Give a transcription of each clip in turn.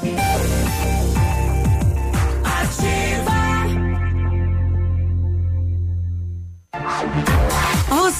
Thank you.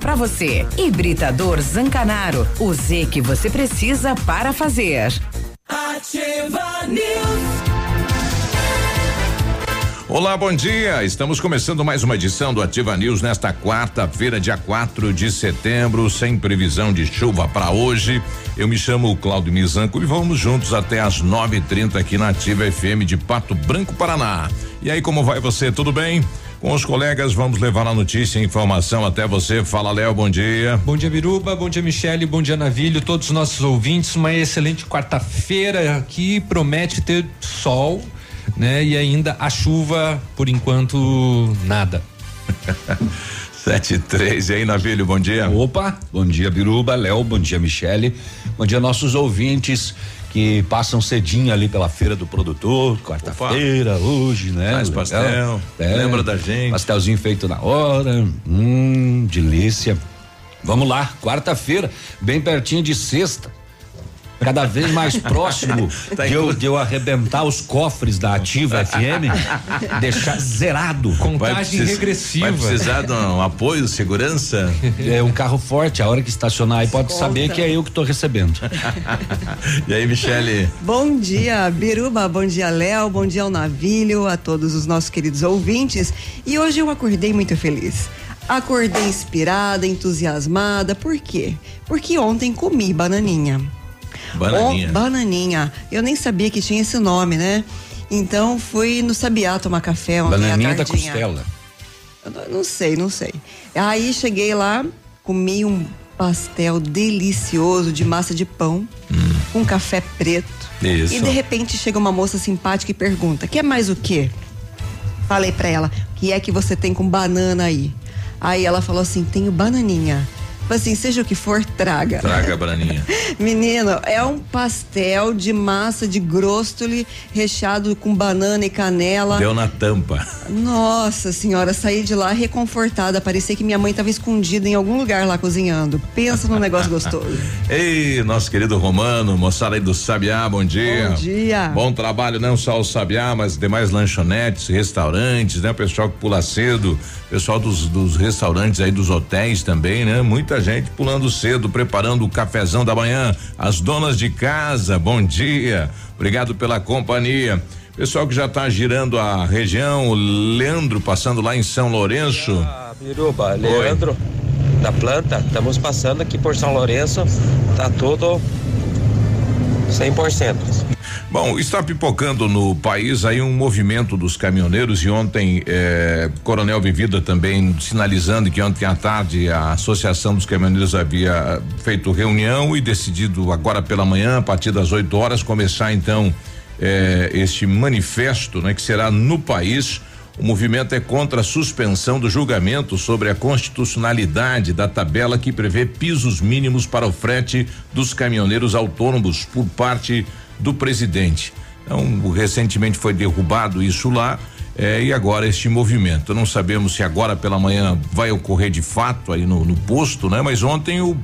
para você. Hibridador Zancanaro. O Z que você precisa para fazer. Ativa News. Olá, bom dia. Estamos começando mais uma edição do Ativa News nesta quarta-feira, dia 4 de setembro, sem previsão de chuva para hoje. Eu me chamo Claudio Mizanco e vamos juntos até às 9:30 aqui na Ativa FM de Pato Branco, Paraná. E aí, como vai você? Tudo bem? Com os colegas, vamos levar a notícia e informação até você. Fala, Léo, bom dia. Bom dia, Biruba, bom dia, Michele, bom dia, Navilho, todos os nossos ouvintes. Uma excelente quarta-feira que promete ter sol, né? E ainda a chuva, por enquanto, nada. Sete e três, e aí, Navilho, bom dia. Opa, bom dia, Biruba, Léo, bom dia, Michele, bom dia, nossos ouvintes que passam cedinho ali pela feira do produtor, quarta-feira, hoje, né? Faz pastel, é, lembra da gente. Pastelzinho feito na hora, hum, delícia. Vamos lá, quarta-feira, bem pertinho de sexta cada vez mais próximo tá de, eu, de, eu, arrebentar os cofres da Ativa FM, deixar zerado. Contagem vai regressiva. Vai precisar de um apoio, segurança? É um carro forte, a hora que estacionar aí pode Conta. saber que é eu que estou recebendo. e aí, Michele? Bom dia, Biruba, bom dia, Léo, bom dia ao Navilho, a todos os nossos queridos ouvintes. E hoje eu acordei muito feliz. Acordei inspirada, entusiasmada, por quê? Porque ontem comi bananinha. Bananinha. Oh, bananinha. Eu nem sabia que tinha esse nome, né? Então fui no Sabiá tomar café ontem Bananinha da costela. Não, não sei, não sei. Aí cheguei lá, comi um pastel delicioso de massa de pão hum. com café preto. Isso. E de repente chega uma moça simpática e pergunta: "Quer mais o quê?" Falei para ela: "O que é que você tem com banana aí?" Aí ela falou assim: "Tenho bananinha." Tipo assim, seja o que for, traga. Traga a bananinha. Menino, é um pastel de massa de gróstoli recheado com banana e canela. Deu na tampa. Nossa senhora, saí de lá reconfortada. Parecia que minha mãe estava escondida em algum lugar lá cozinhando. Pensa num negócio gostoso. Ei, nosso querido Romano, moçada aí do Sabiá, bom dia. Bom dia. Bom trabalho, não só o Sabiá, mas demais lanchonetes, restaurantes, né? O pessoal que pula cedo, pessoal dos, dos restaurantes aí, dos hotéis também, né? Muita muita gente pulando cedo, preparando o cafezão da manhã. As donas de casa, bom dia. Obrigado pela companhia. Pessoal que já está girando a região, o Leandro passando lá em São Lourenço. Ah, Biruba, Leandro Oi. da planta, estamos passando aqui por São Lourenço, tá tudo 100%. Bom, está pipocando no país aí um movimento dos caminhoneiros e ontem eh, Coronel Vivida também sinalizando que ontem à tarde a Associação dos Caminhoneiros havia feito reunião e decidido agora pela manhã, a partir das 8 horas, começar então eh, este manifesto, né, que será no país. O movimento é contra a suspensão do julgamento sobre a constitucionalidade da tabela que prevê pisos mínimos para o frete dos caminhoneiros autônomos por parte do presidente. Então, recentemente foi derrubado isso lá. É, e agora este movimento. Não sabemos se agora pela manhã vai ocorrer de fato aí no, no posto, né? Mas ontem o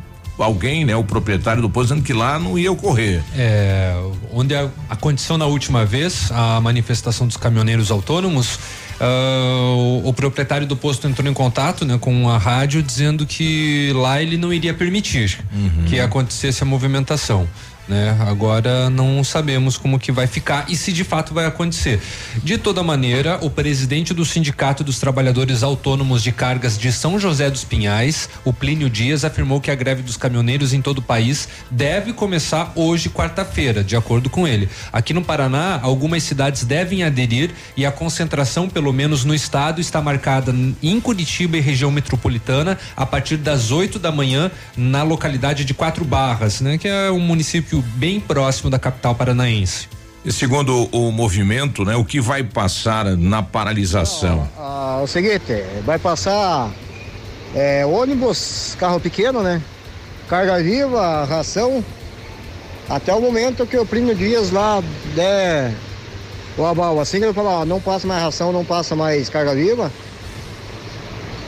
alguém, né, o proprietário do posto, dizendo que lá não ia ocorrer. É, onde a, aconteceu na última vez a manifestação dos caminhoneiros autônomos, uh, o, o, proprietário do posto entrou em contato, né, com a rádio dizendo que lá ele não iria permitir uhum. que acontecesse a movimentação né? Agora não sabemos como que vai ficar e se de fato vai acontecer. De toda maneira, o presidente do Sindicato dos Trabalhadores Autônomos de Cargas de São José dos Pinhais, o Plínio Dias, afirmou que a greve dos caminhoneiros em todo o país deve começar hoje, quarta-feira, de acordo com ele. Aqui no Paraná, algumas cidades devem aderir e a concentração, pelo menos no estado, está marcada em Curitiba e região metropolitana a partir das 8 da manhã na localidade de Quatro Barras, né? Que é um município município bem próximo da capital paranaense. E segundo o movimento, né, o que vai passar na paralisação? Ah, o seguinte, vai passar é, ônibus, carro pequeno, né? Carga viva, ração, até o momento que o Primo Dias lá der o aval. Assim que ele falar, ó, não passa mais ração, não passa mais carga viva,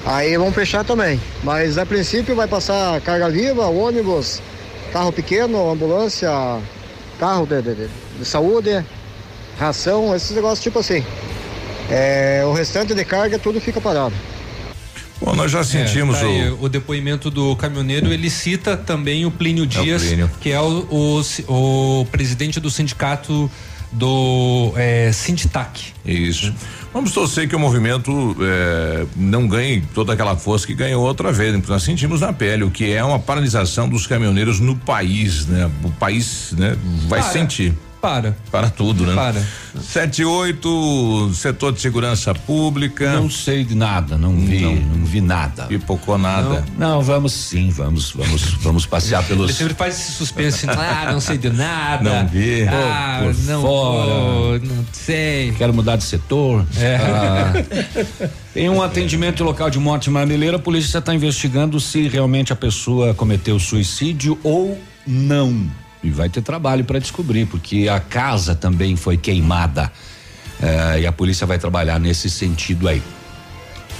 aí vão fechar também. Mas a princípio vai passar carga viva, ônibus, carro pequeno, ambulância, carro de, de, de saúde, ração, esses negócios tipo assim. É, o restante de carga tudo fica parado. Bom, nós já sentimos é, tá aí, o... o depoimento do caminhoneiro, ele cita também o Plínio Dias, É Plínio. que é o, o, o presidente do sindicato do é, Sinditac. Isso. Vamos torcer que o movimento eh, não ganhe toda aquela força que ganhou outra vez. né? Porque Nós sentimos na pele o que é uma paralisação dos caminhoneiros no país, né? O país, né? Vai Para. sentir. Para. Para tudo, né? Para. Sete e oito, setor de segurança pública. Não sei de nada, não vi, não, vi nada. Pipocou nada. Não, vamos sim, vamos, vamos, vamos passear Ele pelos. sempre faz esse suspense, ah, não sei de nada. Não vi. Ah, Por não fora. não sei. Quero mudar de setor. É. Ah, em um atendimento local de morte marmeleira, a polícia está investigando se realmente a pessoa cometeu suicídio ou não. E vai ter trabalho para descobrir, porque a casa também foi queimada. Eh, e a polícia vai trabalhar nesse sentido aí.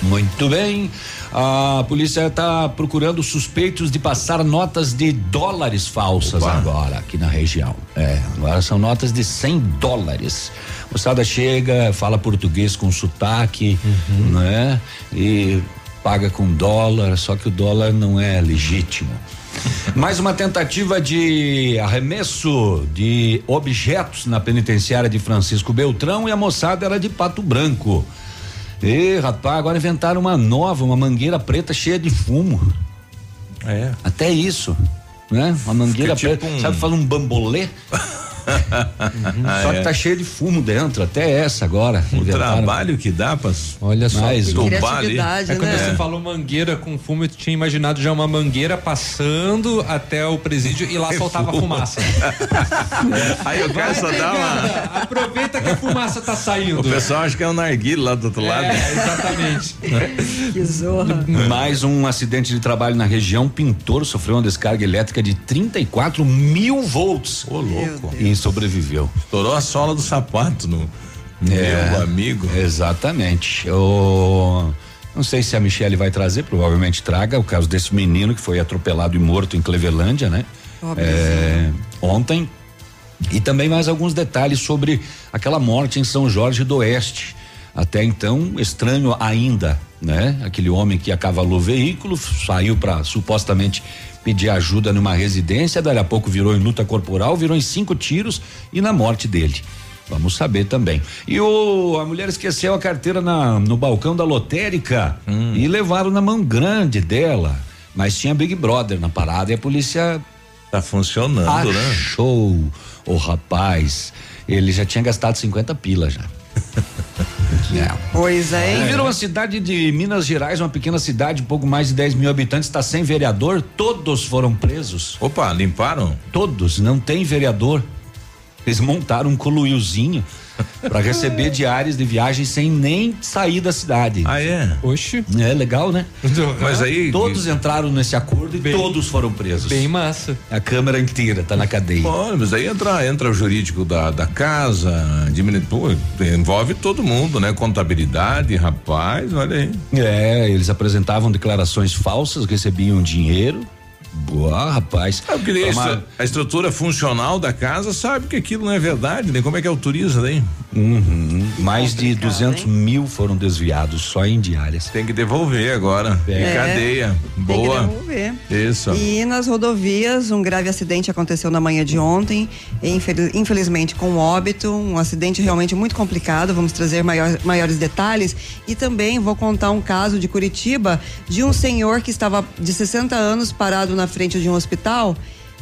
Muito bem. A polícia está procurando suspeitos de passar notas de dólares falsas Opa. agora aqui na região. É, agora são notas de 100 dólares. A moçada chega, fala português com sotaque, né? E paga com dólar, só que o dólar não é legítimo. Mais uma tentativa de arremesso de objetos na penitenciária de Francisco Beltrão e a moçada era de Pato Branco. E rapaz, agora inventaram uma nova, uma mangueira preta cheia de fumo. É. Até isso, né? Uma mangueira Fica tipo preta, um- sabe, faz um bambolê. Só que tá cheio de fumo dentro, até essa agora. O inventaram. trabalho que dá para Olha só. Mais tombar ali. Criatividade, É quando né? você falou mangueira com fumo, eu tinha imaginado já uma mangueira passando até o presídio e lá soltava fumaça. Aí o cara só dá uma. Aproveita que a fumaça tá saindo. O pessoal acha que é um narguilho lá do outro lado. É, exatamente. Que zorra. Mais um acidente de trabalho na região. Pintor sofreu uma descarga elétrica de 34 mil volts. Ô, louco. E sobreviveu. Estourou a sola do sapato no. É. Meu amigo. Exatamente. O, não sei se a Michelle vai trazer, provavelmente traga o caso desse menino que foi atropelado e morto em Clevelândia, né? É, ontem. E também mais alguns detalhes sobre aquela morte em São Jorge do Oeste. Até então, estranho ainda, né? Aquele homem que acavalou o veículo, saiu para supostamente pedir ajuda numa residência, daí a pouco virou em luta corporal, virou em cinco tiros e na morte dele. Vamos saber também. E o, a mulher esqueceu a carteira na, no balcão da lotérica e levaram na mão grande dela. Mas tinha Big Brother na parada e a polícia Tá funcionando, né? achou o rapaz. Ele já tinha gastado 50 pila já. É. Pois é, hein? Virou uma cidade de Minas Gerais, uma pequena cidade, pouco mais de 10 mil habitantes, está sem vereador. Todos foram presos. Opa, limparam? Todos, não tem vereador. Eles montaram um coluiozinho para receber diárias de viagem sem nem sair da cidade. Ah, é? Oxe. É legal, né? Mas aí. Todos entraram nesse acordo e Bem- todos foram presos. Bem massa. A Câmara inteira tá na cadeia. Bom, mas aí entra, entra o jurídico da, da casa, diminui, pô, envolve todo mundo, né? Contabilidade, rapaz, olha aí. É, eles apresentavam declarações falsas, recebiam dinheiro. Boa, rapaz. É porque a, Uma- estru- a estrutura funcional da casa sabe que aquilo não é verdade, né? Como é que autoriza daí? Uhum, mais de complicado, 200 hein? mil foram desviados só em diárias. Tem que devolver agora. Em É. cadeia. Tem que Boa. devolver. Isso. E nas rodovias, um grave acidente aconteceu na manhã de ontem, infel- infelizmente com óbito, um acidente realmente muito complicado. Vamos trazer maior- maiores detalhes e também vou contar um caso de Curitiba de um senhor que estava de 60 anos parado na frente de um hospital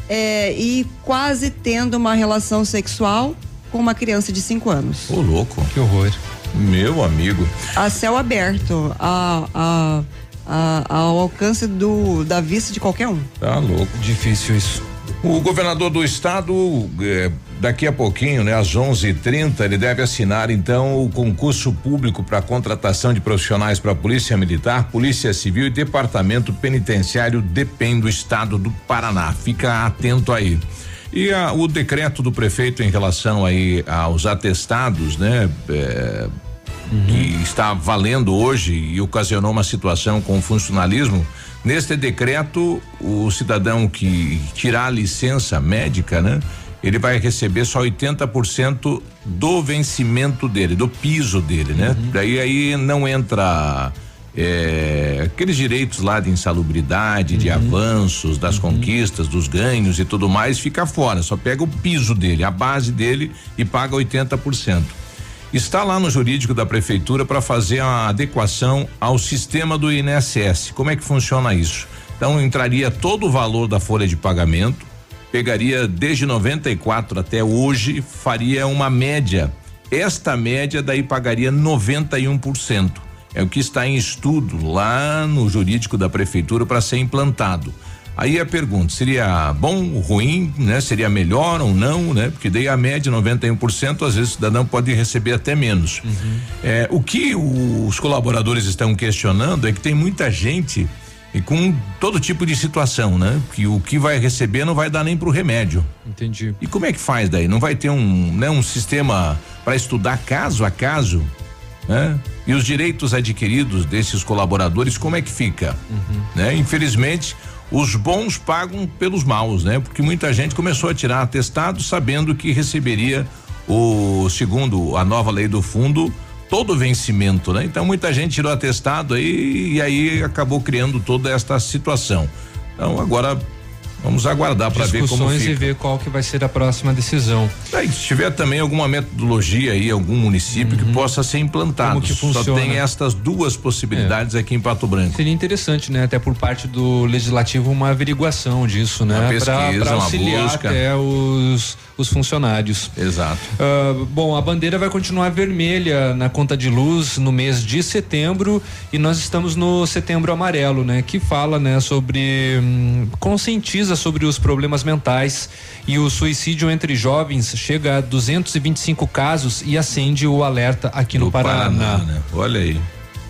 é, e quase tendo uma relação sexual com uma criança de 5 anos. Ô, louco. Que horror. Meu amigo. A céu aberto, a, a- a- ao alcance do, da vista de qualquer um. Tá louco. Difícil isso. O governador do estado, eh, daqui a pouquinho, né, às 11:30, ele deve assinar então o concurso público para contratação de profissionais para a Polícia Militar, Polícia Civil e Departamento Penitenciário depende do estado do Paraná. Fica atento aí. E a, o decreto do prefeito em relação aí aos atestados, né? É, uhum. Que está valendo hoje e ocasionou uma situação com o funcionalismo. Neste decreto, o cidadão que tirar a licença médica, né? Ele vai receber só 80% do vencimento dele, do piso dele, né? Uhum. Daí aí não entra é, aqueles direitos lá de insalubridade, uhum. de avanços, das uhum. conquistas, dos ganhos e tudo mais, fica fora. Só pega o piso dele, a base dele e paga 80%. Está lá no jurídico da prefeitura para fazer a adequação ao sistema do INSS. Como é que funciona isso? Então entraria todo o valor da folha de pagamento, pegaria desde 94 até hoje, faria uma média. Esta média daí pagaria 91%. É o que está em estudo lá no jurídico da prefeitura para ser implantado. Aí a pergunta, seria bom ou ruim, né? Seria melhor ou não, né? Porque daí a média 91%, às vezes o cidadão pode receber até menos. Uhum. É, o que os colaboradores estão questionando é que tem muita gente e com todo tipo de situação, né? Que o que vai receber não vai dar nem pro remédio. Entendi. E como é que faz daí? Não vai ter um, né, um sistema para estudar caso a caso? né? E os direitos adquiridos desses colaboradores, como é que fica? Uhum. Né? Infelizmente, os bons pagam pelos maus, né? Porque muita gente começou a tirar atestado sabendo que receberia o segundo a nova lei do fundo todo vencimento, né? Então muita gente tirou atestado aí e aí acabou criando toda esta situação. Então agora Vamos aguardar para ver como fica. e ver qual que vai ser a próxima decisão. Aí, se tiver também alguma metodologia aí, algum município uhum. que possa ser implantado. Como que funciona? Só tem estas duas possibilidades é. aqui em Pato Branco. Seria interessante, né? Até por parte do legislativo uma averiguação disso, né? Uma pesquisa, pra, pra auxiliar uma busca. até os os funcionários. Exato. Uh, bom, a bandeira vai continuar vermelha na conta de luz no mês de setembro e nós estamos no setembro amarelo, né? Que fala, né, sobre hum, conscientiza sobre os problemas mentais e o suicídio entre jovens chega a 225 casos e acende o alerta aqui no, no Paraná. Paraná né? Olha aí.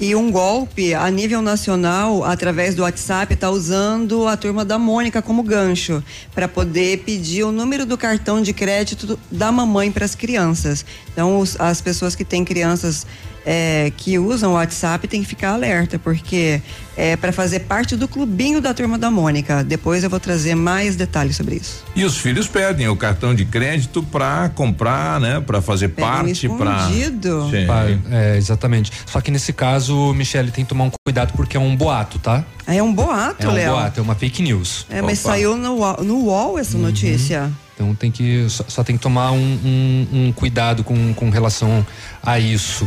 E um golpe a nível nacional, através do WhatsApp, está usando a turma da Mônica como gancho para poder pedir o número do cartão de crédito da mamãe para as crianças. Então, os, as pessoas que têm crianças é, que usam o WhatsApp tem que ficar alerta, porque é para fazer parte do clubinho da turma da Mônica. Depois eu vou trazer mais detalhes sobre isso. E os filhos pedem o cartão de crédito para comprar, né? Para fazer parte, para. É, exatamente. Só que nesse caso, Michele, tem que tomar um cuidado porque é um boato, tá? É um boato, Léo. É um boato, é uma fake news. É, mas Opa. saiu no, no UOL essa uhum. notícia. Então tem que só, só, tem que tomar um, um, um cuidado com, com relação a isso.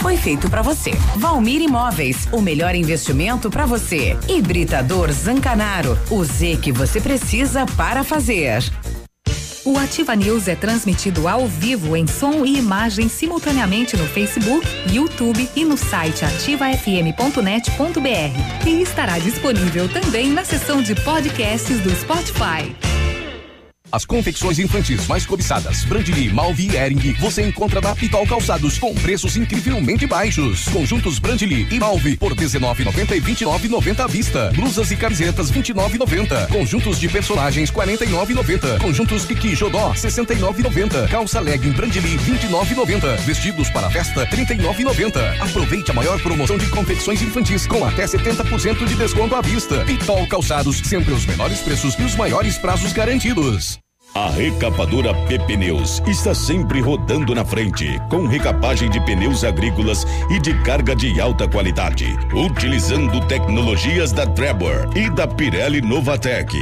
foi feito para você. Valmir Imóveis, o melhor investimento para você. Hibridador Zancanaro, o Z que você precisa para fazer. O Ativa News é transmitido ao vivo em som e imagem simultaneamente no Facebook, YouTube e no site ativafm.net.br. E estará disponível também na seção de podcasts do Spotify. As confecções infantis mais cobiçadas, Brandly, Malvi e Ering, você encontra na Pitol Calçados com preços incrivelmente baixos. Conjuntos Brandly e Malvi por 19,90 e 29,90 à vista. Blusas e camisetas 29,90. Conjuntos de personagens 49,90. Conjuntos Piqui Jodó 69,90. Calça legging Brandly 29,90. Vestidos para festa 39,90. Aproveite a maior promoção de confecções infantis com até 70% de desconto à vista. Pitol Calçados, sempre os menores preços e os maiores prazos garantidos. A recapadora PP Neus está sempre rodando na frente, com recapagem de pneus agrícolas e de carga de alta qualidade, utilizando tecnologias da Trevor e da Pirelli Novatec.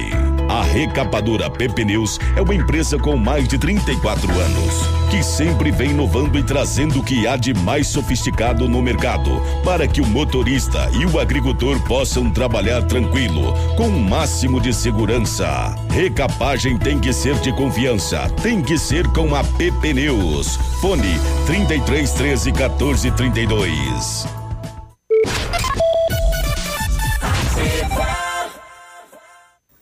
A Recapadora Pepe News é uma empresa com mais de 34 anos, que sempre vem inovando e trazendo o que há de mais sofisticado no mercado, para que o motorista e o agricultor possam trabalhar tranquilo, com o máximo de segurança. Recapagem tem que ser de confiança, tem que ser com a Pepe News. Fone 33 13 14 32.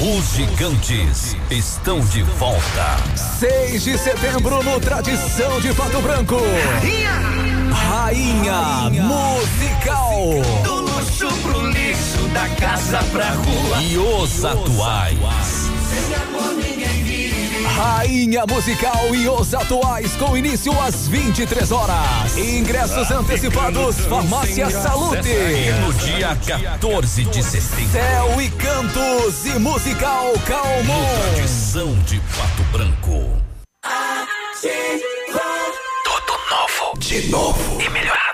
Os gigantes estão de volta. 6 de setembro no Tradição de Pato Branco. Rainha, Rainha Musical. Do luxo pro lixo, da casa pra rua. E os atuais. Sem. Rainha Musical e os atuais com início às 23 horas. Ingressos antecipados, Farmácia Salute. No dia 14 de setembro. Céu e Cantos e Musical Calmon. Tradição de Pato Branco. Tudo novo. De novo. E melhorado.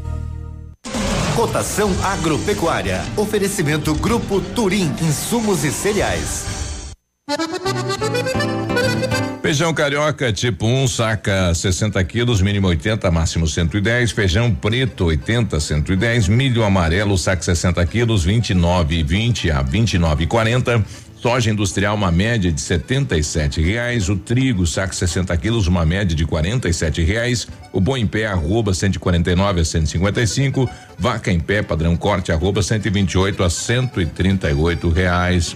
Cotação agropecuária. Oferecimento Grupo Turim, insumos e cereais. Feijão carioca tipo 1, um, saca 60 quilos, mínimo 80, máximo 110. Feijão preto 80, 110. Milho amarelo, saca 60 quilos, 29 20 a 29 40. Soja industrial, uma média de setenta reais. O trigo, saco 60 quilos, uma média de quarenta reais. O boi em pé, arroba 149 a 155. Vaca em pé, padrão corte, arroba 128 a 138 reais.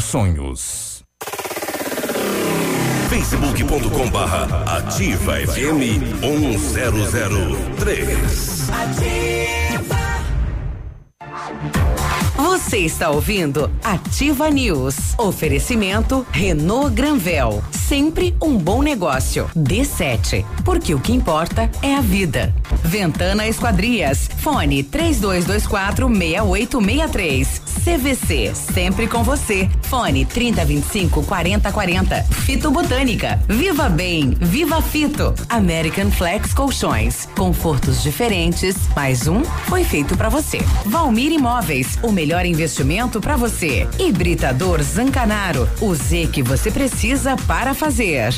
sonhos facebook.com barra ativa FM 1003. Ativa. Você está ouvindo Ativa News. Oferecimento Renault Granvel. Sempre um bom negócio. D7. Porque o que importa é a vida. Ventana Esquadrias. Fone 3224 6863. CVC. Sempre com você. Fone 3025 4040. Fito Botânica. Viva Bem. Viva Fito. American Flex Colchões. Confortos diferentes. Mais um foi feito para você. Valmir Imóveis. O melhor investimento para você. Hibridador Zancanaro. O Z que você precisa para fazer.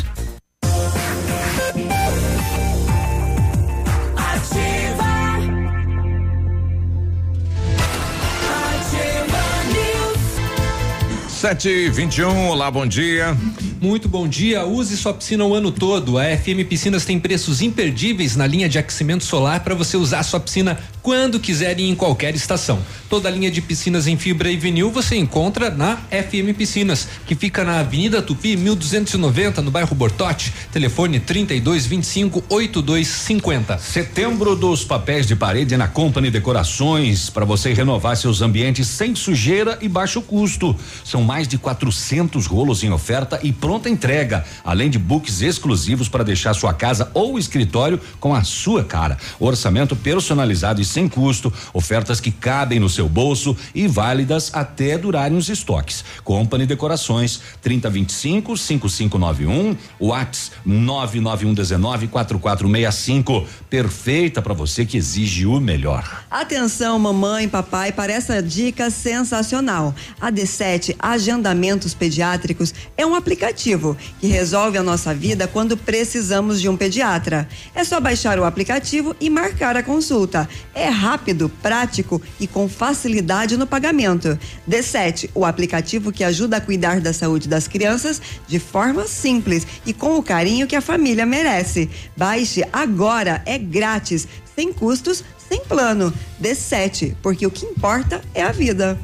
Sete e vinte e um, olá, bom dia. Muito bom dia, use sua piscina o ano todo. A FM Piscinas tem preços imperdíveis na linha de aquecimento solar para você usar sua piscina quando quiser e em qualquer estação. Toda a linha de piscinas em fibra e vinil você encontra na FM Piscinas, que fica na Avenida Tupi, 1290, no bairro Bortote. Telefone 3225 8250. Setembro dos papéis de parede na Company Decorações para você renovar seus ambientes sem sujeira e baixo custo. São mais de 400 rolos em oferta e pronta entrega, além de books exclusivos para deixar sua casa ou escritório com a sua cara. Orçamento personalizado e sem custo, ofertas que cabem no seu bolso e válidas até durarem os estoques. Company Decorações 3025 5591, Whats 99119 4465. Perfeita para você que exige o melhor. Atenção, mamãe, papai, para essa dica sensacional. A D7 Agendamentos Pediátricos é um aplicativo que resolve a nossa vida quando precisamos de um pediatra. É só baixar o aplicativo e marcar a consulta. É rápido, prático e com facilidade no pagamento. D7, o aplicativo que ajuda a cuidar da saúde das crianças de forma simples e com o carinho que a família merece. Baixe agora, é grátis, sem custos, sem plano. D7, porque o que importa é a vida.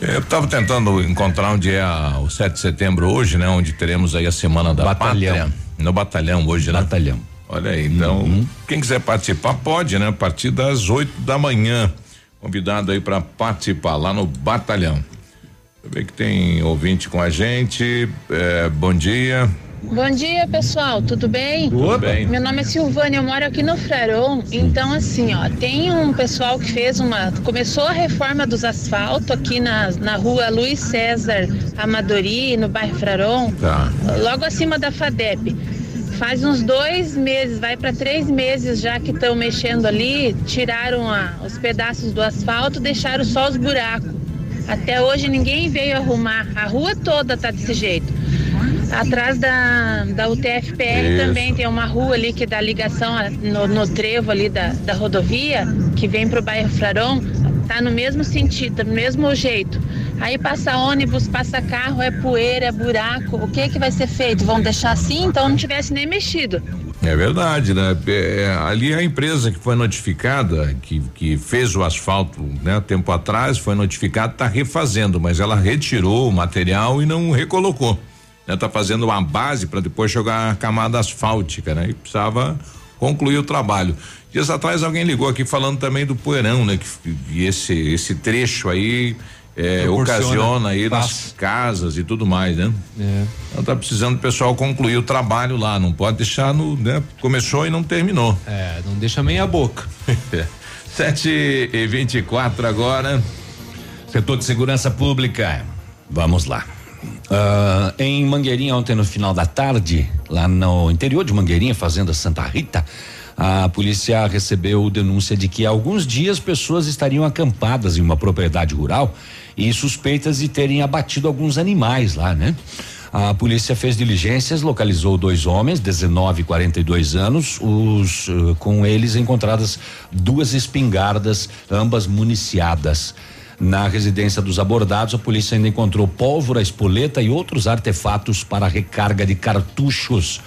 Eu estava tentando encontrar onde é a, o 7 de setembro hoje, né? Onde teremos aí a semana da Batalhão. Pátria. No batalhão hoje, né? Batalhão. Olha aí, então, Uhum. quem quiser participar pode, né? A partir das 8 da manhã. Convidado aí para participar lá no batalhão. Eu ver que tem ouvinte com a gente. É, bom dia. Bom dia, pessoal. Tudo bem? Tudo bem. Meu nome é Silvânia, eu moro aqui no Freron. Então, assim, ó, tem um pessoal que fez uma. Começou a reforma dos asfaltos aqui na, na rua Luiz César Amadori, no bairro Freron, Tá. logo acima da FADEP. Faz uns dois meses, vai para três meses já que estão mexendo ali, tiraram a- os pedaços do asfalto, deixaram só os buracos. Até hoje ninguém veio arrumar. A rua toda tá desse jeito. Atrás da, da UTFPR Isso. também tem uma rua ali que dá ligação no, no trevo ali da, da rodovia, que vem pro bairro Fraron, tá no mesmo sentido, no mesmo jeito. Aí passa ônibus, passa carro, é poeira, é buraco. O que que vai ser feito? Vão deixar assim? Então não tivesse nem mexido. É verdade, né? É, ali a empresa que foi notificada, que, que fez o asfalto, né? Tempo atrás, foi notificada, está refazendo, mas ela retirou o material e não recolocou. Né? Tá fazendo uma base para depois jogar a camada asfáltica, né? E precisava concluir o trabalho. Dias atrás alguém ligou aqui falando também do poeirão, né? Que, que esse, esse trecho aí é, ocasiona aí nas espaço. casas e tudo mais, né? É. Então tá precisando o pessoal concluir o trabalho lá, não pode deixar no, né? Começou e não terminou. É, não deixa meia boca. Sete e vinte e quatro agora. Setor de segurança pública. Vamos lá. Ah, em Mangueirinha, ontem no final da tarde, lá no interior de Mangueirinha, Fazenda Santa Rita, a polícia recebeu denúncia de que há alguns dias pessoas estariam acampadas em uma propriedade rural e suspeitas de terem abatido alguns animais lá, né? A polícia fez diligências, localizou dois homens, 19 e 42 anos, os eh, com eles encontradas duas espingardas, ambas municiadas. Na residência dos abordados, a polícia ainda encontrou pólvora, espoleta e outros artefatos para recarga de cartuchos.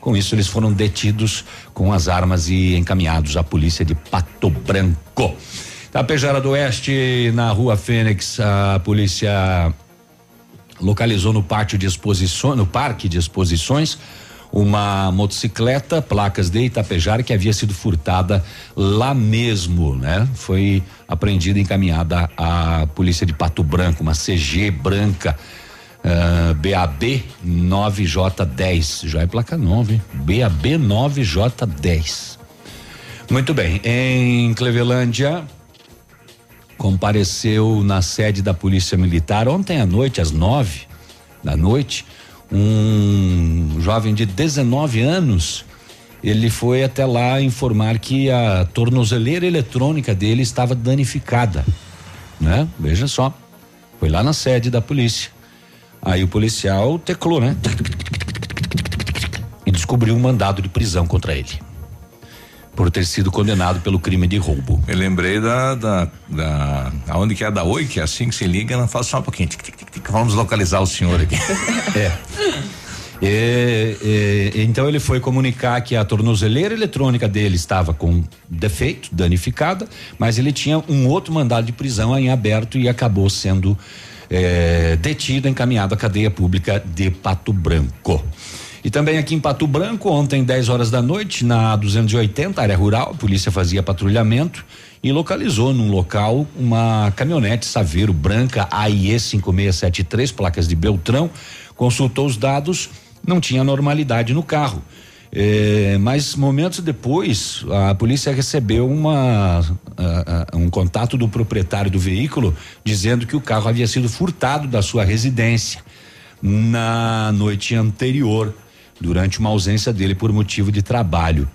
Com isso, eles foram detidos com as armas e encaminhados à polícia de Pato Branco. Tapejara do Oeste, na rua Fênix, a polícia localizou no pátio de exposições, no parque de exposições, uma motocicleta, placas de Itapejara, que havia sido furtada lá mesmo, né? Foi apreendida e encaminhada à polícia de Pato Branco, uma CG branca. Ah, BAB 9J10, já é placa nova? BAB 9J10. Muito bem, em Clevelândia, compareceu na sede da Polícia Militar ontem à noite, às nove da noite, um jovem de 19 anos. Ele foi até lá informar que a tornozeleira eletrônica dele estava danificada, né? Veja só, foi lá na sede da polícia. Aí o policial teclou, né? E descobriu um mandado de prisão contra ele por ter sido condenado pelo crime de roubo. Eu lembrei da, da, da aonde que é da Oi, que é assim que se liga, ela fala só um pouquinho, tic, tic, tic, vamos localizar o senhor aqui. É. E, e, então ele foi comunicar que a tornozeleira eletrônica dele estava com defeito, danificada, mas ele tinha um outro mandado de prisão em aberto e acabou sendo eh, detido, encaminhado à cadeia pública de Pato Branco. E também aqui em Pato Branco, ontem, 10 horas da noite, na 280, área rural, a polícia fazia patrulhamento e localizou num local uma caminhonete Saveiro branca AIE 5673, placas de Beltrão, consultou os dados, não tinha normalidade no carro. É, mas momentos depois, a polícia recebeu uma, um contato do proprietário do veículo dizendo que o carro havia sido furtado da sua residência na noite anterior, durante uma ausência dele por motivo de trabalho.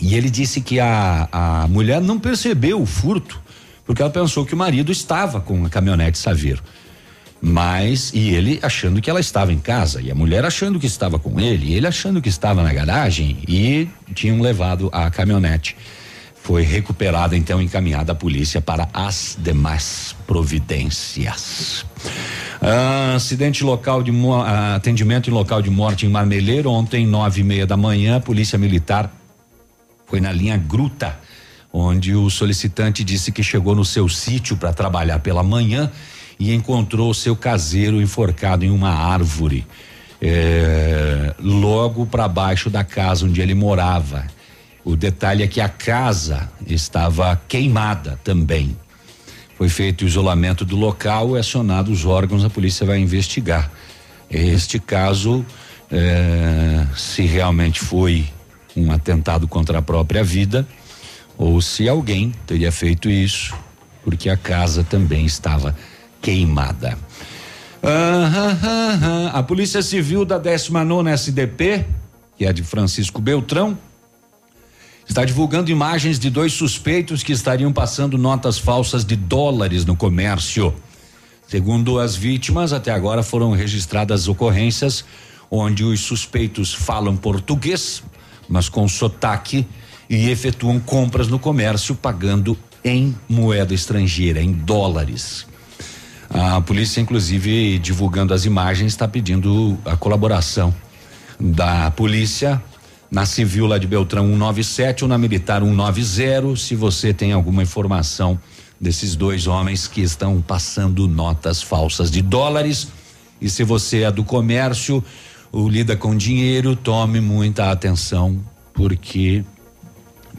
E ele disse que a, a mulher não percebeu o furto, porque ela pensou que o marido estava com a caminhonete Saveiro. Mas, e ele achando que ela estava em casa, e a mulher achando que estava com ele, e ele achando que estava na garagem, e tinham levado a caminhonete. Foi recuperada, então, encaminhada à polícia para as demais providências. Ah, acidente local de ah, atendimento em local de morte em Marmeleiro, ontem, nove e meia da manhã, a polícia militar foi na linha Gruta, onde o solicitante disse que chegou no seu sítio para trabalhar pela manhã e encontrou seu caseiro enforcado em uma árvore, é, logo para baixo da casa onde ele morava. O detalhe é que a casa estava queimada também. Foi feito o isolamento do local e acionado os órgãos, a polícia vai investigar. Este caso, é, se realmente foi um atentado contra a própria vida, ou se alguém teria feito isso, porque a casa também estava queimada. a Polícia Civil da 19 SDP, que é de Francisco Beltrão, está divulgando imagens de dois suspeitos que estariam passando notas falsas de dólares no comércio. Segundo as vítimas, até agora foram registradas ocorrências onde os suspeitos falam português, mas com sotaque e efetuam compras no comércio pagando em moeda estrangeira, em dólares. A polícia, inclusive, divulgando as imagens, está pedindo a colaboração da polícia na civil lá de Beltrão 197 ou na militar 190. Se você tem alguma informação desses dois homens que estão passando notas falsas de dólares, e se você é do comércio ou lida com dinheiro, tome muita atenção, porque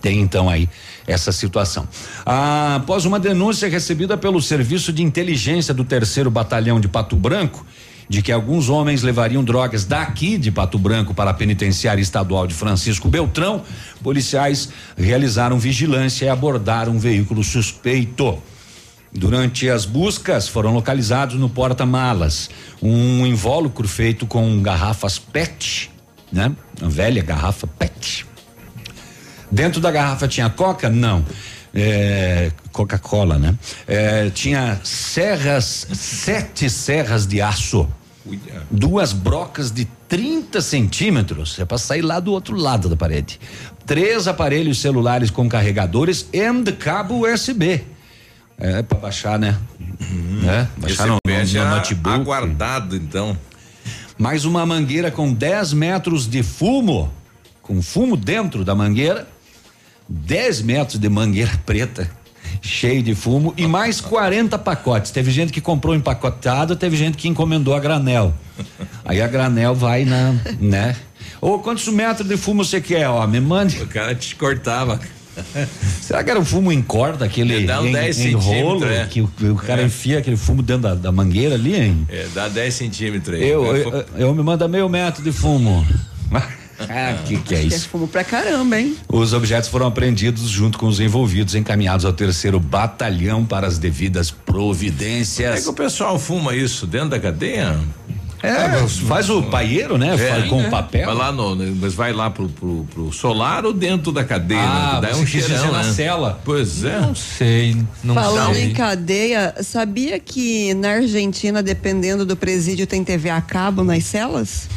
tem então aí essa situação. Após uma denúncia recebida pelo Serviço de Inteligência do Terceiro Batalhão de Pato Branco, de que alguns homens levariam drogas daqui de Pato Branco para a penitenciária estadual de Francisco Beltrão, policiais realizaram vigilância e abordaram um veículo suspeito. Durante as buscas foram localizados no porta-malas um invólucro feito com garrafas PET, né? Uma velha garrafa PET Dentro da garrafa tinha coca? Não. É, Coca-Cola, né? É, tinha serras, sete serras de aço. Duas brocas de 30 centímetros, é para sair lá do outro lado da parede. Três aparelhos celulares com carregadores e cabo USB. É para baixar, né? Uhum. É, baixar no, no, no notebook. Aguardado, então. Mais uma mangueira com 10 metros de fumo, com fumo dentro da mangueira 10 metros de mangueira preta cheio de fumo e mais 40 pacotes. Teve gente que comprou empacotado, teve gente que encomendou a granel. Aí a granel vai na, né? Ô, quantos metros de fumo você quer? Ó, me mande. O cara te cortava. Será que era um fumo em corda, aquele dá um em, 10 em rolo, é. que o, o cara é. enfia aquele fumo dentro da, da mangueira ali, hein? É, dá 10 centímetros aí. Eu, eu, eu, eu me manda meio metro de fumo. Ah, que que é isso? É fumo pra caramba, hein? Os objetos foram apreendidos junto com os envolvidos, encaminhados ao terceiro batalhão para as devidas providências. Como é que o pessoal fuma isso dentro da cadeia? É, faz o paieiro, né? É, com é. papel. Vai lá no, mas vai lá pro, pro, pro solar ou dentro da cadeia? Ah, né? Dá um cheirão, na né? cela. Pois é. Não sei, não Falando sei. em cadeia, sabia que na Argentina, dependendo do presídio, tem TV a cabo nas celas?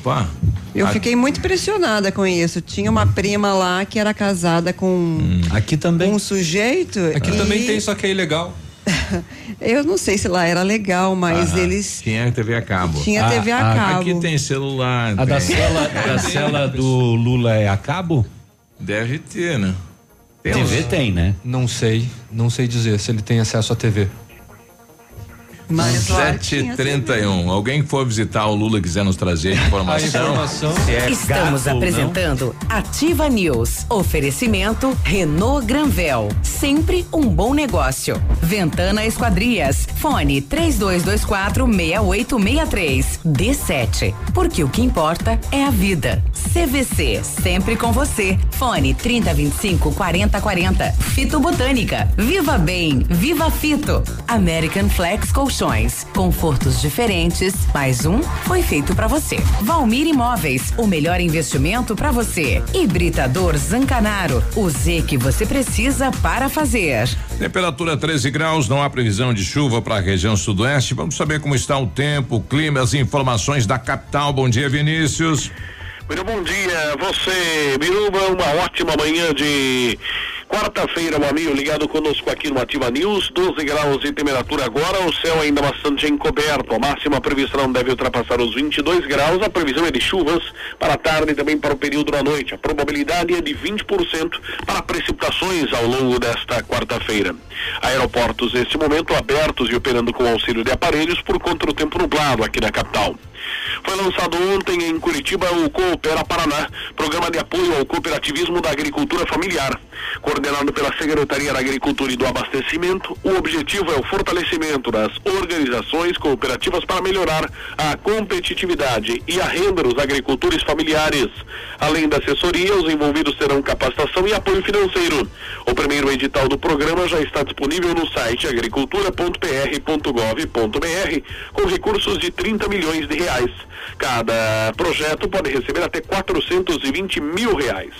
Opa. Eu fiquei muito impressionada com isso. Tinha uma prima lá que era casada com hum. aqui também um sujeito. Aqui e... também tem, só que é ilegal. Eu não sei se lá era legal, mas Aham. eles. Tinha TV a cabo. Tinha A- TV a a- cabo. Aqui tem celular. A da tem- cela, da cela do Lula é a cabo? Deve ter, né? TV tem, né? Não sei, não sei dizer se ele tem acesso à TV. Lá tinha 731. Alguém que for visitar o Lula e quiser nos trazer informação. Informação. é Estamos apresentando Ativa News. Oferecimento Renault Granvel. Sempre um bom negócio. Ventana Esquadrias. Fone 3224 6863. D7. Porque o que importa é a vida. CVC. Sempre com você. Fone 3025 4040. Fito Botânica. Viva Bem. Viva Fito. American Flex Colchões. Confortos diferentes. Mais um foi feito pra você. Valmir Imóveis. O melhor investimento pra você. Hibridador Zancanaro. O Z que você precisa para fazer. Temperatura 13 graus, não há previsão de chuva para a região sudoeste. Vamos saber como está o tempo, o clima, as informações da capital. Bom dia, Vinícius. Muito bom dia, você, Biruba, uma ótima manhã de quarta-feira, meu amigo, ligado conosco aqui no Ativa News, 12 graus de temperatura agora, o céu ainda bastante encoberto, a máxima previsão deve ultrapassar os 22 graus, a previsão é de chuvas para a tarde e também para o período da noite, a probabilidade é de 20% para precipitações ao longo desta quarta-feira. Aeroportos, neste momento, abertos e operando com auxílio de aparelhos por conta do tempo nublado aqui na capital. Foi lançado ontem em Curitiba o Coopera Paraná, programa de apoio ao cooperativismo da agricultura familiar. Coordenado pela Secretaria da Agricultura e do Abastecimento, o objetivo é o fortalecimento das organizações cooperativas para melhorar a competitividade e a renda dos agricultores familiares. Além da assessoria, os envolvidos terão capacitação e apoio financeiro. O primeiro edital do programa já está disponível no site agricultura.pr.gov.br com recursos de 30 milhões de reais. Cada projeto pode receber até 420 mil reais.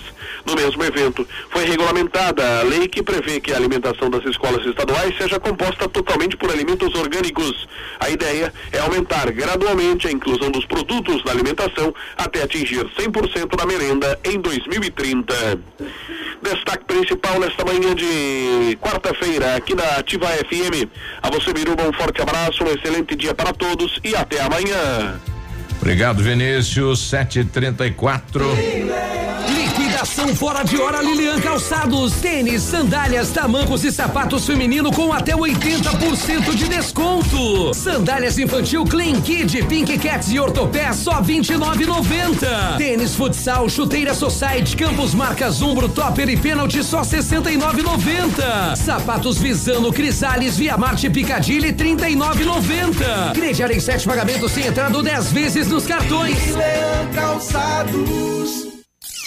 No mesmo evento, foi regulamentada a lei que prevê que a alimentação das escolas estaduais seja composta totalmente por alimentos orgânicos. A ideia é aumentar gradualmente a inclusão dos produtos da alimentação até atingir 100% da merenda em 2030. Destaque principal nesta manhã de quarta-feira aqui na Ativa FM. A você, Biruba, um forte abraço, um excelente dia para todos e até amanhã. Obrigado, Vinícius. 734. Liquidação fora de hora Lilian Calçados. Tênis, sandálias, tamancos e sapatos feminino com até 80% de desconto. Sandálias infantil Clean Kid, Pink Cats e Ortopé só 29,90. Tênis futsal, chuteira Society, Campos Marcas Umbro, Topper e Pênalti só 69,90. Sapatos Visano, Crisales, Via Marte Picadilly 39,90. Crediar em sete pagamentos sem entrada 10 vezes nos cartões. Calçados.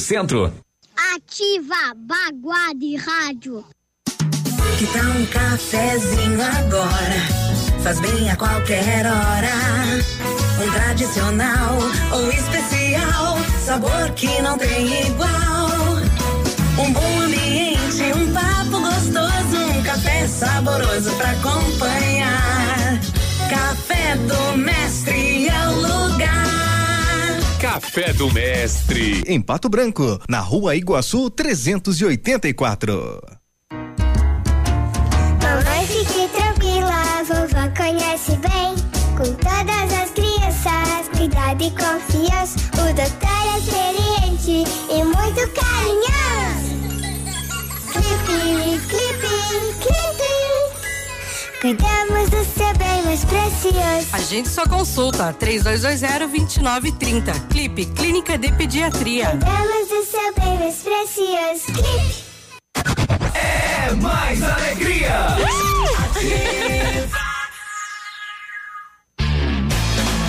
Centro. Ativa Baguá de Rádio. Que tal um cafezinho agora? Faz bem a qualquer hora. Um tradicional ou especial, sabor que não tem igual. Um bom ambiente, um papo gostoso, um café saboroso pra acompanhar. Café do Mestre. Café do Mestre. Em Pato Branco, na rua Iguaçu 384. Mamãe, fique tranquila, a vovó conhece bem. Com todas as crianças, cuidado e confiança. O doutor Cuidamos do seu bem mais precioso. A gente só consulta 3220-2930. Clipe Clínica de Pediatria. Cuidamos do seu bem mais precioso. Clipe. É mais alegria.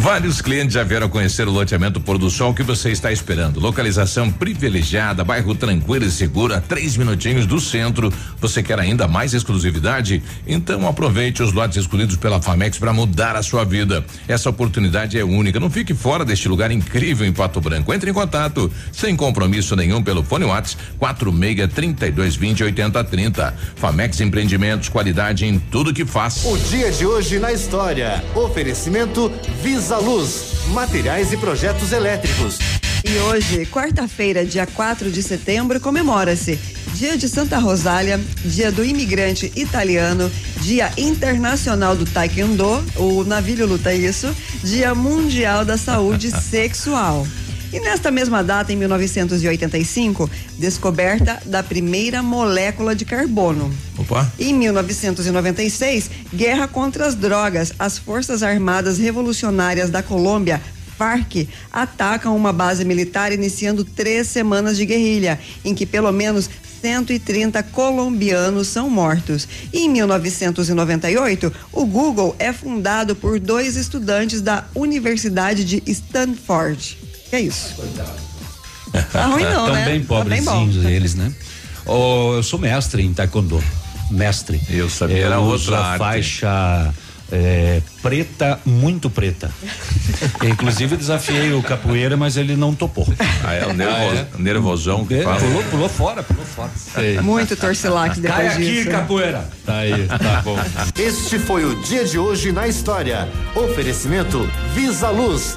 Vários clientes já vieram conhecer o loteamento Pôr do Sol que você está esperando. Localização privilegiada, bairro tranquilo e seguro, a três minutinhos do centro. Você quer ainda mais exclusividade? Então aproveite os lotes escolhidos pela Famex para mudar a sua vida. Essa oportunidade é única. Não fique fora deste lugar incrível em Pato Branco. Entre em contato sem compromisso nenhum pelo fone Whats 46 32 20 80 30. Famex Empreendimentos, qualidade em tudo que faz. O dia de hoje na história. Oferecimento Visa Luz, materiais e projetos elétricos. E hoje, quarta-feira, dia 4 de setembro, comemora-se Dia de Santa Rosália, Dia do Imigrante Italiano, Dia Internacional do Taekwondo, o Navilho luta isso, Dia Mundial da Saúde Sexual. E nesta mesma data, em 1985, descoberta da primeira molécula de carbono. Opa. Em 1996, guerra contra as drogas. As Forças Armadas Revolucionárias da Colômbia FARC atacam uma base militar iniciando três semanas de guerrilha, em que pelo menos 130 colombianos são mortos. E em 1998, o Google é fundado por dois estudantes da Universidade de Stanford. Que é isso? Tá ruim não, Tão né? bem Tá bem pobrezinhos eles, né? Oh, eu sou mestre em taekwondo. Mestre. Eu sabia, eu era outra a arte. faixa é, preta, muito preta. Inclusive desafiei o capoeira, mas ele não topou. Ah, é o nervo- nervosão que É, fala. Pulou, pulou fora, pulou fora. Muito torcilax depois Cai aqui, disso. capoeira. Tá aí, tá bom. Este foi o dia de hoje na história. Oferecimento Visa Luz.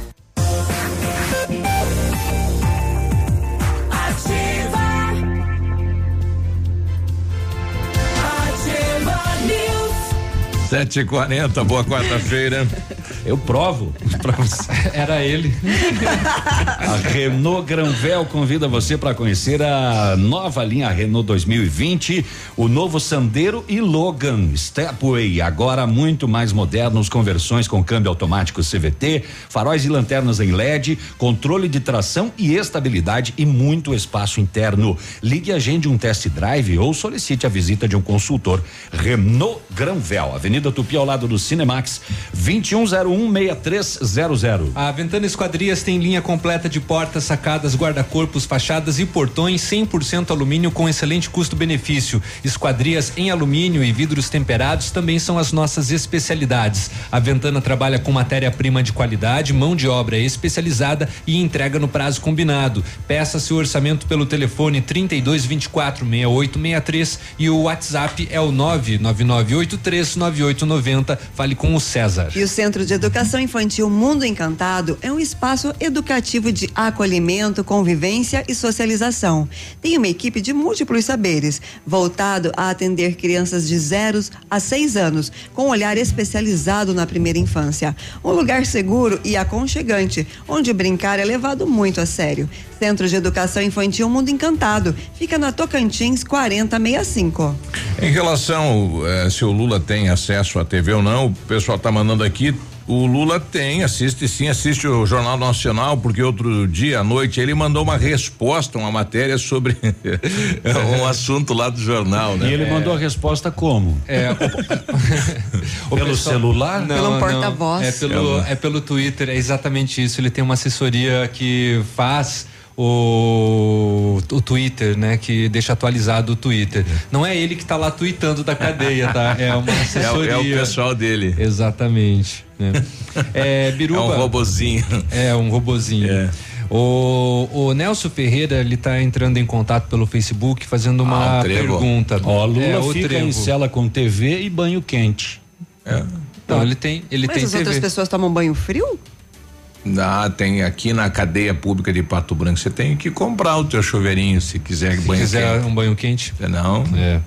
Sete e quarenta, boa quarta-feira. Eu provo pra você. Era ele. A Renault Granvel convida você para conhecer a nova linha Renault 2020, o novo Sandero e Logan Stepway, agora muito mais modernos, com versões com câmbio automático CVT, faróis e lanternas em LED, controle de tração e estabilidade e muito espaço interno. Ligue e agende um test drive ou solicite a visita de um consultor. Renault Granvel, Avenida Tupi ao lado do Cinemax, 21016300. A Ventana Esquadrias tem linha completa de portas, sacadas, guarda-corpos, fachadas e portões 100% alumínio com excelente custo-benefício. Esquadrias em alumínio e vidros temperados também são as nossas especialidades. A Ventana trabalha com matéria-prima de qualidade, mão de obra especializada e entrega no prazo combinado. Peça seu orçamento pelo telefone 32 24 6863 e o WhatsApp é o 999839890. Fale com o César. E o Centro de Educação Infantil Mundo Encantado é um espaço educativo de acolhimento, convivência e socialização. Tem uma equipe de múltiplos saberes, voltado a atender crianças de 0 a 6 anos, com um olhar especializado na primeira infância. Um lugar seguro e aconchegante, onde brincar é levado muito a sério. Centro de Educação Infantil Mundo Encantado. Fica na Tocantins 4065. Em relação eh, se o Lula tem acesso à TV ou não, o pessoal está mandando aqui. O Lula tem, assiste sim, assiste o Jornal Nacional, porque outro dia à noite ele mandou uma resposta, uma matéria sobre um assunto lá do jornal, né? E ele mandou a resposta como? É, Pelo pessoal- celular? Não, Pelo porta-voz. É pelo, é pelo Twitter, é exatamente isso. Ele tem uma assessoria que faz o, o Twitter, né? Que deixa atualizado o Twitter. Não é ele que tá lá tweetando da cadeia, tá? É uma É, assessoria. é o pessoal dele. Exatamente. né? É, Biruba. É um robozinho. É, um robozinho. O, o Nelson Ferreira, ele tá entrando em contato pelo Facebook fazendo uma Ah, pergunta. Ó, Lula É, o fica Trevo. em cela com TV e banho quente. Não, ele tem, ele Mas tem as outras TV. pessoas tomam banho frio? Ah, tem aqui na cadeia pública de Pato Branco, você tem que comprar o teu chuveirinho se quiser Se banho quiser quente. um banho quente. Não. É.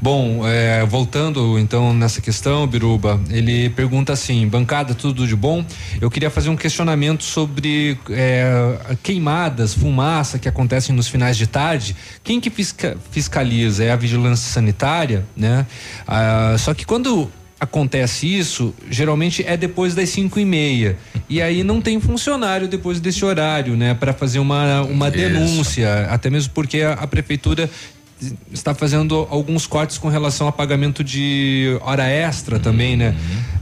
Bom, é, voltando então nessa questão, Biruba, ele pergunta assim: bancada, tudo de bom? Eu queria fazer um questionamento sobre é, queimadas, fumaça que acontecem nos finais de tarde. Quem que fisca- fiscaliza? É a vigilância sanitária, né? Ah, só que quando acontece isso, geralmente é depois das cinco e meia. E aí não tem funcionário depois desse horário, né? Para fazer uma, uma Isso. denúncia, até mesmo porque a, a prefeitura está fazendo alguns cortes com relação a pagamento de hora extra também, né?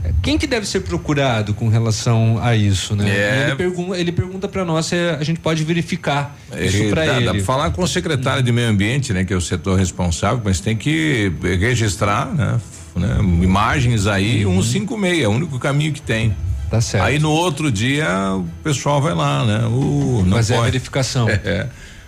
Uhum. Quem que deve ser procurado com relação a isso, né? É. Ele, pergun ele pergunta para nós se a gente pode verificar isso Ele- para dá, ele. dá pra falar com o secretário de meio ambiente, né? Que é o setor responsável, mas tem que registrar, né? Né, Imagens aí, Uhum. 156, é o único caminho que tem. Tá certo. Aí no outro dia o pessoal vai lá, né? O, não Fazer a pode. verificação. É.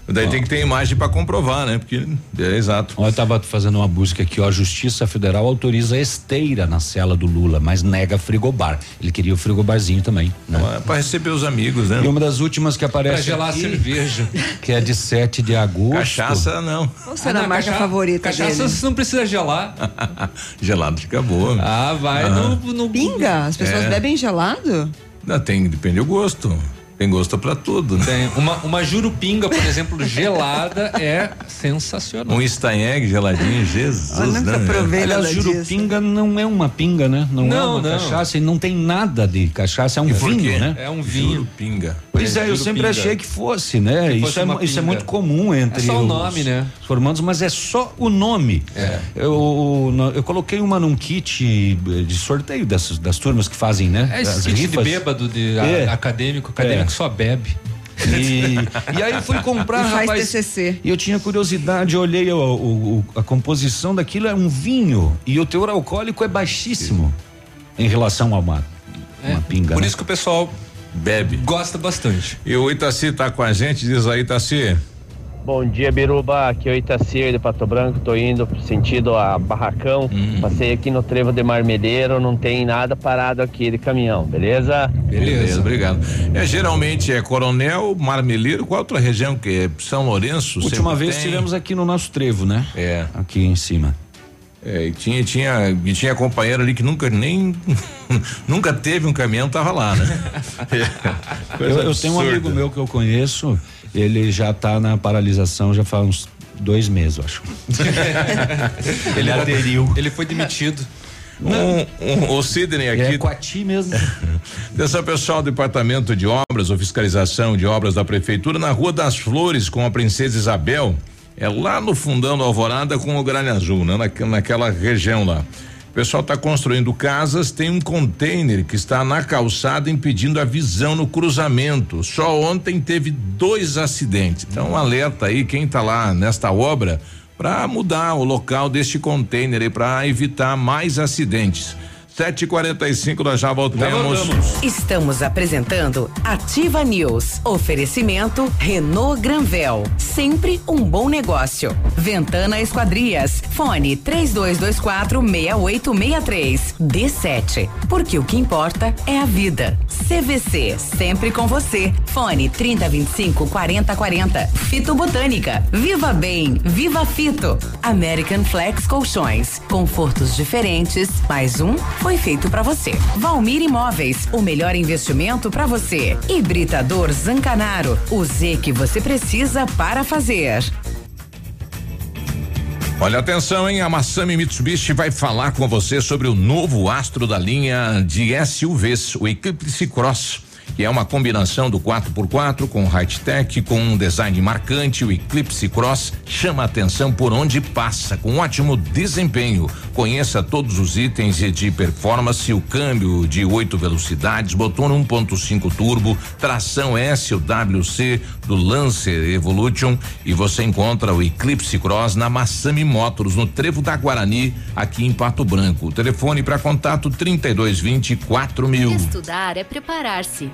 Daí tem que ter imagem para comprovar, né? Porque é exato. Ó, Eu estava fazendo uma busca aqui, ó. A Justiça Federal autoriza esteira na cela do Lula, mas nega frigobar. Ele queria o frigobarzinho também. Né? Para receber os amigos, né? E uma das últimas que aparece. Pra gelar aqui, a cerveja. Que é de 7 de agosto. Cachaça não. Qual será Ah, a marca cacha- favorita Cachaça dele? você não precisa gelar. Gelado fica boa. Ah, vai no, no Pinga? As pessoas É. bebem gelado? Não, tem, depende do gosto. Tem gosto para tudo, né? Tem uma, uma jurupinga, por exemplo, gelada é sensacional. Um Stanheg geladinho, Jesus, Eu nunca né? provei Aliás, nada disso. jurupinga não é uma pinga, né? Não, é Não, uma não. cachaça e não tem nada de cachaça, é um E vinho, né? É um vinho. Jurupinga. Pois é, eu sempre pinga. achei que fosse, né? Que isso, fosse é, uma mu- isso é muito comum entre É só o os nome, né? os formandos, mas é só o nome. É. Eu, eu coloquei uma num kit de sorteio dessas, das turmas que fazem, né? É esse kit de bêbado de É. a- acadêmico, acadêmico É. só bebe. E, e aí eu fui comprar, E faz rapaz. TCC. E eu tinha curiosidade, eu olhei o- o- a composição daquilo, é um vinho. E o teor alcoólico é baixíssimo em relação a uma, uma pinga. Por né? isso que o pessoal Bebe. gosta bastante. E o Itaci tá com a gente, diz aí, Itaci. Bom dia, Biruba. Aqui é o Itacir de Pato Branco. Tô indo pro sentido a Barracão. Passei aqui no Trevo de Marmedeiro. Não tem nada parado aqui de caminhão, beleza? Beleza, obrigado. É, geralmente é Coronel, Marmeleiro, qual outra região que é? São Lourenço? Última vez tem. tivemos aqui no nosso trevo, né? É. Aqui em cima. É, e tinha, tinha, e tinha companheiro ali que nunca nem nunca teve um caminhão, tava lá, né? Eu, eu tenho um amigo meu que eu conheço, ele já tá na paralisação já faz uns dois meses, eu acho. ele aderiu. Ele foi demitido. Um, um, o Sidney aqui. É Coati mesmo. Dessa pessoal do Departamento de Obras ou Fiscalização de Obras da Prefeitura na Rua das Flores com a Princesa Isabel. É lá no fundão do Alvorada com o Gralha Azul, né? Naque- naquela região lá. O pessoal está construindo casas, tem um container que está na calçada impedindo a visão no cruzamento. Só ontem teve dois acidentes. Então, alerta aí quem está lá nesta obra para mudar o local deste container aí para evitar mais acidentes. Sete e quarenta e cinco, nós já voltamos. Estamos apresentando Ativa News. Oferecimento Renault Granvel. Sempre um bom negócio. Ventana Esquadrias. Fone três dois, dois quatro meia oito meia três. D7. Porque o que importa é a vida. CVC. Sempre com você. Fone trinta vinte e cinco quarenta quarenta. Fito Botânica. Viva Bem. Viva Fito. American Flex Colchões. Confortos diferentes. Mais um foi feito para você. Valmir Imóveis, o melhor investimento para você. Hibridador Zancanaro, o Z que você precisa para fazer. Olha atenção, hein? A Massami Mitsubishi vai falar com você sobre o novo astro da linha de SUVs, o Eclipse Cross que é uma combinação do 4x4 com high-tech, com um design marcante. O Eclipse Cross chama atenção por onde passa, com ótimo desempenho. Conheça todos os itens de performance, o câmbio de oito velocidades, motor 1.5 turbo, tração SWC do Lancer Evolution e você encontra o Eclipse Cross na Massami Motors, no Trevo da Guarani, aqui em Pato Branco. O telefone para contato 3220 4000. Estudar é preparar-se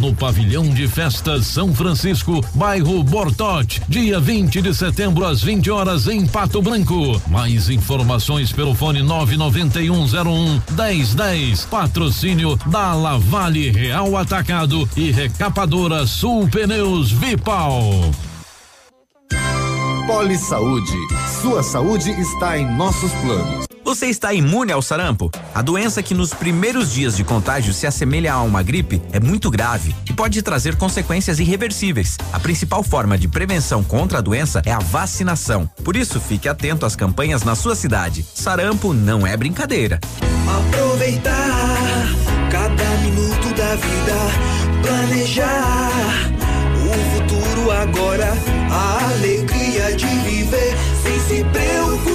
no Pavilhão de Festas São Francisco, bairro Bortote, dia 20 de setembro às 20 horas em Pato Branco. Mais informações pelo fone 99101 1010. Patrocínio da Lavale Real Atacado e Recapadora Sul Pneus Vipal. Poli Saúde. Sua saúde está em nossos planos. Você está imune ao sarampo? A doença que nos primeiros dias de contágio se assemelha a uma gripe é muito grave e pode trazer consequências irreversíveis. A principal forma de prevenção contra a doença é a vacinação. Por isso, fique atento às campanhas na sua cidade. Sarampo não é brincadeira. Aproveitar cada minuto da vida, planejar o futuro agora, a alegria de viver sem se preocupar.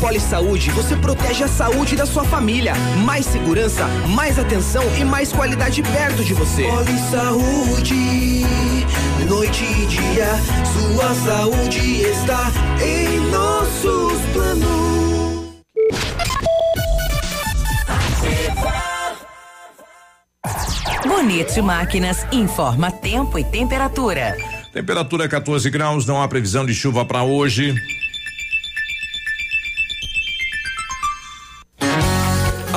Com a Poli Saúde, você protege a saúde da sua família. Mais segurança, mais atenção e mais qualidade perto de você. Poli Saúde, noite e dia, sua saúde está em nossos planos. Bonito Máquinas informa tempo e temperatura. Temperatura 14 graus, não há previsão de chuva para hoje.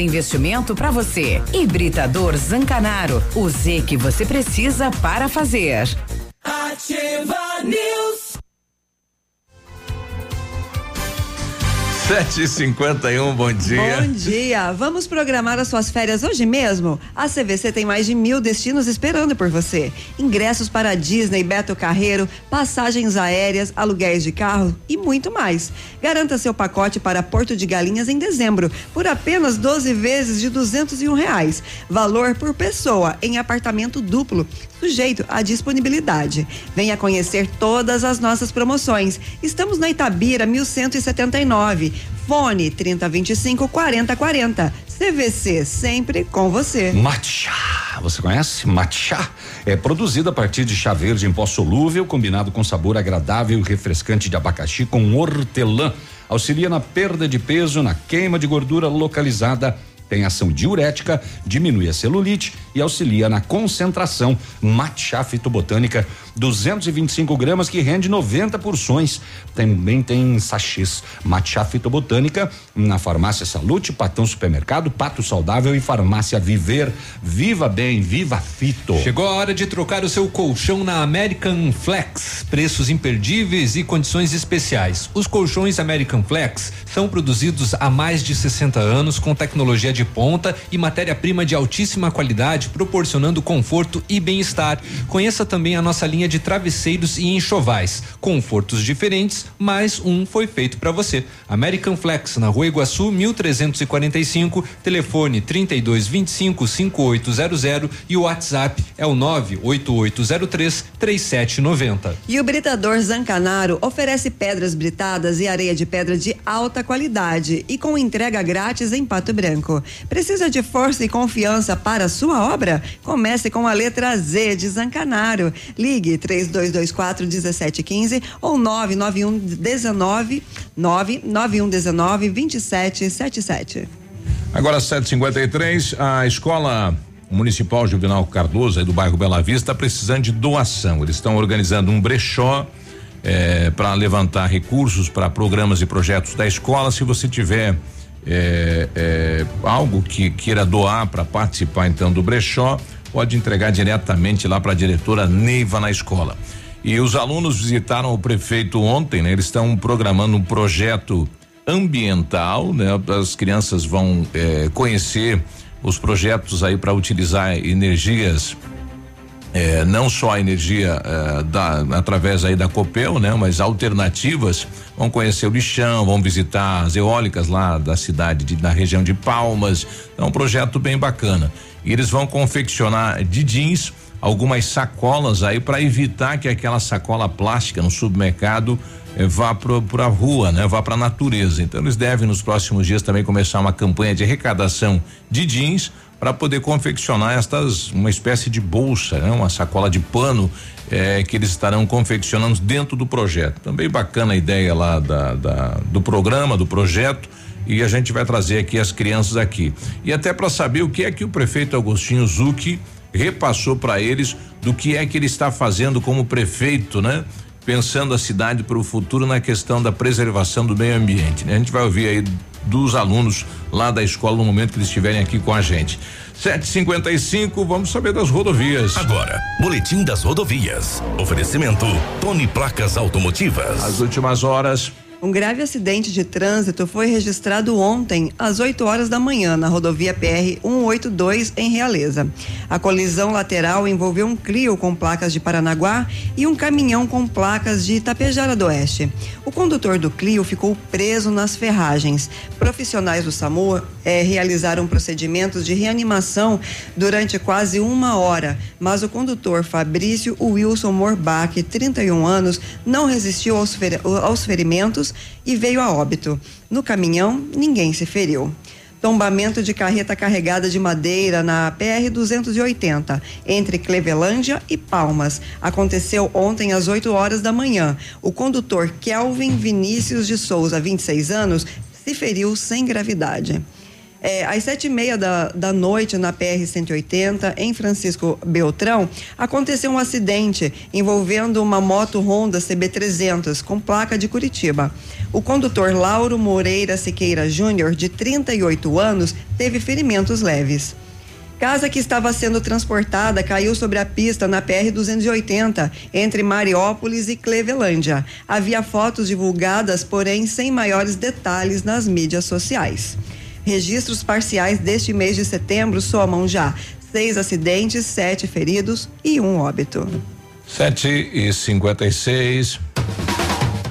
investimento para você. Hibridador Zancanaro. O Z que você precisa para fazer. Ativa News. 7h51, bom dia. Bom dia. Vamos programar as suas férias hoje mesmo? A CVC tem mais de mil destinos esperando por você. Ingressos para Disney, Beto Carreiro, passagens aéreas, aluguéis de carro e muito mais. Garanta seu pacote para Porto de Galinhas em dezembro por apenas 12 vezes de duzentos e um reais. Valor por pessoa em apartamento duplo, sujeito à disponibilidade. Venha conhecer todas as nossas promoções. Estamos na Itabira 1179. Fone 3025 4040. CVC sempre com você. Matcha. Você conhece? Matcha é produzido a partir de chá verde em pó solúvel, combinado com sabor agradável e refrescante de abacaxi com hortelã. Auxilia na perda de peso, na queima de gordura localizada. Tem ação diurética, diminui a celulite e auxilia na concentração. Matcha fitobotânica, 225 gramas que rende 90 porções. Também tem sachês. Matcha fitobotânica na farmácia Salute, Patão Supermercado, Pato Saudável e farmácia Viver. Viva bem, viva fito. Chegou a hora de trocar o seu colchão na American Flex. Preços imperdíveis e condições especiais. Os colchões American Flex são produzidos há mais de 60 anos com tecnologia de ponta e matéria-prima de altíssima qualidade, proporcionando conforto e bem-estar. Conheça também a nossa linha de travesseiros e enxovais. Confortos diferentes, mas um foi feito para você. American Flex na Rua Iguaçu, 1345, telefone 3225 5800 e o WhatsApp é o 98803 3790. E o Britador Zancanaro oferece pedras britadas e areia de pedra de alta qualidade e com entrega grátis em Pato Branco. Precisa de força e confiança para sua obra? Comece com a letra Z de Zancanaro. Ligue 3224 1715 ou 991 19 991 19 2777. Agora 753, a escola municipal Juvenal Cardoso do bairro Bela Vista está precisando de doação. Eles estão organizando um brechó eh, para levantar recursos para programas e projetos da escola. Se você tiver eh, eh, algo que queira doar para participar então do brechó, pode entregar diretamente lá para a diretora Neiva na escola. E os alunos visitaram o prefeito ontem, né? Eles estão programando um projeto ambiental, né? As crianças vão eh, conhecer os projetos aí para utilizar energias eh, não só a energia eh, da através aí da Copel, né, mas alternativas. Vão conhecer o lixão, vão visitar as eólicas lá da cidade, de, da região de Palmas. É um projeto bem bacana. E eles vão confeccionar de jeans algumas sacolas aí para evitar que aquela sacola plástica no supermercado eh, vá para a rua, né? Vá para a natureza. Então eles devem nos próximos dias também começar uma campanha de arrecadação de jeans para poder confeccionar estas uma espécie de bolsa, né? Uma sacola de pano eh, que eles estarão confeccionando dentro do projeto. Também bacana a ideia lá da, da do programa, do projeto e a gente vai trazer aqui as crianças aqui. E até para saber o que é que o prefeito Agostinho Zucchi repassou para eles do que é que ele está fazendo como prefeito, né? Pensando a cidade para o futuro na questão da preservação do meio ambiente. Né? A gente vai ouvir aí dos alunos lá da escola no momento que eles estiverem aqui com a gente. 755, vamos saber das rodovias. Agora, Boletim das Rodovias. Oferecimento Tony Placas Automotivas. As últimas horas. Um grave acidente de trânsito foi registrado ontem, às 8 horas da manhã, na rodovia PR 182, em Realeza. A colisão lateral envolveu um Clio com placas de Paranaguá e um caminhão com placas de Itapejara do Oeste. O condutor do Clio ficou preso nas ferragens. Profissionais do SAMU eh, realizaram procedimentos de reanimação durante quase uma hora, mas o condutor Fabrício Wilson Morbach, 31 anos, não resistiu aos, fer aos ferimentos e veio a óbito. No caminhão, ninguém se feriu. Tombamento de carreta carregada de madeira na PR 280, entre Clevelândia e Palmas. Aconteceu ontem às 8 horas da manhã. O condutor Kelvin Vinícius de Souza, 26 anos, se feriu sem gravidade. É, às sete e meia da, da noite, na PR-180, em Francisco Beltrão, aconteceu um acidente envolvendo uma moto Honda CB300 com placa de Curitiba. O condutor Lauro Moreira Siqueira Júnior, de 38 anos, teve ferimentos leves. Casa que estava sendo transportada caiu sobre a pista na PR-280, entre Mariópolis e Clevelândia. Havia fotos divulgadas, porém sem maiores detalhes nas mídias sociais. Registros parciais deste mês de setembro somam já seis acidentes, sete feridos e um óbito. Sete e cinquenta e seis.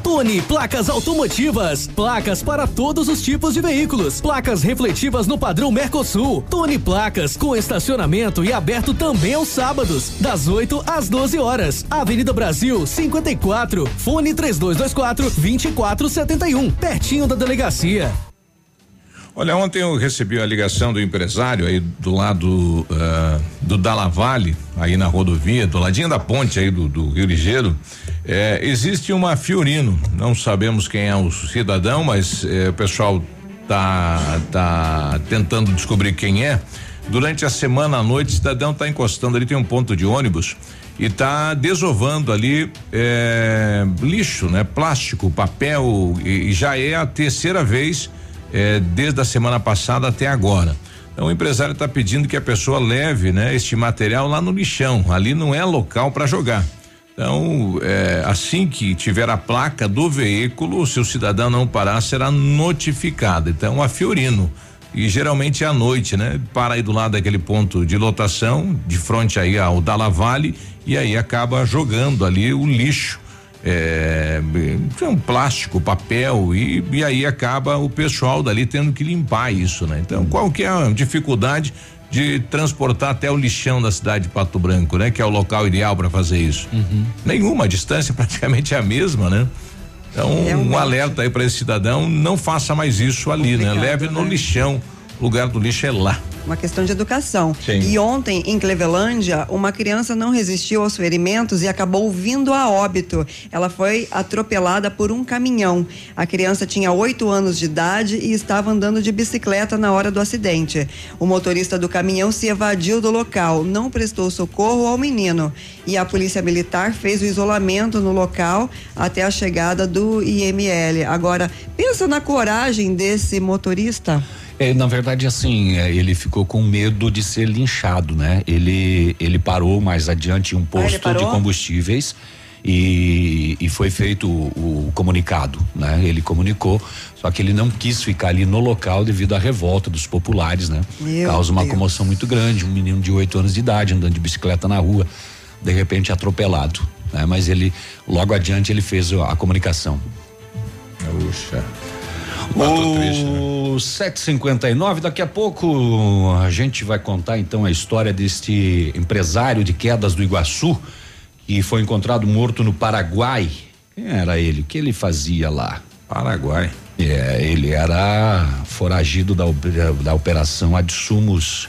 Tony Placas Automotivas. Placas para todos os tipos de veículos. Placas refletivas no padrão Mercosul. Tony Placas com estacionamento e aberto também aos sábados, das 8 às 12 horas. Avenida Brasil 54. Fone 3224 2471. Pertinho da delegacia. Olha, ontem eu recebi a ligação do empresário aí do lado uh, do Dalla Vale, aí na rodovia, do ladinho da ponte aí do, do Rio Ligeiro. É, existe uma Fiorino, não sabemos quem é o cidadão, mas é, o pessoal tá, tá tentando descobrir quem é. Durante a semana à noite, o cidadão está encostando ali, tem um ponto de ônibus e está desovando ali é, lixo, né? Plástico, papel e, e já é a terceira vez é, desde a semana passada até agora. Então o empresário está pedindo que a pessoa leve, né, este material lá no lixão. Ali não é local para jogar. Então, é, assim que tiver a placa do veículo, se o cidadão não parar, será notificado. Então, a Fiorino. E geralmente é à noite, né? Para aí do lado daquele ponto de lotação, de frente aí ao Dalla Vale, e aí acaba jogando ali o lixo é, é, um plástico, papel e, e aí acaba o pessoal dali tendo que limpar isso, né? Então, qual que é a dificuldade de transportar até o lixão da cidade de Pato Branco, né? Que é o local ideal para fazer isso? Uhum. Nenhuma, a distância praticamente é a mesma, né? Então, um, um alerta aí para esse cidadão, não faça mais isso ali, né? Leve no né? lixão. O lugar do lixo é lá uma questão de educação. Sim. E ontem, em Clevelândia, uma criança não resistiu aos ferimentos e acabou vindo a óbito. Ela foi atropelada por um caminhão. A criança tinha oito anos de idade e estava andando de bicicleta na hora do acidente. O motorista do caminhão se evadiu do local, não prestou socorro ao menino. E a polícia militar fez o isolamento no local até a chegada do IML. Agora, pensa na coragem desse motorista. É, na verdade, assim, é, ele ficou com medo de ser linchado, né? Ele, ele parou mais adiante em um ah, posto ah, de combustíveis e, e foi feito o, o, comunicado, né? Ele comunicou, só que ele não quis ficar ali no local devido à revolta dos populares, né? Meu Causa uma Deus. comoção muito grande, um menino de oito anos de idade andando de bicicleta na rua, de repente atropelado, né? Mas ele, logo adiante, ele fez a, a comunicação. Puxa. O 759, né? daqui a pouco a gente vai contar então a história deste empresário de quedas do Iguaçu que foi encontrado morto no Paraguai. Quem era ele? O que ele fazia lá? Paraguai. É, ele era foragido da, da operação Adsumos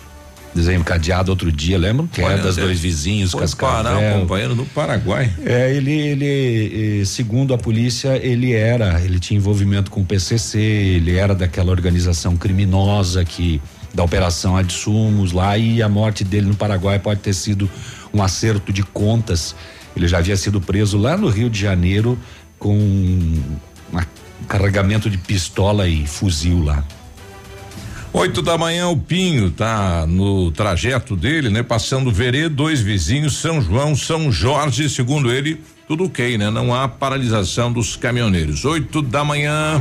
desencadeado outro dia, lembra? Que era das dois vizinhos, Foi Cascavel. acompanhando no Paraguai. É, ele, ele, segundo a polícia, ele era, ele tinha envolvimento com o PCC, ele era daquela organização criminosa que da operação Adsumos lá e a morte dele no Paraguai pode ter sido um acerto de contas. Ele já havia sido preso lá no Rio de Janeiro com um carregamento de pistola e fuzil lá. Oito da manhã, o Pinho tá no trajeto dele, né? Passando Verê, dois vizinhos, São João, São Jorge, segundo ele, tudo ok, né? Não há paralisação dos caminhoneiros. Oito da manhã.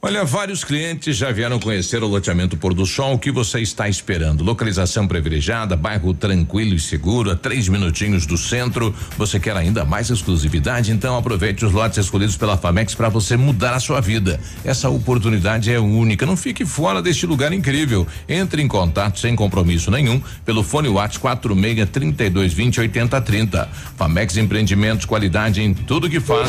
Olha, vários clientes já vieram conhecer o loteamento Pôr do Sol. O que você está esperando? Localização privilegiada, bairro tranquilo e seguro, a três minutinhos do centro. Você quer ainda mais exclusividade? Então aproveite os lotes escolhidos pela Famex para você mudar a sua vida. Essa oportunidade é única. Não fique fora deste lugar incrível. Entre em contato sem compromisso nenhum pelo fone WhatsApp 46 32 20 80 30. Famex Empreendimentos, qualidade em tudo que faz.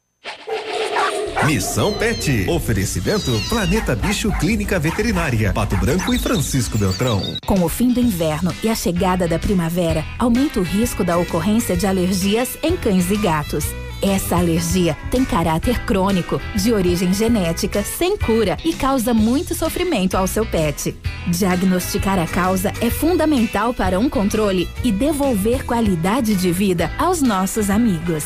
Missão Pet. Oferecimento Planeta Bicho Clínica Veterinária. Pato Branco e Francisco Beltrão. Com o fim do inverno e a chegada da primavera, aumenta o risco da ocorrência de alergias em cães e gatos. Essa alergia tem caráter crônico, de origem genética, sem cura e causa muito sofrimento ao seu pet. Diagnosticar a causa é fundamental para um controle e devolver qualidade de vida aos nossos amigos.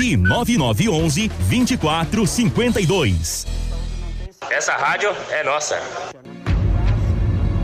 9911 2452. Essa rádio é nossa.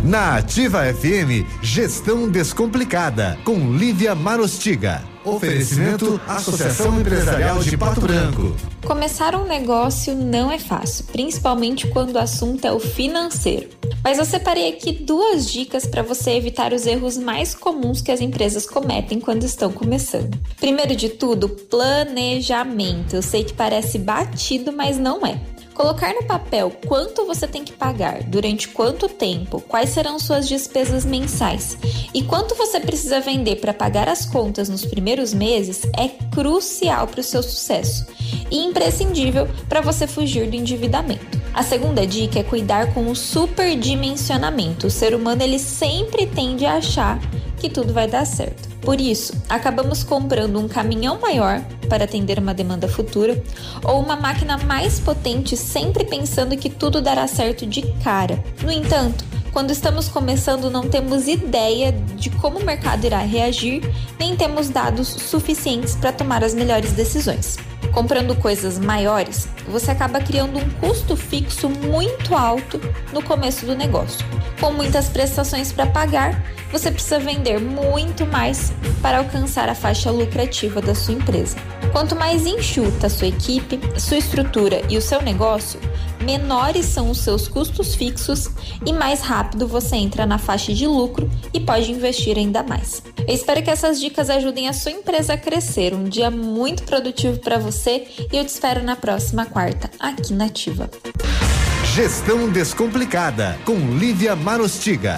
Na Ativa FM, Gestão Descomplicada, com Lívia Marostiga. Oferecimento Associação Empresarial de Pato Branco. Começar um negócio não é fácil, principalmente quando o assunto é o financeiro. Mas eu separei aqui duas dicas para você evitar os erros mais comuns que as empresas cometem quando estão começando. Primeiro de tudo, planejamento. Eu sei que parece batido, mas não é. Colocar no papel quanto você tem que pagar, durante quanto tempo, quais serão suas despesas mensais e quanto você precisa vender para pagar as contas nos primeiros meses é crucial para o seu sucesso e imprescindível para você fugir do endividamento. A segunda dica é cuidar com o superdimensionamento. O ser humano ele sempre tende a achar que tudo vai dar certo. Por isso, acabamos comprando um caminhão maior para atender uma demanda futura ou uma máquina mais potente, sempre pensando que tudo dará certo de cara. No entanto, quando estamos começando, não temos ideia de como o mercado irá reagir, nem temos dados suficientes para tomar as melhores decisões. Comprando coisas maiores, você acaba criando um custo fixo muito alto no começo do negócio. Com muitas prestações para pagar, você precisa vender muito mais para alcançar a faixa lucrativa da sua empresa. Quanto mais enxuta a sua equipe, sua estrutura e o seu negócio, menores são os seus custos fixos e mais rápido você entra na faixa de lucro e pode investir ainda mais. Eu espero que essas dicas ajudem a sua empresa a crescer. Um dia muito produtivo para você e eu te espero na próxima quarta aqui na Ativa. Gestão Descomplicada com Lívia Marostiga.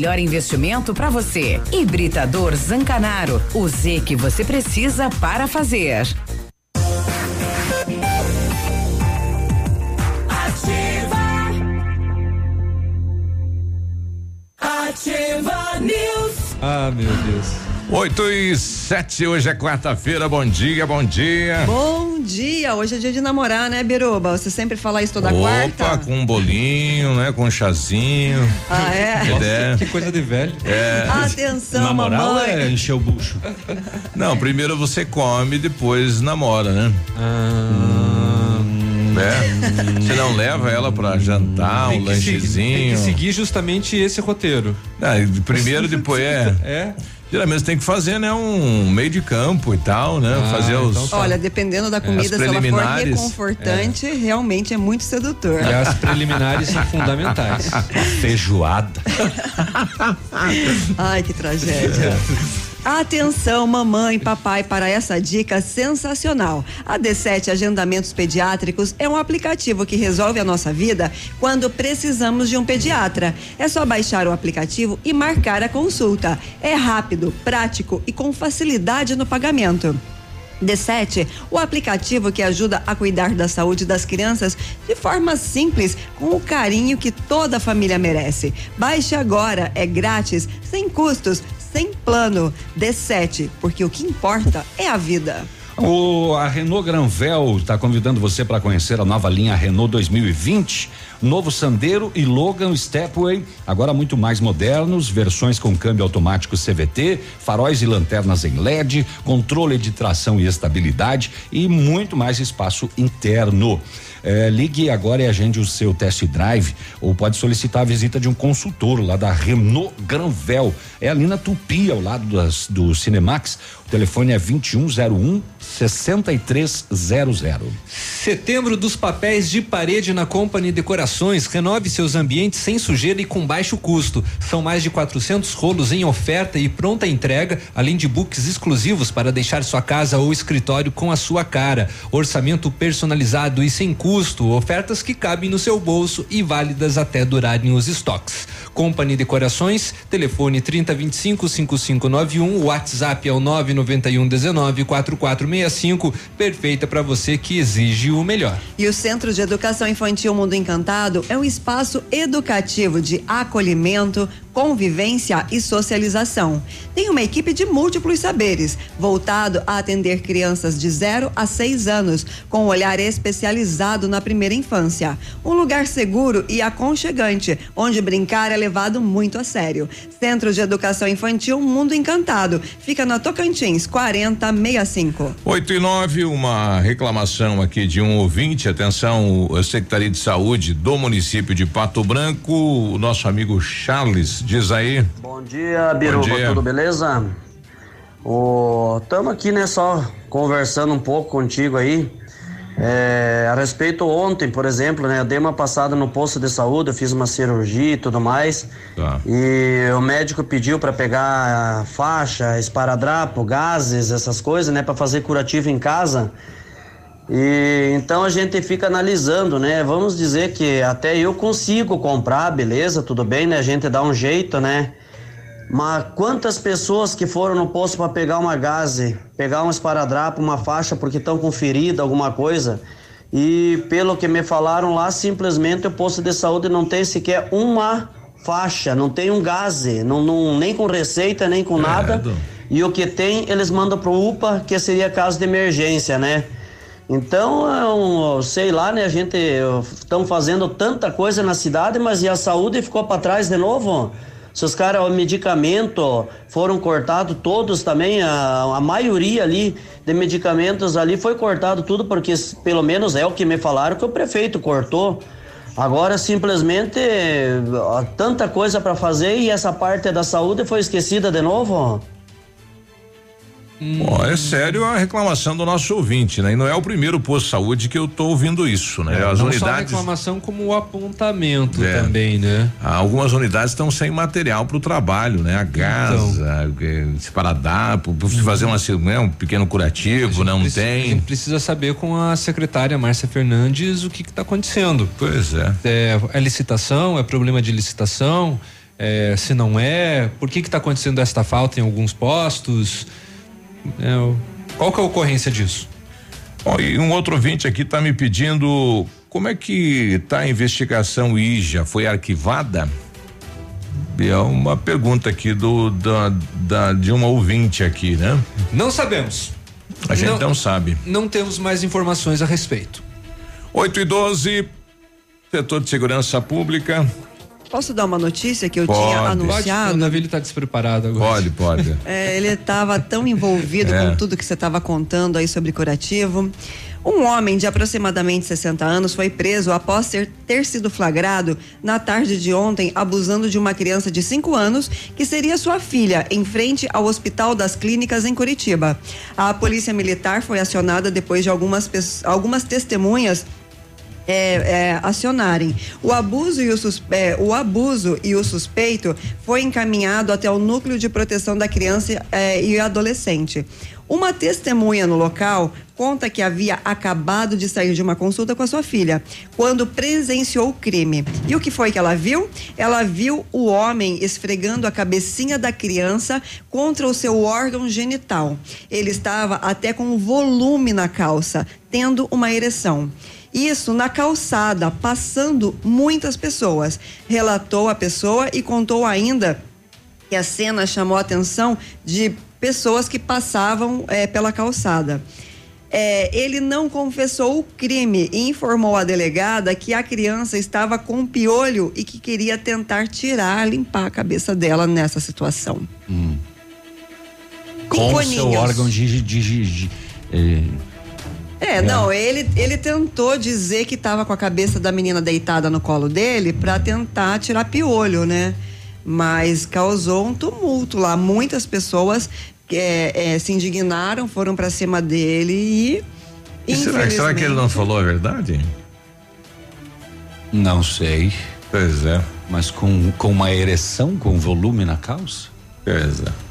investimento para você. Hibridador Zancanaro. O Z que você precisa para fazer. Ativa News. Ah, meu Deus. 8 e 7, hoje é quarta-feira. Bom dia, bom dia. Bom dia, hoje é dia de namorar, né, Biruba? Você sempre fala isso toda Opa, quarta? com um bolinho, né? Com um chazinho. Ah, é? É. Que coisa de velho. É. Atenção, Namorar mamãe. é encher o bucho? Não, primeiro você come, depois namora, né? É. Você não leva ela pra jantar, um Tem seguir- lanchezinho. Tem que seguir justamente esse roteiro. Ah, primeiro, depois é. É. Geralmente você tem que fazer, né? Um meio de campo e tal, né? Ah, fazer os. Olha, dependendo da comida, se ela for reconfortante, realmente é muito sedutor. E as preliminares são fundamentais. Feijoada. Ai, que tragédia. Atenção, mamãe e papai, para essa dica sensacional. A D7 Agendamentos Pediátricos é um aplicativo que resolve a nossa vida quando precisamos de um pediatra. É só baixar o aplicativo e marcar a consulta. É rápido, prático e com facilidade no pagamento. D7, o aplicativo que ajuda a cuidar da saúde das crianças de forma simples, com o carinho que toda família merece. Baixe agora, é grátis, sem custos, sem plano. D7, porque o que importa é a vida. O, a Renault Granvel está convidando você para conhecer a nova linha Renault 2020. Novo Sandero e Logan Stepway, agora muito mais modernos, versões com câmbio automático CVT, faróis e lanternas em LED, controle de tração e estabilidade e muito mais espaço interno. Eh, ligue agora e agende o seu test drive ou pode solicitar a visita de um consultor lá da Renault Granvel. É ali na Tupi, ao lado das, do Cinemax. Telefone é 2101 6300. Setembro dos papéis de parede na Company Decorações. Renove seus ambientes sem sujeira e com baixo custo. São mais de 400 rolos em oferta e pronta entrega, além de books exclusivos para deixar sua casa ou escritório com a sua cara. Orçamento personalizado e sem custo. Ofertas que cabem no seu bolso e válidas até durarem os estoques. Company Decorações, telefone 3025 5591, WhatsApp é o 991 19 4465, perfeita para você que exige o melhor. E o Centro de Educação Infantil Mundo Encantado é um espaço educativo de acolhimento, convivência e socialização. Tem uma equipe de múltiplos saberes, voltado a atender crianças de 0 a 6 anos, com um olhar especializado na primeira infância. Um lugar seguro e aconchegante, onde brincar é levado muito a sério. Centro de Educação Infantil Mundo Encantado, fica na Tocantins 4065. 8 e 9, uma reclamação aqui de um ouvinte. Atenção, a Secretaria de Saúde do município de Pato Branco, o nosso amigo Charles, diz aí. Bom dia, Biruba, dia. tudo beleza? O, tamo aqui, né, só conversando um pouco contigo aí. É, a respeito ontem, por exemplo, né, eu dei uma passada no posto de saúde, eu fiz uma cirurgia e tudo mais. Tá. E o médico pediu para pegar faixa, esparadrapo, gases, essas coisas, né, para fazer curativo em casa. E então a gente fica analisando, né? Vamos dizer que até eu consigo comprar, beleza, tudo bem, né? A gente dá um jeito, né? Mas quantas pessoas que foram no posto para pegar uma gase, pegar um esparadrapo, uma faixa porque estão com ferida, alguma coisa, e pelo que me falaram lá, simplesmente o posto de saúde não tem sequer uma faixa, não tem um gase, não, não, nem com receita, nem com nada. E o que tem, eles mandam pro UPA, que seria caso de emergência, né? Então, sei lá, né? A gente estão fazendo tanta coisa na cidade, mas e a saúde ficou para trás de novo? Se os caras, o medicamento foram cortados todos também, a, a maioria ali de medicamentos ali foi cortado tudo, porque pelo menos é o que me falaram que o prefeito cortou. Agora simplesmente tanta coisa para fazer e essa parte da saúde foi esquecida de novo. Ó, é sério a reclamação do nosso ouvinte, né? E não é o primeiro posto de saúde que eu tô ouvindo isso, né? É, As não unidades. só a reclamação como o apontamento É. também, né? Algumas unidades estão sem material para o trabalho, né? A gás, Então. a, eh, esparadrapo, para fazer uma, né, um pequeno curativo, não A tem. gente precisa saber com a secretária Márcia Fernandes o que está acontecendo. Pois é. é. É licitação? É problema de licitação? É, se não é, por que está acontecendo esta falta em alguns postos? É, qual que é a ocorrência disso? Ó, e um outro ouvinte aqui está me pedindo como é que está a investigação IJA? Foi arquivada? É uma pergunta aqui do da, da- de uma ouvinte aqui, né? Não sabemos. A gente não, sabe. Não temos mais informações a respeito. 8 e 12, setor de segurança pública. Posso dar uma notícia que eu Pode. tinha Pode, anunciado? o Davi ele tá despreparado agora. Pode, pode. É, ele estava tão envolvido É. com tudo que você estava contando aí sobre curativo. Um homem de aproximadamente 60 anos foi preso após ter, ter sido flagrado na tarde de ontem abusando de uma criança de 5 anos que seria sua filha em frente ao Hospital das Clínicas em Curitiba. A polícia militar foi acionada depois de algumas, algumas testemunhas é, é, acionarem. O abuso, e o, suspe- é, o abuso e o suspeito foi encaminhado até o núcleo de proteção da criança é, e adolescente. Uma testemunha no local conta que havia acabado de sair de uma consulta com a sua filha, quando presenciou o crime. E o que foi que ela viu? Ela viu o homem esfregando a cabecinha da criança contra o seu órgão genital. Ele estava até com volume na calça, tendo uma ereção. Isso na calçada, passando muitas pessoas. Relatou a pessoa e contou ainda que a cena chamou a atenção de pessoas que passavam eh, pela calçada. Eh, ele não confessou o crime e informou à delegada que a criança estava com piolho e que queria tentar tirar, limpar a cabeça dela nessa situação. Com o seu órgão de. de, de- de- eh, É, não, ele, ele tentou dizer que estava com a cabeça da menina deitada no colo dele para tentar tirar piolho, né? Mas causou um tumulto lá. Muitas pessoas é, é, se indignaram, foram para cima dele e. E será, será que ele não falou a verdade? Não sei. Pois é. Mas com, com uma ereção, com volume na calça? Pois é.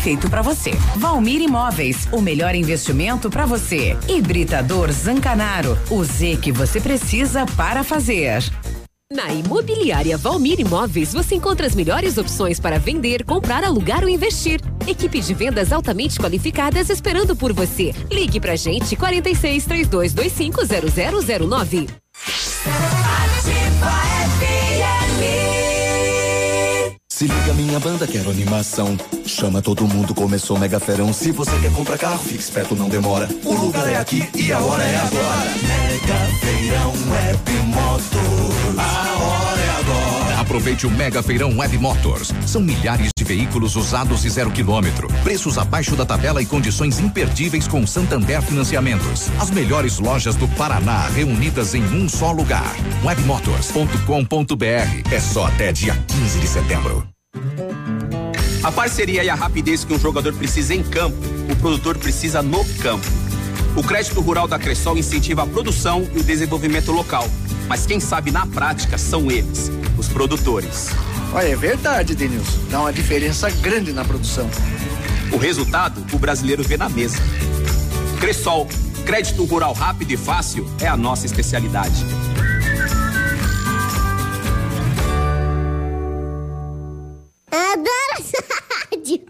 feito para você. Valmir Imóveis. O melhor investimento para você. Hibridador Zancanaro. O Z que você precisa para fazer. Na Imobiliária Valmir Imóveis, você encontra as melhores opções para vender, comprar, alugar ou investir. Equipe de vendas altamente qualificadas esperando por você. Ligue pra gente 46 3225 0009. Se liga minha banda, quero animação. Chama todo mundo, começou mega ferão. Se você quer comprar carro, fique esperto, não demora. O lugar é aqui e a hora é agora. Mega feirão Web Motors. A hora é agora. Aproveite o Mega Feirão Web Motors. São milhares de veículos usados e zero quilômetro. Preços abaixo da tabela e condições imperdíveis com Santander Financiamentos. As melhores lojas do Paraná reunidas em um só lugar. Webmotors.com.br. É só até dia 15 de setembro. A parceria e a rapidez que um jogador precisa em campo, o produtor precisa no campo. O crédito rural da Cressol incentiva a produção e o desenvolvimento local. Mas quem sabe na prática são eles, os produtores. Olha, é verdade, Denilson. Dá uma diferença grande na produção. O resultado, o brasileiro vê na mesa. Cressol, crédito rural rápido e fácil é a nossa especialidade. Adoro essa rádio.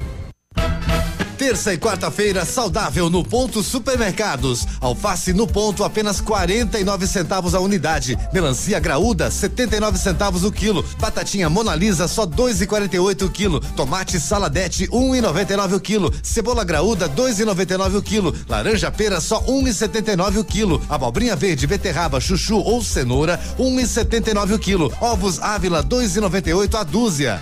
Terça e quarta-feira saudável no Ponto Supermercados. Alface no ponto apenas 49 centavos a unidade. Melancia graúda 79 centavos o quilo. Batatinha Mona Lisa só 2,48 o quilo. Tomate saladete 1,99 o quilo. Cebola graúda 2,99 o quilo. Laranja pera só 1,79 o quilo. Abobrinha verde, beterraba, chuchu ou cenoura 1,79 o quilo. Ovos Ávila 2,98 a dúzia.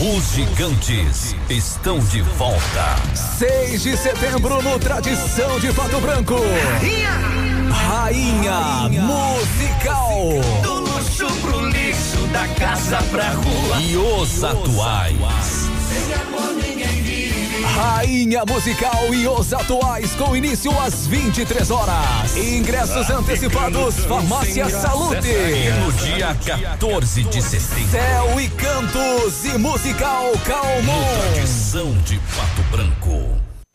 Os gigantes estão de volta. 6 de setembro no Tradição de Pato Branco. Rainha Musical. Do luxo pro lixo, da casa pra rua. E os atuais. Rainha Musical e os atuais com início às 23 horas. Ingressos antecipados, Farmácia Salute. No dia 14 de setembro. Céu e Cantos e Musical Calmon. Tradição de Pato Branco.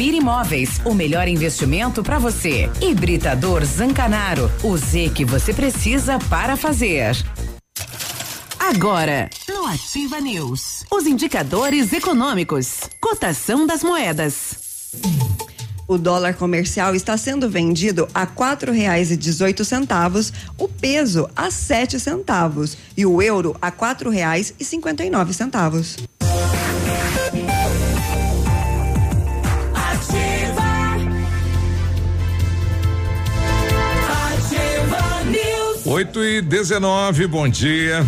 Imóveis. O melhor investimento para você. Hibridador Zancanaro. O Z que você precisa para fazer. Agora, no Ativa News, os indicadores econômicos, cotação das moedas. O dólar comercial está sendo vendido a quatro reais e dezoito centavos, o peso a sete centavos e o euro a quatro reais e cinquenta e nove centavos. 8 e 19, bom dia.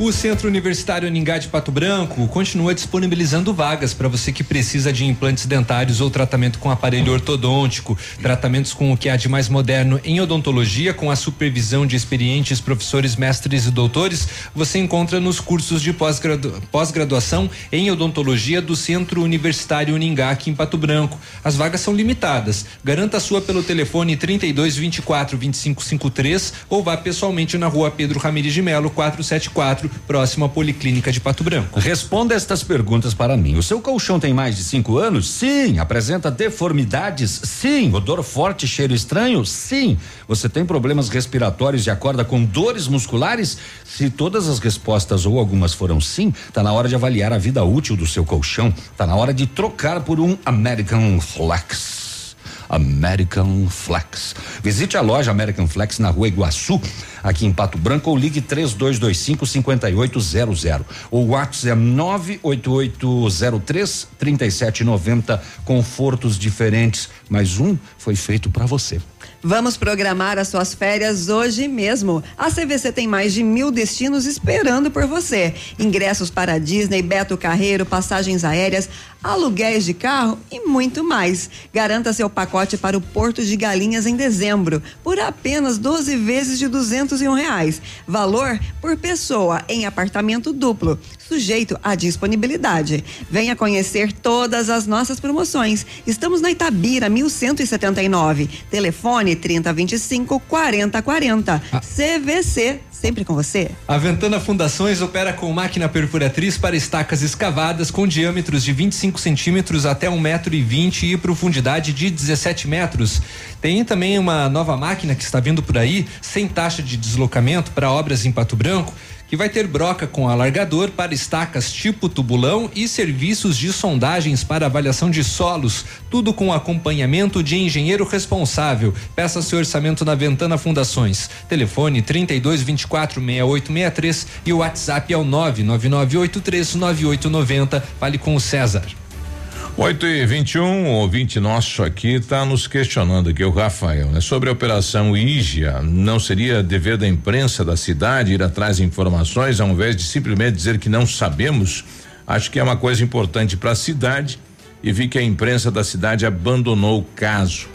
O Centro Universitário Ningá de Pato Branco continua disponibilizando vagas para você que precisa de implantes dentários ou tratamento com aparelho ortodôntico, tratamentos com o que há de mais moderno em odontologia, com a supervisão de experientes professores, mestres e doutores, você encontra nos cursos de pós-gradu- pós-graduação em odontologia do Centro Universitário Ningá aqui em Pato Branco. As vagas são limitadas. Garanta a sua pelo telefone 32 24 25 53 ou vá pessoalmente na rua Pedro Ramires de Melo 474 24, próximo à Policlínica de Pato Branco. Responda estas perguntas para mim. O seu colchão tem mais de cinco anos? Sim. Apresenta deformidades? Sim. Odor forte, cheiro estranho? Sim. Você tem problemas respiratórios e acorda com dores musculares? Se todas as respostas ou algumas foram sim, tá na hora de avaliar a vida útil do seu colchão. Tá na hora de trocar por um American Flex. American Flex. Visite a loja American Flex na rua Iguaçu, aqui em Pato Branco, ou ligue 3225 5800. O WhatsApp é 98803 3790. Confortos diferentes, mas um foi feito para você. Vamos programar as suas férias hoje mesmo. A CVC tem mais de mil destinos esperando por você. Ingressos para Disney, Beto Carreiro, passagens aéreas, aluguéis de carro e muito mais. Garanta seu pacote para o Porto de Galinhas em dezembro por apenas 12 vezes de duzentos e um reais. Valor por pessoa em apartamento duplo, sujeito à disponibilidade. Venha conhecer todas as nossas promoções. Estamos na Itabira 1179. Telefone 3025 4040. Ah. CVC sempre com você. A Ventana Fundações opera com máquina perfuratriz para estacas escavadas com diâmetros de 25 centímetros até um metro e vinte e profundidade de 17 metros. Tem também uma nova máquina que está vindo por aí, sem taxa de deslocamento para obras em Pato Branco que vai ter broca com alargador para estacas tipo tubulão e serviços de sondagens para avaliação de solos, tudo com acompanhamento de engenheiro responsável. Peça seu orçamento na Ventana Fundações. Telefone 32 24 6863 e o WhatsApp é o 99983 9890. Fale com o César. 8 e 21 um, ouvinte nosso aqui está nos questionando aqui, o Rafael, né? Sobre a operação Ígia, não seria dever da imprensa da cidade ir atrás de informações ao invés de simplesmente dizer que não sabemos? Acho que é uma coisa importante para a cidade e vi que a imprensa da cidade abandonou o caso.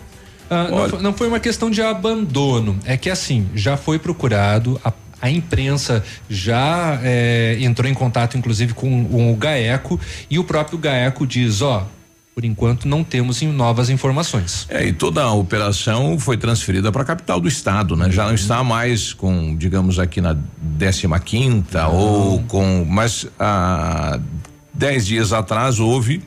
Ah, não, foi, não foi uma questão de abandono, é que assim, já foi procurado, a a imprensa já é, entrou em contato, inclusive, com, com o GAECO e o próprio GAECO diz: ó, por enquanto não temos novas informações. É, e toda a operação foi transferida para a capital do estado, né? Já não está mais com, digamos aqui na 15 quinta ou com, mas há dez dias atrás houve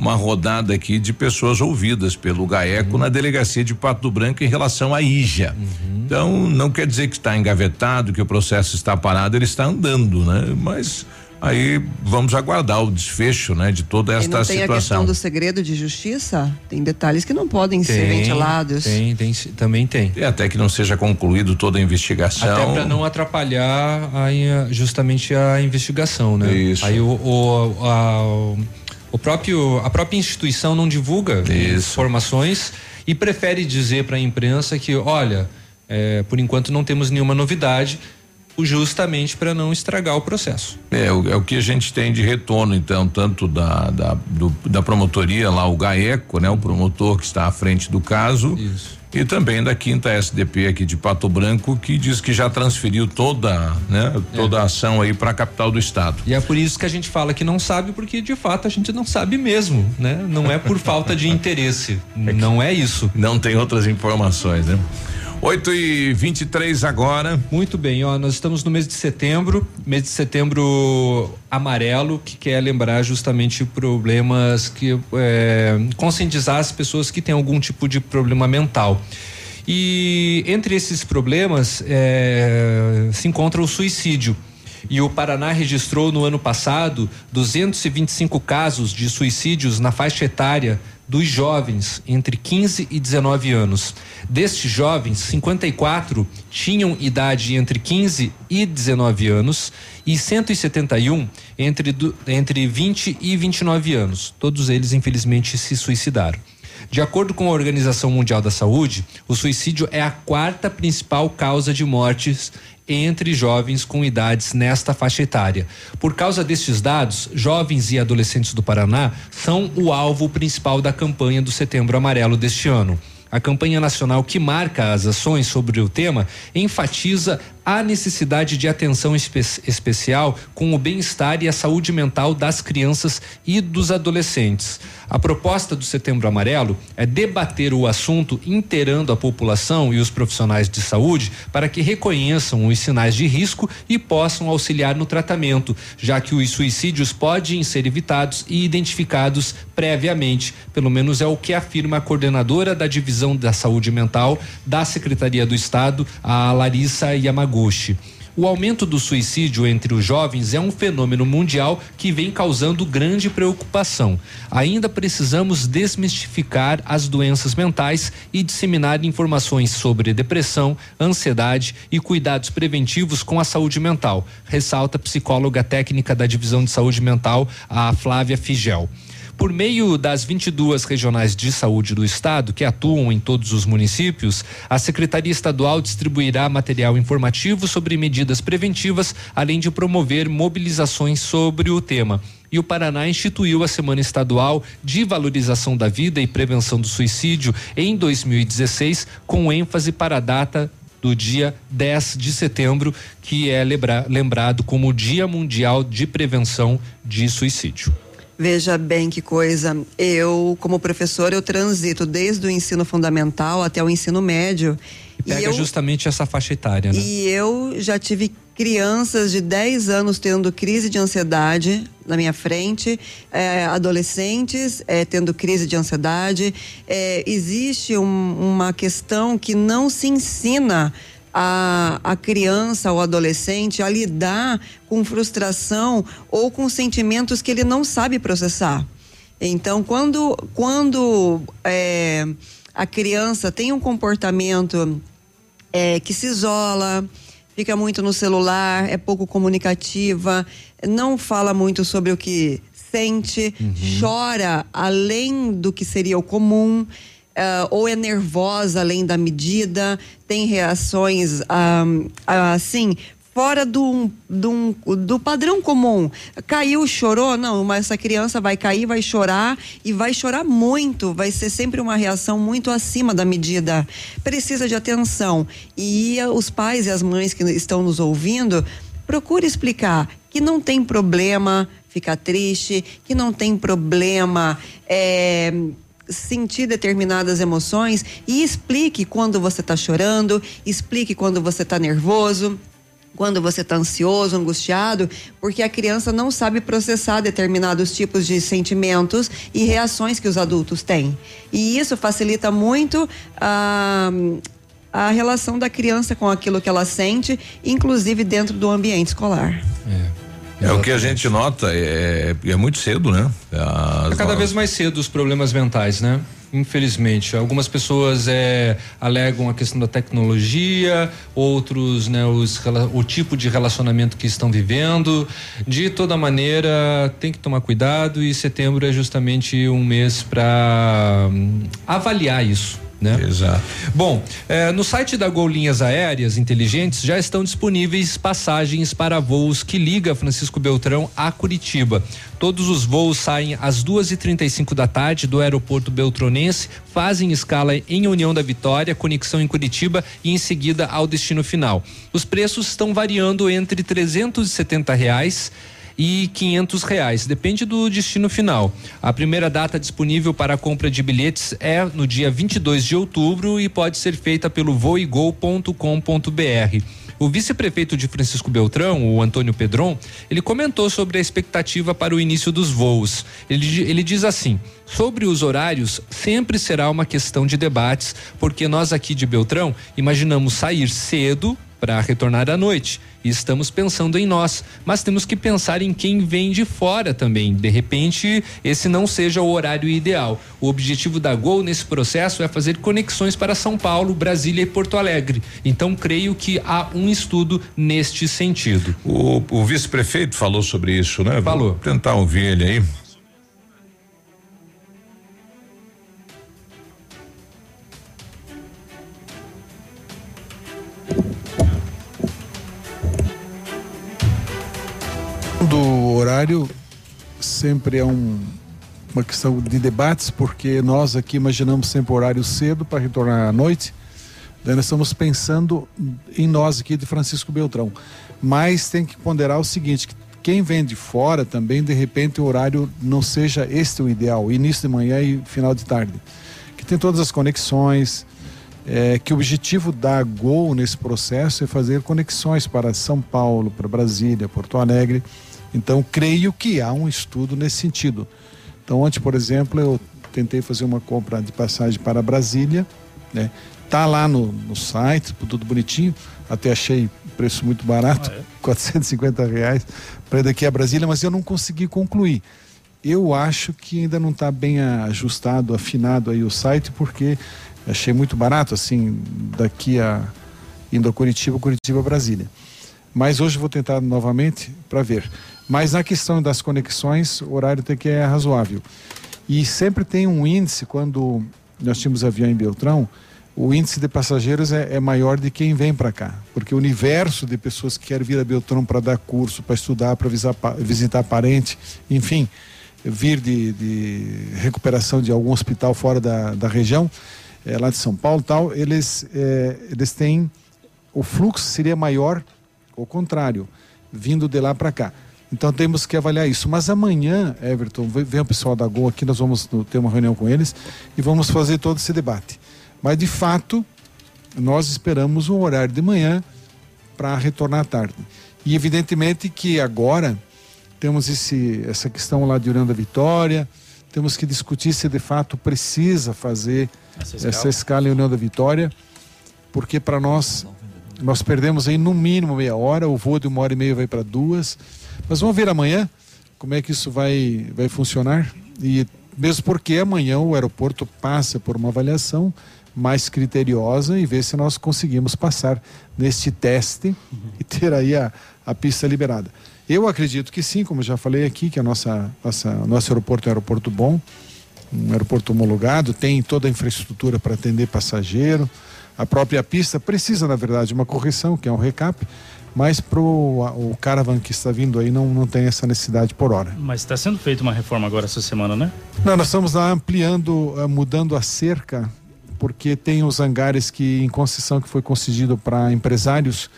uma rodada aqui de pessoas ouvidas pelo GAECO uhum. na delegacia de Pato Branco em relação à IJA. Uhum. Então, não quer dizer que está engavetado, que o processo está parado, ele está andando, né? Mas aí vamos aguardar o desfecho, né, de toda esta e não tem situação. a questão do segredo de justiça? Tem detalhes que não podem tem, ser ventilados. Tem, tem, também tem. E até que não seja concluído toda a investigação. Até para não atrapalhar a, justamente a investigação, né? Isso. Aí o, o a, o próprio, a própria instituição não divulga Isso. informações e prefere dizer para a imprensa que, olha, é, por enquanto não temos nenhuma novidade, justamente para não estragar o processo. É o, é o, que a gente tem de retorno, então, tanto da, da, do, da promotoria lá, o GAECO, né? O promotor que está à frente do caso. Isso e também da quinta SDP aqui de Pato Branco que diz que já transferiu toda, né, toda é. a ação aí para a capital do estado. E é por isso que a gente fala que não sabe porque de fato a gente não sabe mesmo, né? Não é por falta de interesse, é não é isso. Não tem outras informações, né? 8 e 23 agora. Muito bem, ó, nós estamos no mês de setembro, mês de setembro amarelo, que quer lembrar justamente problemas que é, conscientizar as pessoas que têm algum tipo de problema mental. E entre esses problemas é, se encontra o suicídio. E o Paraná registrou no ano passado 225 casos de suicídios na faixa etária dos jovens entre 15 e 19 anos. Destes jovens, 54 tinham idade entre 15 e 19 anos e 171 entre, entre 20 e 29 anos. Todos eles, infelizmente, se suicidaram. De acordo com a Organização Mundial da Saúde, o suicídio é a quarta principal causa de mortes entre jovens com idades nesta faixa etária. Por causa destes dados, jovens e adolescentes do Paraná são o alvo principal da campanha do Setembro Amarelo deste ano. A campanha nacional que marca as ações sobre o tema enfatiza há necessidade de atenção espe especial com o bem-estar e a saúde mental das crianças e dos adolescentes. A proposta do Setembro Amarelo é debater o assunto inteirando a população e os profissionais de saúde para que reconheçam os sinais de risco e possam auxiliar no tratamento, já que os suicídios podem ser evitados e identificados previamente. Pelo menos é o que afirma a coordenadora da Divisão da Saúde Mental da Secretaria do Estado, a Larissa Yamaguchi. O aumento do suicídio entre os jovens é um fenômeno mundial que vem causando grande preocupação. Ainda precisamos desmistificar as doenças mentais e disseminar informações sobre depressão, ansiedade e cuidados preventivos com a saúde mental, ressalta a psicóloga técnica da Divisão de Saúde Mental, a Flávia Figel. Por meio das 22 regionais de saúde do estado, que atuam em todos os municípios, a Secretaria Estadual distribuirá material informativo sobre medidas preventivas, além de promover mobilizações sobre o tema e o Paraná instituiu a Semana Estadual de Valorização da Vida e Prevenção do Suicídio em 2016, com ênfase para a data do dia 10 de setembro, que é lembra, lembrado como Dia Mundial de Prevenção de Suicídio. Veja bem que coisa. Eu, como professor, eu transito desde o ensino fundamental até o ensino médio. E pega eu, justamente essa faixa etária, né? E eu já tive crianças de 10 anos tendo crise de ansiedade na minha frente, é, adolescentes é, tendo crise de ansiedade. É, existe um, uma questão que não se ensina a, a criança ou adolescente a lidar com frustração ou com sentimentos que ele não sabe processar. Então, quando, quando é, a criança tem um comportamento é, que se isola, fica muito no celular, é pouco comunicativa, não fala muito sobre o que sente, uhum. chora além do que seria o comum uh, ou é nervosa além da medida, tem reações assim fora do, do, do padrão comum. Caiu, chorou, não, mas essa criança vai cair, vai chorar e vai chorar muito, vai ser sempre uma reação muito acima da medida. Precisa de atenção. E os pais e as mães que estão nos ouvindo, procure explicar que não tem problema ficar triste, que não tem problema. É, sentir determinadas emoções e explique quando você está chorando, explique quando você está nervoso quando você está ansioso, angustiado, porque a criança não sabe processar determinados tipos de sentimentos e reações que os adultos têm. E isso facilita muito a, a relação da criança com aquilo que ela sente, inclusive dentro do ambiente escolar. É. É o que a gente nota, é, é muito cedo, né? As é cada vez mais cedo os problemas mentais, né? Infelizmente, algumas pessoas é, alegam a questão da tecnologia, outros, né, os, o tipo de relacionamento que estão vivendo. De toda maneira, tem que tomar cuidado e setembro é justamente um mês para hum, avaliar isso né? Exato. Bom, eh, no site da Gol Linhas Aéreas Inteligentes já estão disponíveis passagens para voos que liga Francisco Beltrão a Curitiba. Todos os voos saem às duas e trinta e cinco da tarde do aeroporto Beltronense, fazem escala em União da Vitória, conexão em Curitiba e em seguida ao destino final. Os preços estão variando entre trezentos e setenta reais e quinhentos reais, depende do destino final. A primeira data disponível para a compra de bilhetes é no dia 22 de outubro e pode ser feita pelo voigol.com.br. O vice-prefeito de Francisco Beltrão, o Antônio Pedron, ele comentou sobre a expectativa para o início dos voos. Ele, ele diz assim: sobre os horários, sempre será uma questão de debates, porque nós aqui de Beltrão imaginamos sair cedo para retornar à noite. E estamos pensando em nós, mas temos que pensar em quem vem de fora também. De repente, esse não seja o horário ideal. O objetivo da Gol nesse processo é fazer conexões para São Paulo, Brasília e Porto Alegre. Então, creio que há um estudo neste sentido. O, o vice-prefeito falou sobre isso, né? Falou. Vou tentar ouvir ele aí. Do horário sempre é um, uma questão de debates, porque nós aqui imaginamos sempre o horário cedo para retornar à noite, Daí nós estamos pensando em nós aqui de Francisco Beltrão. Mas tem que ponderar o seguinte, que quem vem de fora também, de repente, o horário não seja este o ideal, início de manhã e final de tarde. Que tem todas as conexões, é, que o objetivo da Gol nesse processo é fazer conexões para São Paulo, para Brasília, Porto Alegre. Então, creio que há um estudo nesse sentido. Então, ontem, por exemplo, eu tentei fazer uma compra de passagem para Brasília, né? Tá lá no, no site, tudo bonitinho. Até achei preço muito barato, ah, é? 450 reais para daqui a Brasília, mas eu não consegui concluir. Eu acho que ainda não está bem ajustado, afinado aí o site, porque achei muito barato, assim, daqui a indo a Curitiba, Curitiba a Brasília. Mas hoje vou tentar novamente para ver. Mas na questão das conexões, o horário até que é razoável. E sempre tem um índice, quando nós tínhamos avião em Beltrão, o índice de passageiros é, é maior de quem vem para cá, porque o universo de pessoas que querem vir a Beltrão para dar curso, para estudar, para visitar, parente, enfim, vir de, de, recuperação de algum hospital fora da, da região, é, lá de São Paulo tal, eles, é, eles têm, o fluxo seria maior, ao contrário, vindo de lá para cá. Então temos que avaliar isso. Mas amanhã, Everton, vem o pessoal da Gol aqui, nós vamos ter uma reunião com eles e vamos fazer todo esse debate. Mas de fato, nós esperamos um horário de manhã para retornar à tarde. E evidentemente que agora temos esse, essa questão lá de União da Vitória, temos que discutir se de fato precisa fazer essa escala, essa escala em União da Vitória, porque para nós nós perdemos aí no mínimo meia hora, o voo de uma hora e meia vai para duas. Mas vamos ver amanhã como é que isso vai, vai funcionar. E mesmo porque amanhã o aeroporto passa por uma avaliação mais criteriosa e ver se nós conseguimos passar neste teste e ter aí a, a pista liberada. Eu acredito que sim, como já falei aqui, que a nossa, nossa nosso aeroporto é um aeroporto bom, um aeroporto homologado, tem toda a infraestrutura para atender passageiro. A própria pista precisa, na verdade, de uma correção, que é um recap, mas para o caravan que está vindo aí não, não tem essa necessidade por hora. Mas está sendo feita uma reforma agora essa semana, né? Não, nós estamos lá ampliando, eh, mudando a cerca porque tem os hangares que em concessão que foi concedido para empresários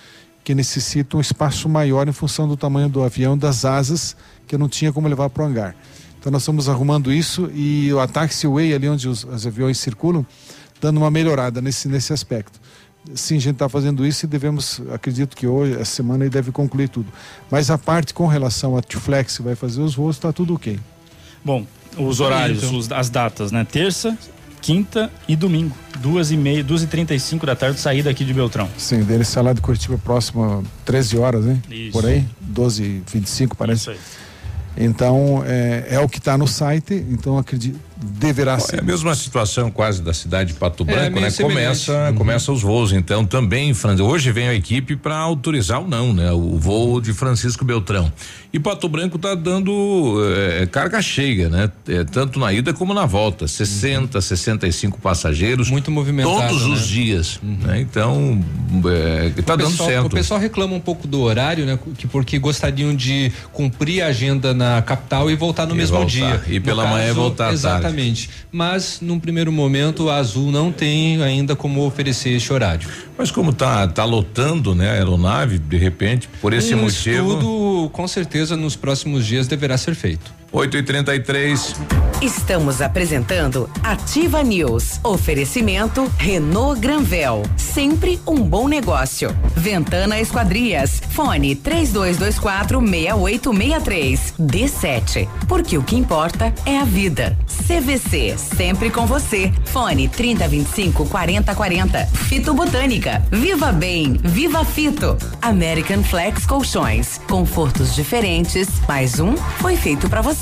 que necessitam um espaço maior em função do tamanho do avião, das asas, que não tinha como levar para o hangar. Então nós estamos arrumando isso e o taxiway ali onde os, os aviões circulam, dando uma melhorada nesse, nesse aspecto. Sim, a gente está fazendo isso e devemos, acredito que hoje, essa semana, ele deve concluir tudo. Mas a parte com relação a Tflex que vai fazer os voos, está tudo ok. Bom, os horários, então. os, as datas, né? Terça, quinta e domingo, duas e meia, duas e trinta e cinco da tarde, saída aqui de Beltrão. Sim, dele sai lá de Curitiba próximo 13 horas, hein? Isso. Por aí, 12 e 25 parece. Isso aí. Então, é, é o que está no site, então acredito, deverá ser. É a mesma situação quase da cidade de Pato é, Branco, é, né? Começa, uhum. começa os voos, então também, hoje vem a equipe para autorizar ou não, né? O voo de Francisco Beltrão. E Pato Branco está dando é, carga cheia, né? É, tanto na ida como na volta, 60, uhum. 65 passageiros. Muito movimentado. Todos né? os dias, uhum. né? Então, está dando pessoal, certo. O pessoal reclama um pouco do horário, né? Que porque gostariam de cumprir a agenda na capital e voltar no e mesmo voltar. dia. E pela caso, manhã voltar Exatamente. Tarde. Exatamente. Mas, num primeiro momento, a Azul não tem ainda como oferecer este horário. Mas como tá, tá lotando, né, a aeronave, de repente, por esse um motivo. Estudo, com certeza, nos próximos dias deverá ser feito. 8 e 33 Estamos apresentando Ativa News. Oferecimento Renault Granvel. Sempre um bom negócio. Ventana Esquadrias. Fone 3224 6863. D7. Porque o que importa é a vida. CVC. Sempre com você. Fone 3025 4040. Fito Botânica. Viva Bem. Viva Fito. American Flex Colchões. Confortos diferentes. Mais um foi feito para você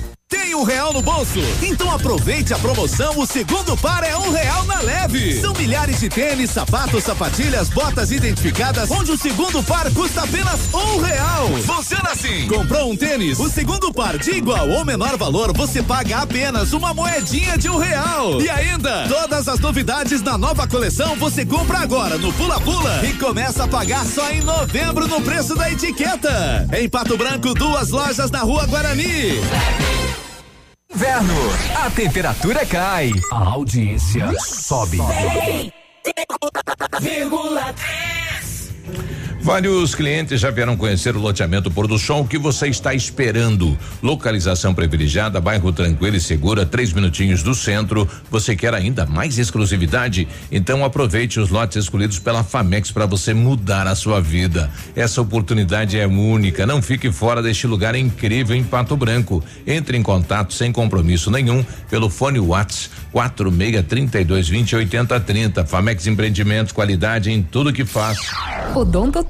Tem um real no bolso? Então aproveite a promoção. O segundo par é um real na leve. São milhares de tênis, sapatos, sapatilhas, botas identificadas, onde o segundo par custa apenas um real. Você na assim. Comprou um tênis? O segundo par de igual ou menor valor você paga apenas uma moedinha de um real. E ainda, todas as novidades da nova coleção você compra agora no Pula Pula e começa a pagar só em novembro no preço da etiqueta. Em Pato Branco, duas lojas na Rua Guarani. Inverno, a temperatura cai, a audiência sobe. Vários clientes já vieram conhecer o loteamento Pôr do. O que você está esperando? Localização privilegiada, bairro tranquilo e segura, três minutinhos do centro. Você quer ainda mais exclusividade? Então aproveite os lotes escolhidos pela Famex para você mudar a sua vida. Essa oportunidade é única. Não fique fora deste lugar incrível em Pato Branco. Entre em contato sem compromisso nenhum pelo fone Whats quatro meia trinta e dois vinte oitenta trinta. Famex Empreendimentos, qualidade em tudo que faz.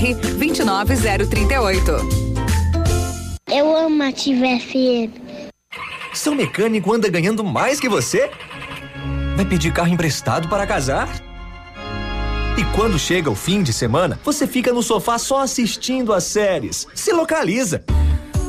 29038. Eu amo a FM. Seu mecânico anda ganhando mais que você? Vai pedir carro emprestado para casar? E quando chega o fim de semana, você fica no sofá só assistindo as séries. Se localiza.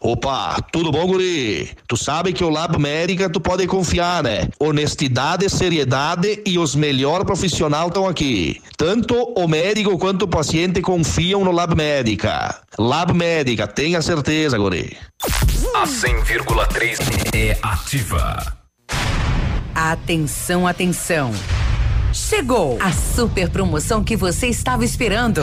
Opa, tudo bom, guri? Tu sabe que o Lab Médica tu pode confiar, né? Honestidade, seriedade e os melhores profissionais estão aqui. Tanto o médico quanto o paciente confiam no Lab Médica. Lab Médica, tenha certeza, guri. A 100,3 é ativa. Atenção, atenção. Chegou a super promoção que você estava esperando.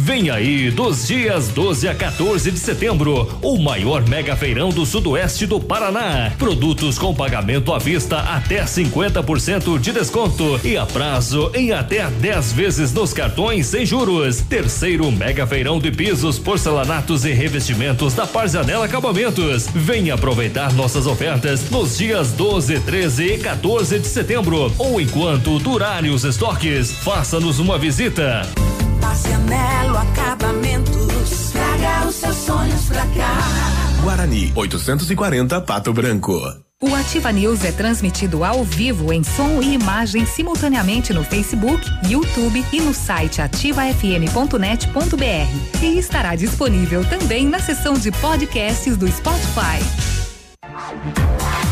Vem aí, dos dias 12 a 14 de setembro, o maior mega feirão do sudoeste do Paraná. Produtos com pagamento à vista até 50% de desconto e a prazo em até 10 vezes nos cartões sem juros. Terceiro mega feirão de pisos, porcelanatos e revestimentos da Parzanela Acabamentos. Venha aproveitar nossas ofertas nos dias 12, 13 e 14 de setembro ou enquanto durarem os estoques. Faça-nos uma visita. Marcianelo Acabamentos. Traga os seus sonhos pra cá. Guarani, 840 Pato Branco. O Ativa News é transmitido ao vivo em som e imagem simultaneamente no Facebook, YouTube e no site ativafm.net.br. E estará disponível também na seção de podcasts do Spotify.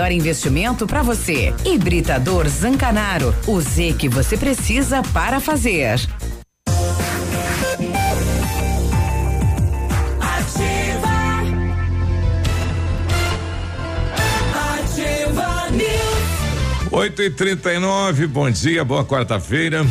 investimento para você. Hibridador Zancanaro. O Z que você precisa para fazer. Ativa. Ativa News. 8 e 39 bom dia, boa quarta-feira.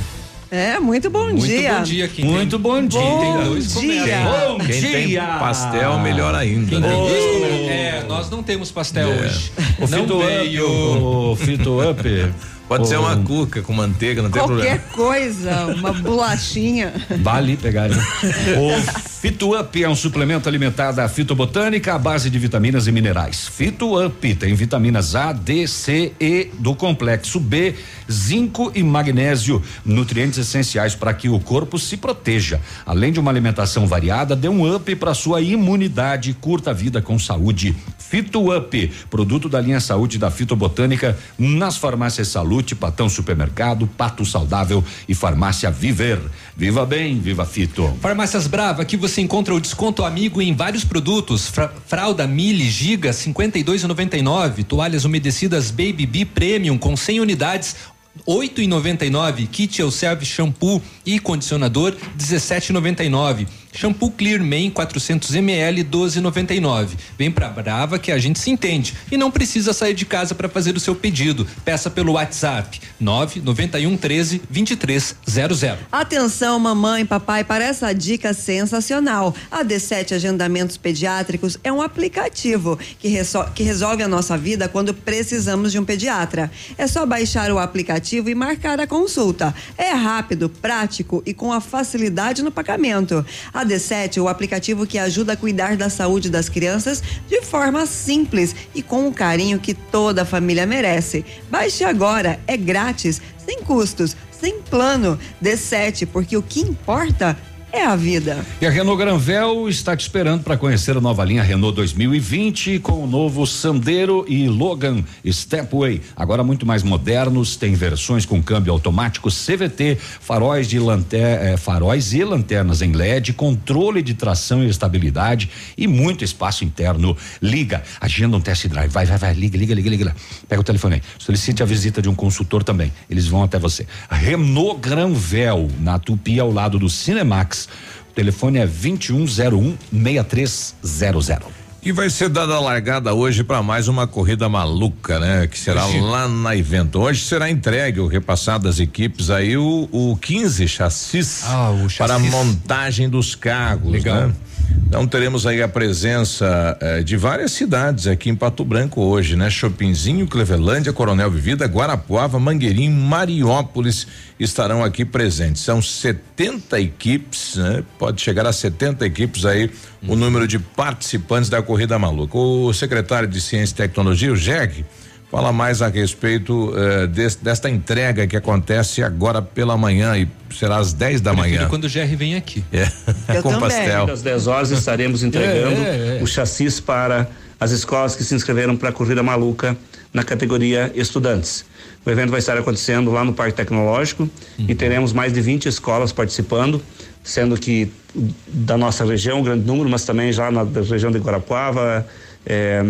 É, muito bom Muito dia. bom dia, quem Muito bom dia. Bom tem dois dia. Bom Quem tem dia. pastel, melhor ainda. Quem né? tem dois começa. É, nós não temos pastel hoje. O não Fito Up, o Fito Up. Pode ser uma cuca com manteiga, não tem Qualquer problema. coisa, uma bolachinha. Vá ali pegar ali. O Fito Up é um suplemento alimentar da fitobotânica à base de vitaminas e minerais. Fito Up tem vitaminas A, D, C, E do complexo B, zinco e magnésio, nutrientes essenciais para que o corpo se proteja. Além de uma alimentação variada, dê um up para sua imunidade, curta a vida com saúde. Fito Up, produto da linha Saúde da Fitobotânica, nas farmácias Salute, Patão Supermercado, Pato Saudável e Farmácia Viver. Viva bem, viva Fito. Farmácias Brava, aqui você encontra o desconto amigo em vários produtos. Fra- fralda Mili Giga 52,99, toalhas umedecidas Baby Bee Premium com 100 unidades 8,99, kit Elserve shampoo e condicionador 17,99. Shampoo Clear Man 400 ml 12,99. Vem pra Brava que a gente se entende e não precisa sair de casa para fazer o seu pedido. Peça pelo WhatsApp 991 13 2300. Atenção, mamãe, papai, para essa dica sensacional. A D7 Agendamentos Pediátricos é um aplicativo que, que resolve a nossa vida quando precisamos de um pediatra. É só baixar o aplicativo e marcar a consulta. É rápido, prático e com a facilidade no pagamento. A D7 é o aplicativo que ajuda a cuidar da saúde das crianças de forma simples e com o carinho que toda a família merece. Baixe agora, é grátis, sem custos, sem plano. D7, porque o que importa a vida. E a Renault Granvel está te esperando para conhecer a nova linha Renault 2020 com o novo Sandero e Logan Stepway. Agora muito mais modernos, tem versões com câmbio automático CVT, faróis de lanter, eh, faróis e lanternas em LED, controle de tração e estabilidade e muito espaço interno. Liga, agenda um test drive. Vai, vai, vai, liga, liga, liga, liga. Pega o telefone aí. Solicite a visita de um consultor também. Eles vão até você. Renault Granvel, na Tupi, ao lado do Cinemax. O telefone é 2101 6300. E vai ser dada a largada hoje para mais uma corrida maluca, né? Que será Hoje- lá na evento. Hoje será entregue o repassado das equipes aí o, o 15 chassis, Ah, o para a chassis. montagem dos carros, Legal. né? Então teremos aí a presença eh, de várias cidades aqui em Pato Branco hoje, né? Chopinzinho, Clevelândia, Coronel Vivida, Guarapuava, Mangueirinho, Mariópolis estarão aqui presentes. São 70 equipes, né? Pode chegar a 70 equipes aí o número de participantes da corrida maluca. O secretário de Ciência e Tecnologia, o JEG, fala mais a respeito eh, des- desta entrega que acontece agora pela manhã e será às 10 da manhã. quando o GR vem aqui. É, Eu com também. pastel. Às 10 horas estaremos entregando É, é, é. o chassis para as escolas que se inscreveram para a Corrida Maluca na categoria Estudantes. O evento vai estar acontecendo lá no Parque Tecnológico e teremos mais de 20 escolas participando, sendo que da nossa região, um grande número, mas também já na da região de Guarapuava, eh,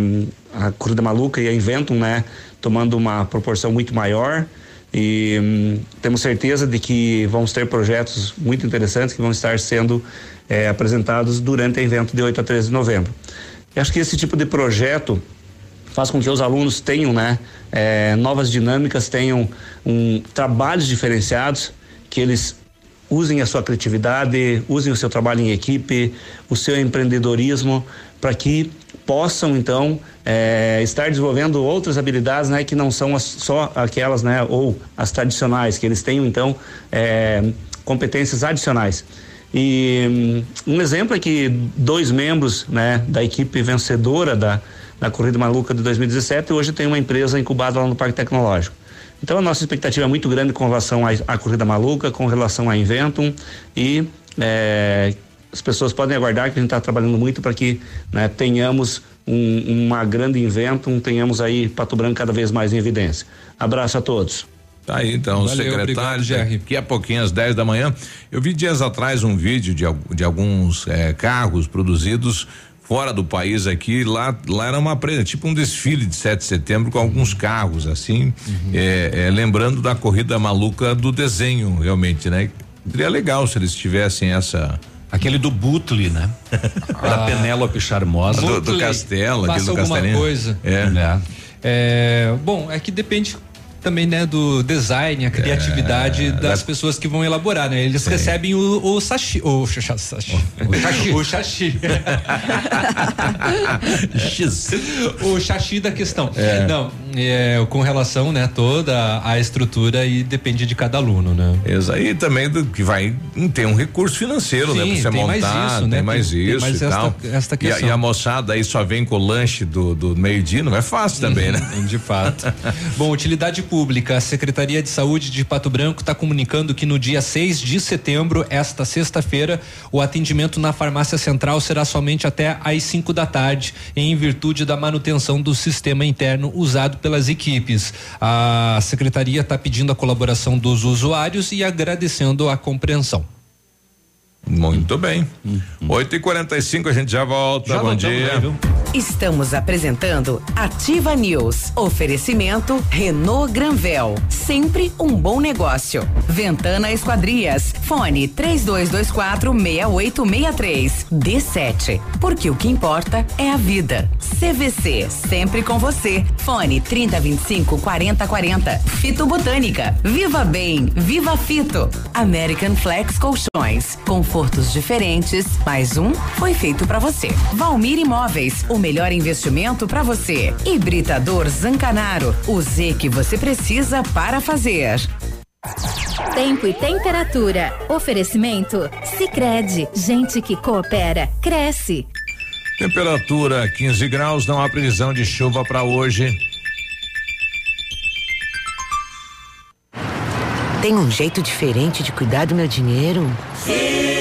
a Corrida Maluca e a Inventum, né, tomando uma proporção muito maior. E hum, temos certeza de que vamos ter projetos muito interessantes que vão estar sendo eh, apresentados durante o evento de 8 a 13 de novembro. Eu acho que esse tipo de projeto faz com que os alunos tenham né, eh, novas dinâmicas, tenham um, trabalhos diferenciados, que eles usem a sua criatividade, usem o seu trabalho em equipe, o seu empreendedorismo, para que possam então eh, estar desenvolvendo outras habilidades, né, que não são as- só aquelas, né, ou as tradicionais, que eles tenham então eh, competências adicionais. E hum, um exemplo é que dois membros, né, da equipe vencedora da da Corrida Maluca de 2017 hoje tem uma empresa incubada lá no Parque Tecnológico. Então a nossa expectativa é muito grande com relação à, Corrida Maluca, com relação à Inventum e eh, as pessoas podem aguardar que a gente está trabalhando muito para que né, tenhamos um- uma grande Inventum, tenhamos aí Pato Branco cada vez mais em evidência. Abraço a todos. Tá aí então, Valeu, secretário. obrigado. Daqui a pouquinho, às 10 da manhã. Eu vi dias atrás um vídeo de, de alguns eh, carros produzidos fora do país aqui. Lá, lá era uma presa, tipo um desfile de 7 de setembro com alguns carros, assim. eh, eh, lembrando da corrida maluca do desenho, realmente, né? Seria legal se eles tivessem essa. Aquele do Butle, né? da Penélope Charmosa. Do, do castelo, aquele Faça do alguma castelinho. coisa. É. É. É, bom, é que depende também, né, do design, a criatividade É, das da- pessoas que vão elaborar, né? Eles recebem o, o sashi, o sashi, o chashi, o chashi, o chashi da questão. É. Não, é, com relação, né, toda a estrutura e depende de cada aluno, né? Isso aí também do, que vai ter um recurso financeiro, né? Sim, Pra você tem montar, mais isso, tem né? mais Tem- tem isso mais e esta- tal. esta E a- questão. E, a, moçada aí só vem com o lanche do, do meio-dia, não é fácil também, né? De fato. Bom, utilidade pública. A Secretaria de Saúde de Pato Branco está comunicando que no dia 6 de setembro, esta sexta-feira, o atendimento na farmácia central será somente até às 5 da tarde, em virtude da manutenção do sistema interno usado pelas equipes. A secretaria está pedindo a colaboração dos usuários e agradecendo a compreensão. Muito bem. 8 e 45 a gente já volta. Já Bom dia. aí? Estamos apresentando Ativa News. Oferecimento Renault Granvel. Sempre um bom negócio. Ventana Esquadrias. Fone 3224 6863. D7. Porque o que importa é a vida. CVC. Sempre com você. Fone 3025 4040. Fito Botânica. Viva Bem. Viva Fito. American Flex Colchões. Confortos diferentes. Mais um foi feito para você. Valmir Imóveis. O melhor investimento para você. Hibridador Zancanaro. O Z que você precisa para fazer. Tempo e temperatura. Oferecimento? Sicredi Gente que coopera, cresce. Temperatura 15 graus, não há previsão de chuva para hoje. Tem um jeito diferente de cuidar do meu dinheiro? Sim.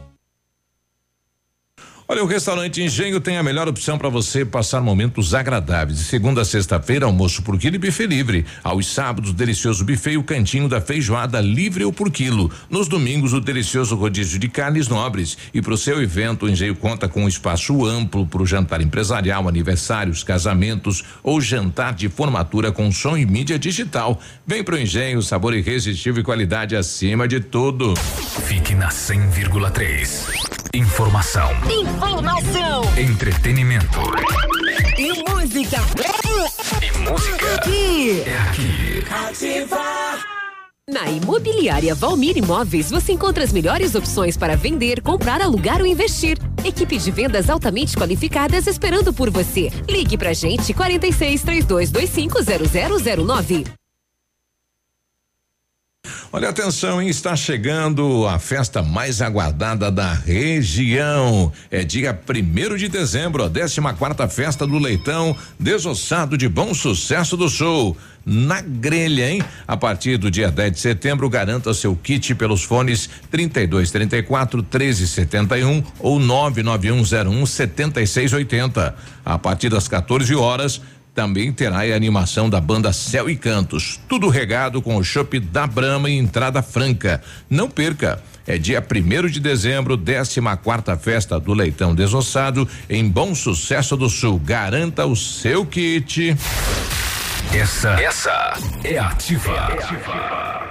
Olha, o restaurante Engenho tem a melhor opção para você passar momentos agradáveis. De segunda a sexta-feira, almoço por quilo e buffet livre. Aos sábados, delicioso buffet e o cantinho da feijoada livre ou por quilo. Nos domingos, o delicioso rodízio de carnes nobres. E para o seu evento, o Engenho conta com um espaço amplo para o jantar empresarial, aniversários, casamentos ou jantar de formatura com som e mídia digital. Vem pro Engenho, sabor irresistível e qualidade acima de tudo. Fique na 100,3. Informação. Informação. Entretenimento. E música. E música. Aqui. É aqui. Ativa. Na Imobiliária Valmir Imóveis você encontra as melhores opções para vender, comprar, alugar ou investir. Equipe de vendas altamente qualificadas esperando por você. Ligue pra gente 46 3225 0009. Olha, atenção, hein? Está chegando a festa mais aguardada da região. É dia primeiro de dezembro, a 14 quarta festa do leitão desossado de Bom Sucesso do Sul. Na grelha, hein? A partir do dia 10 de setembro, garanta seu kit pelos fones 32 34 13 71 ou 99101 7680. A partir das 14 horas, também terá a animação da banda Céu e Cantos. Tudo regado com o chopp da Brama e entrada franca. Não perca. É dia primeiro de dezembro, 14 quarta festa do Leitão Desossado em Bom Sucesso do Sul. Garanta o seu kit. Essa, essa é ativa.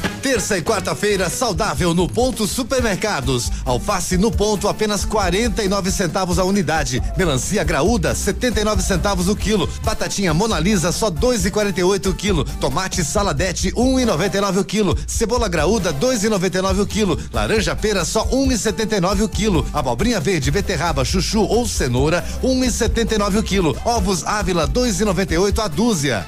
Terça e quarta-feira saudável no ponto supermercados. Alface no ponto apenas 49 centavos a unidade. Melancia graúda 79 centavos o quilo. Batatinha Mona Lisa só 2,48 o quilo. Tomate saladete 1,99 o quilo. Cebola graúda 2,99 o quilo. Laranja pera só 1,79 o quilo. Abobrinha verde, beterraba, chuchu ou cenoura 1,79 o quilo. Ovos Ávila 2,98 a dúzia.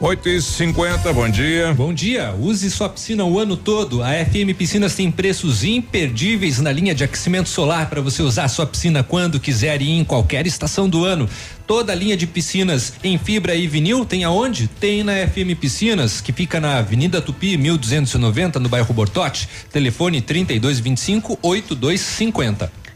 8 e 50 bom dia. Bom dia. Use sua piscina o ano todo. A FM Piscinas tem preços imperdíveis na linha de aquecimento solar para você usar sua piscina quando quiser e em qualquer estação do ano. Toda a linha de piscinas em fibra e vinil tem aonde? Tem na FM Piscinas, que fica na Avenida Tupi, 1290, no bairro Bortote. Telefone 3225 8250.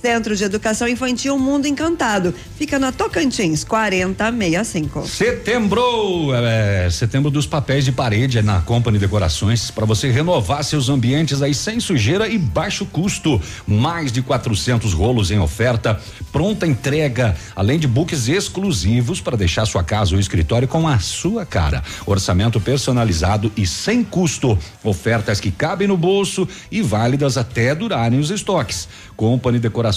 Centro de Educação Infantil Mundo Encantado. Fica na Tocantins, 4065. Setembro, é, setembro dos papéis de parede é na Company Decorações para você renovar seus ambientes aí sem sujeira e baixo custo. Mais de 400 rolos em oferta, pronta entrega, além de books exclusivos para deixar sua casa ou escritório com a sua cara. Orçamento personalizado e sem custo. Ofertas que cabem no bolso e válidas até durarem os estoques. Company Decorações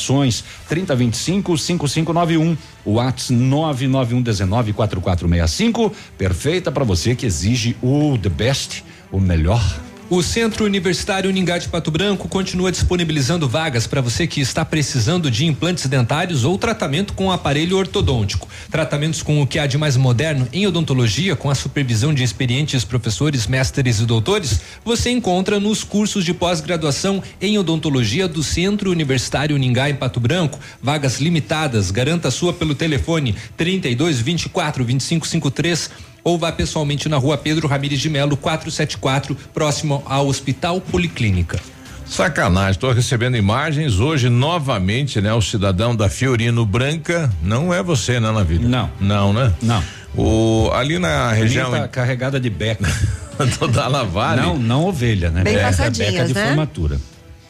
3025 5591. O Whats 99119 4465. Perfeita para você que exige o the best, o melhor. O Centro Universitário Uningá de Pato Branco continua disponibilizando vagas para você que está precisando de implantes dentários ou tratamento com aparelho ortodôntico. Tratamentos com o que há de mais moderno em odontologia, com a supervisão de experientes professores, mestres e doutores, você encontra nos cursos de pós-graduação em odontologia do Centro Universitário Uningá em Pato Branco. Vagas limitadas. Garanta sua pelo telefone 32 24 25 53 ou vá pessoalmente na rua Pedro Ramires de Melo, 474, próximo ao Hospital Policlínica. Sacanagem, estou recebendo imagens hoje novamente, né? O cidadão da Fiorino Branca, não é você, né, Navírio? Não. Não, né? Não. O, ali na região. Tá carregada de beca. Toda a lavagem. Não, não ovelha, né? Bem beca, passadinhas, beca de né? formatura.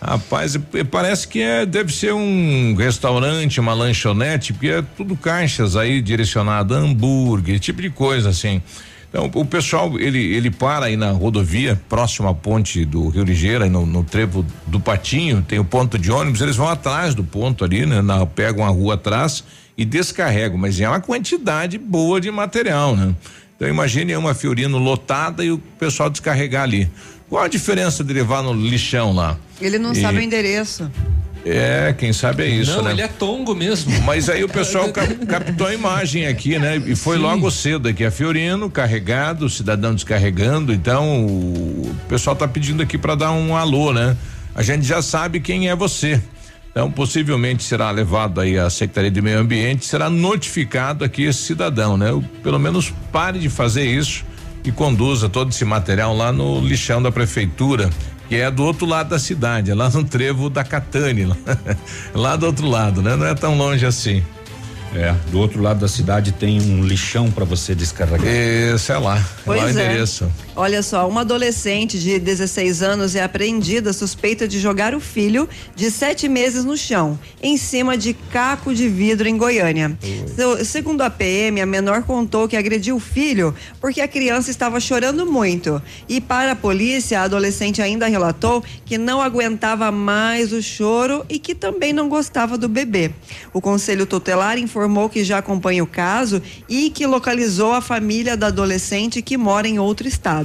Rapaz, parece que é, deve ser um restaurante, uma lanchonete, porque é tudo caixas aí direcionado a hambúrguer, tipo de coisa assim. Então, o pessoal, ele, ele para aí na rodovia, próximo à ponte do Rio Ligeira, no, no trevo do Patinho, tem o ponto de ônibus, eles vão atrás do ponto ali, né? Na, pegam a rua atrás e descarregam, mas é uma quantidade boa de material, né? Então imagine uma Fiorino lotada e o pessoal descarregar ali. Qual a diferença de levar no lixão lá? Ele não E- sabe o endereço. É, quem sabe é isso, Não, né? ele é tongo mesmo. Mas aí o pessoal cap- captou a imagem aqui, né? E foi Sim. logo cedo aqui a Fiorino, carregado, o cidadão descarregando, então o pessoal tá pedindo aqui para dar um alô, né? A gente já sabe quem é você. Então, possivelmente será levado aí à Secretaria de Meio Ambiente, será notificado aqui esse cidadão, né? O- Pelo menos pare de fazer isso e conduza todo esse material lá no lixão da prefeitura, que é do outro lado da cidade, é lá no trevo da Catane, lá, lá do outro lado, né? Não é tão longe assim. É, do outro lado da cidade tem um lixão para você descarregar. É, sei lá, Pois lá o é. endereço. Olha só, uma adolescente de 16 anos é apreendida suspeita de jogar o filho de sete meses no chão, em cima de caco de vidro em Goiânia. Se- segundo a PM, a menor contou que agrediu o filho porque a criança estava chorando muito. E para a polícia, a adolescente ainda relatou que não aguentava mais o choro e que também não gostava do bebê. O conselho tutelar informou que já acompanha o caso e que localizou a família da adolescente que mora em outro estado.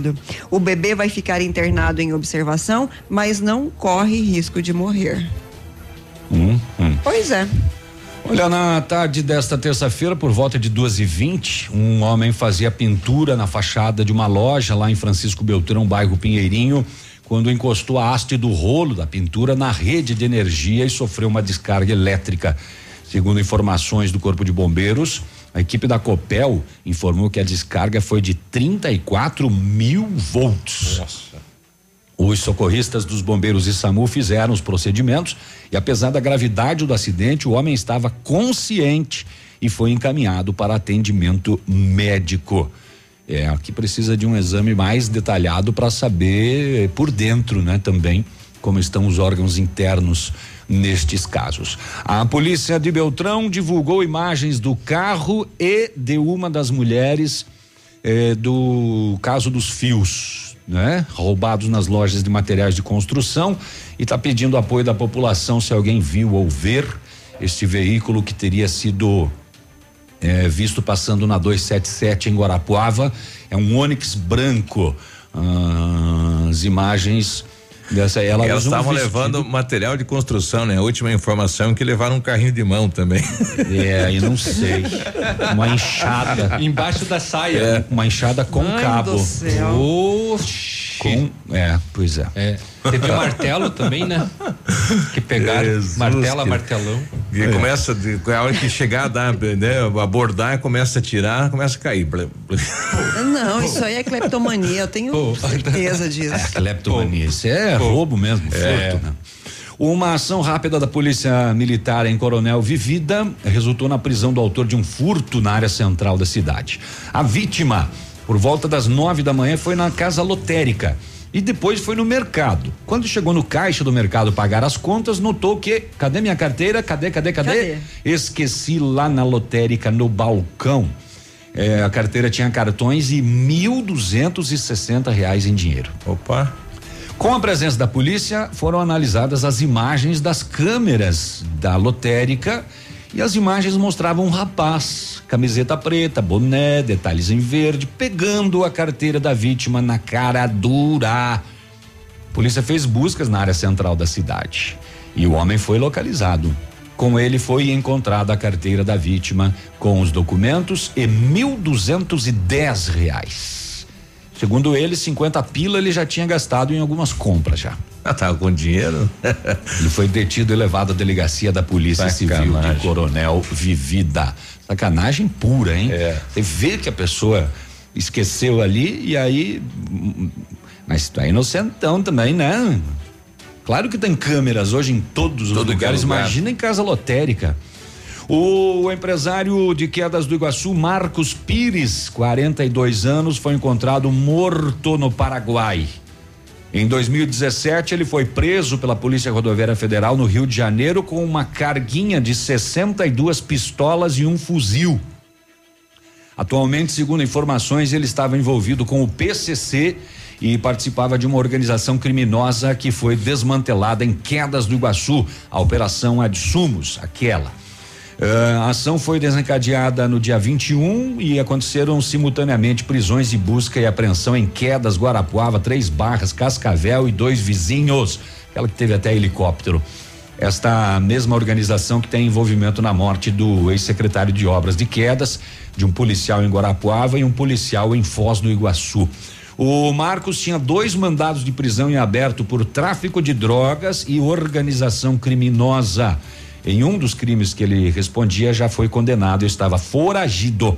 O bebê vai ficar internado em observação, mas não corre risco de morrer. Hum, hum. Pois é. Olha, na tarde desta terça-feira, por volta de duas e vinte, um homem fazia pintura na fachada de uma loja lá em Francisco Beltrão, bairro Pinheirinho, quando encostou a haste do rolo da pintura na rede de energia e sofreu uma descarga elétrica. Segundo informações do Corpo de Bombeiros, a equipe da Copel informou que a descarga foi de 34 mil volts. Nossa. Os socorristas dos bombeiros e SAMU fizeram os procedimentos e, apesar da gravidade do acidente, o homem estava consciente e foi encaminhado para atendimento médico. É, aqui precisa de um exame mais detalhado para saber por dentro, né, também como estão os órgãos internos nestes casos. A polícia de Beltrão divulgou imagens do carro e de uma das mulheres eh, do caso dos fios né? Roubados nas lojas de materiais de construção e está pedindo apoio da população se alguém viu ou ver este veículo que teria sido é, visto passando na 277 em Guarapuava. É um Onix branco. As imagens Dessa, ela Elas estavam um levando material de construção, né? A última informação é que levaram um carrinho de mão também. É, eu não sei. Uma enxada. Embaixo da saia. É. Uma enxada com Mãe cabo. do céu. Oxi. Com, é, pois é. É. Teve um martelo também, né? Que pegaram Jesus, martela, que- martelão. E É. começa, de, a hora que chegar dar, né? Abordar, começa a tirar, começa a cair. Não, isso aí é cleptomania, eu tenho certeza disso. É, cleptomania. Isso é roubo mesmo, É. furto, né? Uma ação rápida da Polícia Militar em Coronel Vivida resultou na prisão do autor de um furto na área central da cidade. A vítima, por volta das nove da manhã, foi na casa lotérica e depois foi no mercado. Quando chegou no caixa do mercado pagar as contas, notou que cadê minha carteira? Cadê, cadê, cadê? Cadê? Esqueci lá na lotérica no balcão. É, a carteira tinha cartões e mil duzentos e sessenta reais em dinheiro. Opa. Com a presença da polícia, foram analisadas as imagens das câmeras da lotérica e as imagens mostravam um rapaz, camiseta preta, boné, detalhes em verde, pegando a carteira da vítima na cara dura. A polícia fez buscas na área central da cidade e o homem foi localizado. Com ele foi encontrada a carteira da vítima com os documentos e mil duzentos e dez reais. Segundo ele, 50 pila ele já tinha gastado em algumas compras já. Ah, tava com dinheiro? Ele foi detido e levado à delegacia da Polícia Civil de Sacanagem. Coronel Vivida. Sacanagem pura, hein? É. Você vê que a pessoa esqueceu ali e aí. Mas tu é inocentão também, né? Claro que tem câmeras hoje em todos os Todo é lugares, lugar. imagina em casa lotérica. O empresário de quedas do Iguaçu, Marcos Pires, 42 anos, foi encontrado morto no Paraguai. Em 2017, ele foi preso pela Polícia Rodoviária Federal no Rio de Janeiro com uma carguinha de 62 pistolas e um fuzil. Atualmente, segundo informações, ele estava envolvido com o PCC e participava de uma organização criminosa que foi desmantelada em Quedas do Iguaçu, a Operação Adsumos, aquela. Eh, a ação foi desencadeada no dia 21 e aconteceram simultaneamente prisões de busca e apreensão em Quedas, Guarapuava, Três Barras, Cascavel e dois vizinhos. Aquela que teve até helicóptero. Esta mesma organização que tem envolvimento na morte do ex-secretário de Obras de Quedas, de um policial em Guarapuava e um policial em Foz do Iguaçu. O Marcos tinha dois mandados de prisão em aberto por tráfico de drogas e organização criminosa. Em um dos crimes que ele respondia, já foi condenado e estava foragido.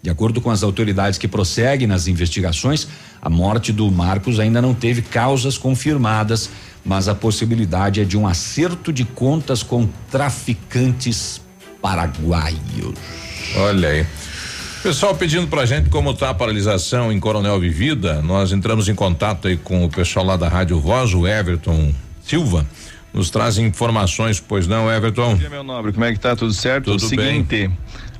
De acordo com as autoridades que prosseguem nas investigações, a morte do Marcos ainda não teve causas confirmadas, mas a possibilidade é de um acerto de contas com traficantes paraguaios. Olha aí. Pessoal pedindo pra gente como tá a paralisação em Coronel Vivida, nós entramos em contato aí com o pessoal lá da Rádio Voz, o Everton Silva, nos traz informações, pois não, Everton? Bom dia, meu nobre. Como é que tá? Tudo certo? Tudo o seguinte,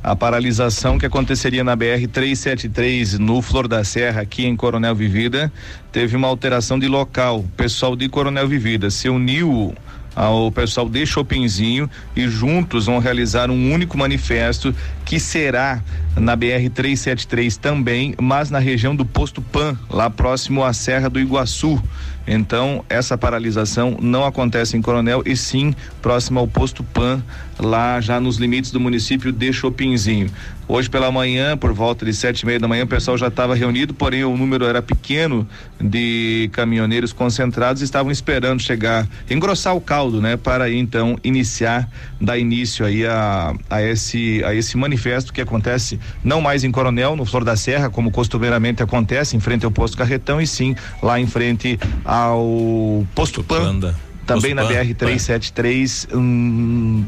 a paralisação que aconteceria na BR 373 no Flor da Serra, aqui em Coronel Vivida, teve uma alteração de local. O pessoal de Coronel Vivida se uniu ao pessoal de Chopinzinho e juntos vão realizar um único manifesto que será na BR 373 também, mas na região do posto Pan, lá próximo à Serra do Iguaçu. Então, essa paralisação não acontece em Coronel e sim próximo ao posto Pan, lá já nos limites do município de Chopinzinho. Hoje pela manhã, por volta de sete e meia da manhã, o pessoal já estava reunido, porém o número era pequeno de caminhoneiros concentrados, estavam esperando chegar, engrossar o caldo, né, para então iniciar, dar início aí a, a esse a esse manifesto que acontece não mais em Coronel, no Flor da Serra, como costumeiramente acontece, em frente ao posto Carretão, e sim lá em frente ao posto Pan. Panda também na BR 373, um,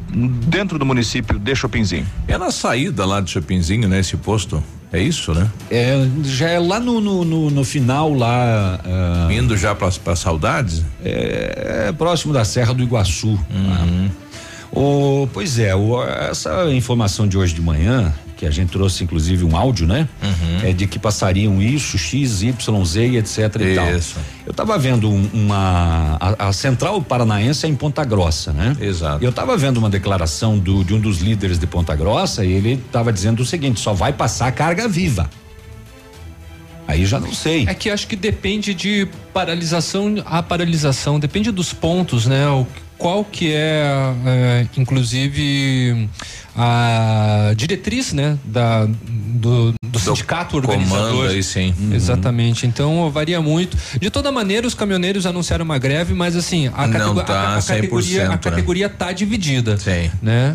dentro do município de Chopinzinho. É na saída lá de Chopinzinho, né? Esse posto. É isso, né? É, já é lá no, no, no, no final lá. Uh, Indo já para saudades? É, é, próximo da Serra do Iguaçu. Uhum. O, pois é, o, essa informação de hoje de manhã que a gente trouxe inclusive um áudio, né? Uhum. É de que passariam isso, X, Y, Z e etc e tal. Eu estava vendo um, uma a, a, central paranaense é em Ponta Grossa, né? Exato. Eu estava vendo uma declaração do, de um dos líderes de Ponta Grossa e ele estava dizendo o seguinte: só vai passar carga viva. Aí já não sei. É que acho que depende de paralisação a paralisação, depende dos pontos, né? O, qual que é, é inclusive a diretriz, né, da do, do sindicato organizador. Aí, sim. Uhum. Exatamente. Então varia muito. De toda maneira, os caminhoneiros anunciaram uma greve, mas assim a, Não tá a, a categoria, a né? categoria né? tá dividida. Sim. Né?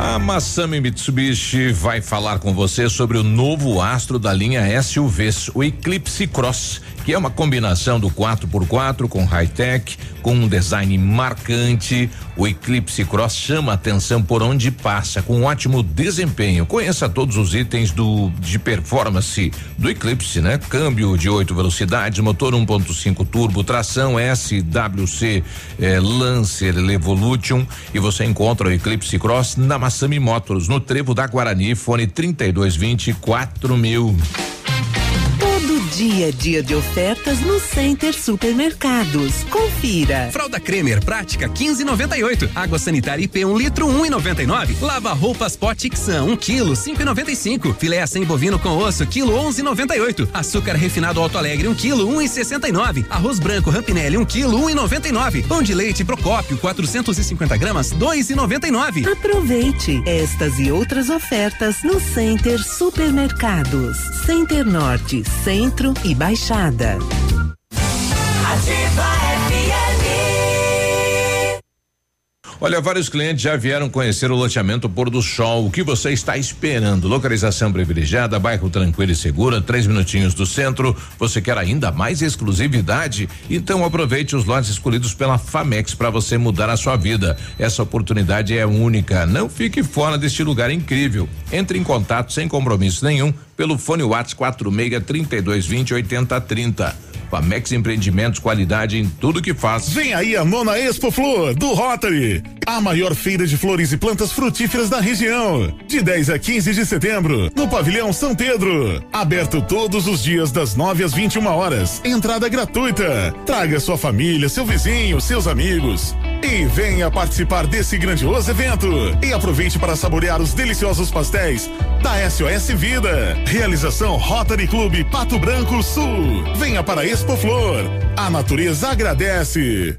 A Massami Mitsubishi vai falar com você sobre o novo astro da linha SUVs, o Eclipse Cross que é uma combinação do 4x4 com high-tech, com um design marcante. O Eclipse Cross chama atenção por onde passa, com ótimo desempenho. Conheça todos os itens do de performance do Eclipse, né? Câmbio de 8 velocidades, motor 1.5 turbo, tração SWC eh, Lancer Evolution. e você encontra o Eclipse Cross na Massami Motors, no Trevo da Guarani, fone 3220 4000. Dia a dia de ofertas no Center Supermercados. Confira. Fralda Cremer prática 15,98. Água sanitária IP 1 litro 1,99. Lava roupas pó 1 um quilo 5,95. Filé sem bovino com osso quilo 11,98. Açúcar refinado Alto Alegre 1 um quilo 1,69. Arroz branco Rampinelli 1 um quilo 1,99. Pão de leite Procópio 450 gramas 2,99. Aproveite estas e outras ofertas no Center Supermercados. Center Norte, Centro e Baixada. Ativa Olha, vários clientes já vieram conhecer o loteamento Pôr do Sol. O que você está esperando? Localização privilegiada, bairro tranquilo e segura, três minutinhos do centro. Você quer ainda mais exclusividade? Então aproveite os lotes escolhidos pela Famex para você mudar a sua vida. Essa oportunidade é única. Não fique fora deste lugar incrível. Entre em contato sem compromisso nenhum pelo fone WhatsApp 46 3220 8030. Famex Empreendimentos, qualidade em tudo que faz. Vem aí a nona Expo Flor do Rotary, a maior feira de flores e plantas frutíferas da região. De 10 a 15 de setembro, no Pavilhão São Pedro. Aberto todos os dias das 9 às 21 horas. Entrada gratuita. Traga sua família, seu vizinho, seus amigos. E venha participar desse grandioso evento. E aproveite para saborear os deliciosos pastéis da SOS Vida. Realização Rotary Clube Pato Branco Sul. Venha para Expo Flor. A natureza agradece.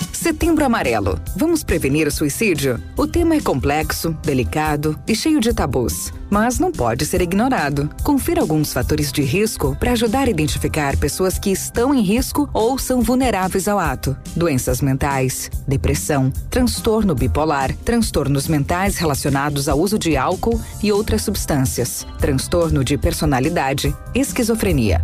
Setembro Amarelo. Vamos prevenir o suicídio? O tema é complexo, delicado e cheio de tabus, mas não pode ser ignorado. Confira alguns fatores de risco para ajudar a identificar pessoas que estão em risco ou são vulneráveis ao ato: doenças mentais, depressão, transtorno bipolar, transtornos mentais relacionados ao uso de álcool e outras substâncias, transtorno de personalidade, esquizofrenia.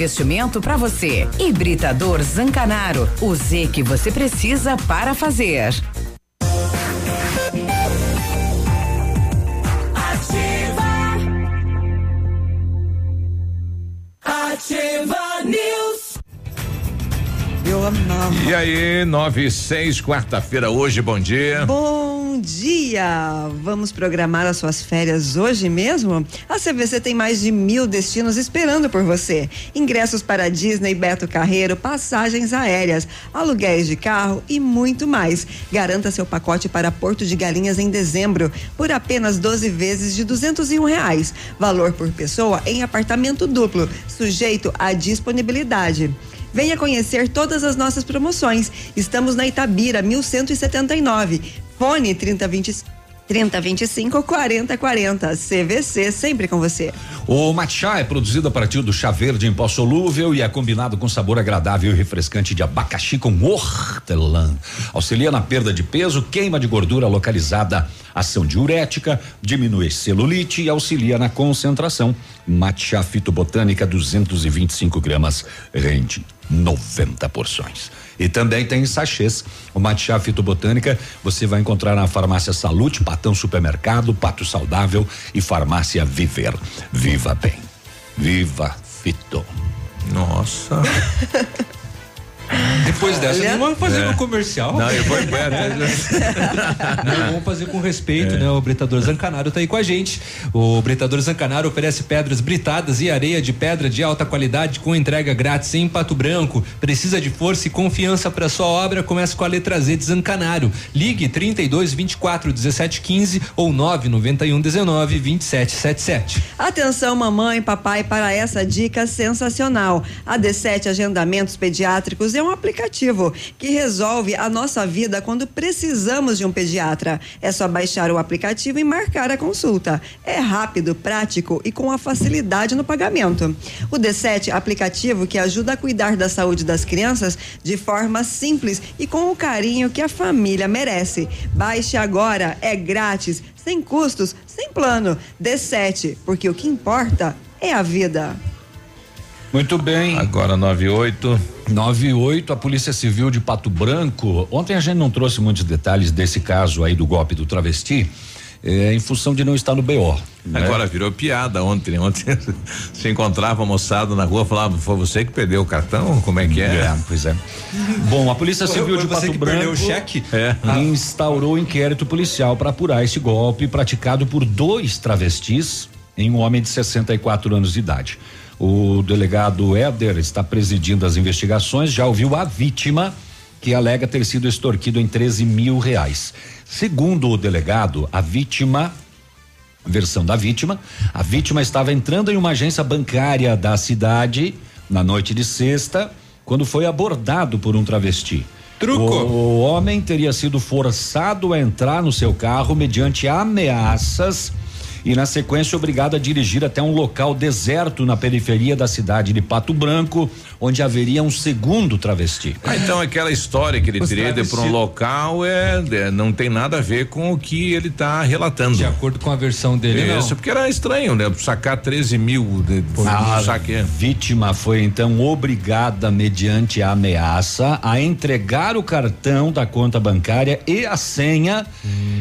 investimento para você. Hibridador Zancanaro, o Z que você precisa para fazer. Ativa. Ativa News. E aí, 9 e 6, quarta-feira, hoje, bom dia. Bom dia! Vamos programar as suas férias hoje mesmo? A CVC tem mais de mil destinos esperando por você. Ingressos para Disney, Beto Carreiro, passagens aéreas, aluguéis de carro e muito mais. Garanta seu pacote para Porto de Galinhas em dezembro por apenas 12 vezes de duzentos e um reais. Valor por pessoa em apartamento duplo, sujeito à disponibilidade. Venha conhecer todas as nossas promoções. Estamos na Itabira, 1179. Fone 3020 3025 4040. CVC, sempre com você. O matcha é produzido a partir do chá verde em pó solúvel e é combinado com sabor agradável e refrescante de abacaxi com hortelã. Auxilia na perda de peso, queima de gordura localizada, ação diurética, diminui celulite e auxilia na concentração. Matcha fitobotânica 225 gramas, rende 90 porções. E também tem sachês. O matcha fitobotânica você vai encontrar na farmácia Salute, Patão Supermercado, Pato Saudável e Farmácia Viver. Viva bem. Viva Fito. Nossa. Depois dessa, não vamos fazer É. no comercial. Não, eu vou embora. Não, vamos fazer com respeito, né? O Britador Zancanaro tá aí com a gente. O Britador Zancanaro oferece pedras britadas e areia de pedra de alta qualidade com entrega grátis em Pato Branco. Precisa de força e confiança para sua obra? Comece com a letra Z de Zancanaro. Ligue 32 24 17 15 ou 991 19 27 77. Atenção, mamãe e papai, para essa dica sensacional. A D7 Agendamentos Pediátricos é um um aplicativo que resolve a nossa vida quando precisamos de um pediatra. É só baixar o aplicativo e marcar a consulta. É rápido, prático e com a facilidade no pagamento. O D7 aplicativo que ajuda a cuidar da saúde das crianças de forma simples e com o carinho que a família merece. Baixe agora, é grátis, sem custos, sem plano. D7, porque o que importa é a vida. Muito bem. Agora 98. 98, a Polícia Civil de Pato Branco. Ontem a gente não trouxe muitos detalhes desse caso aí do golpe do travesti. É, em função de não estar no BO. Né? Agora virou piada ontem. Ontem se encontrava moçada na rua, falava, foi você que perdeu o cartão? Como é que é? é pois é. Bom, a Polícia Civil foi de Pato Branco o cheque? É. instaurou inquérito policial para apurar esse golpe praticado por dois travestis em um homem de 64 anos de idade. O delegado Éder está presidindo as investigações, já ouviu a vítima que alega ter sido extorquido em 13 mil reais. Segundo o delegado, a vítima versão da vítima. A vítima estava entrando em uma agência bancária da cidade na noite de sexta, quando foi abordado por um travesti. Truco. O, o homem teria sido forçado a entrar no seu carro mediante ameaças e na sequência obrigado a dirigir até um local deserto na periferia da cidade de Pato Branco, onde haveria um segundo travesti. Ah, então aquela história que ele teria de para um local é, é, não tem nada a ver com o que ele está relatando. De acordo com a versão dele, Isso, não. porque era estranho, né? Sacar 13 mil de, A saque. vítima foi então obrigada, mediante a ameaça, a entregar o cartão da conta bancária e a senha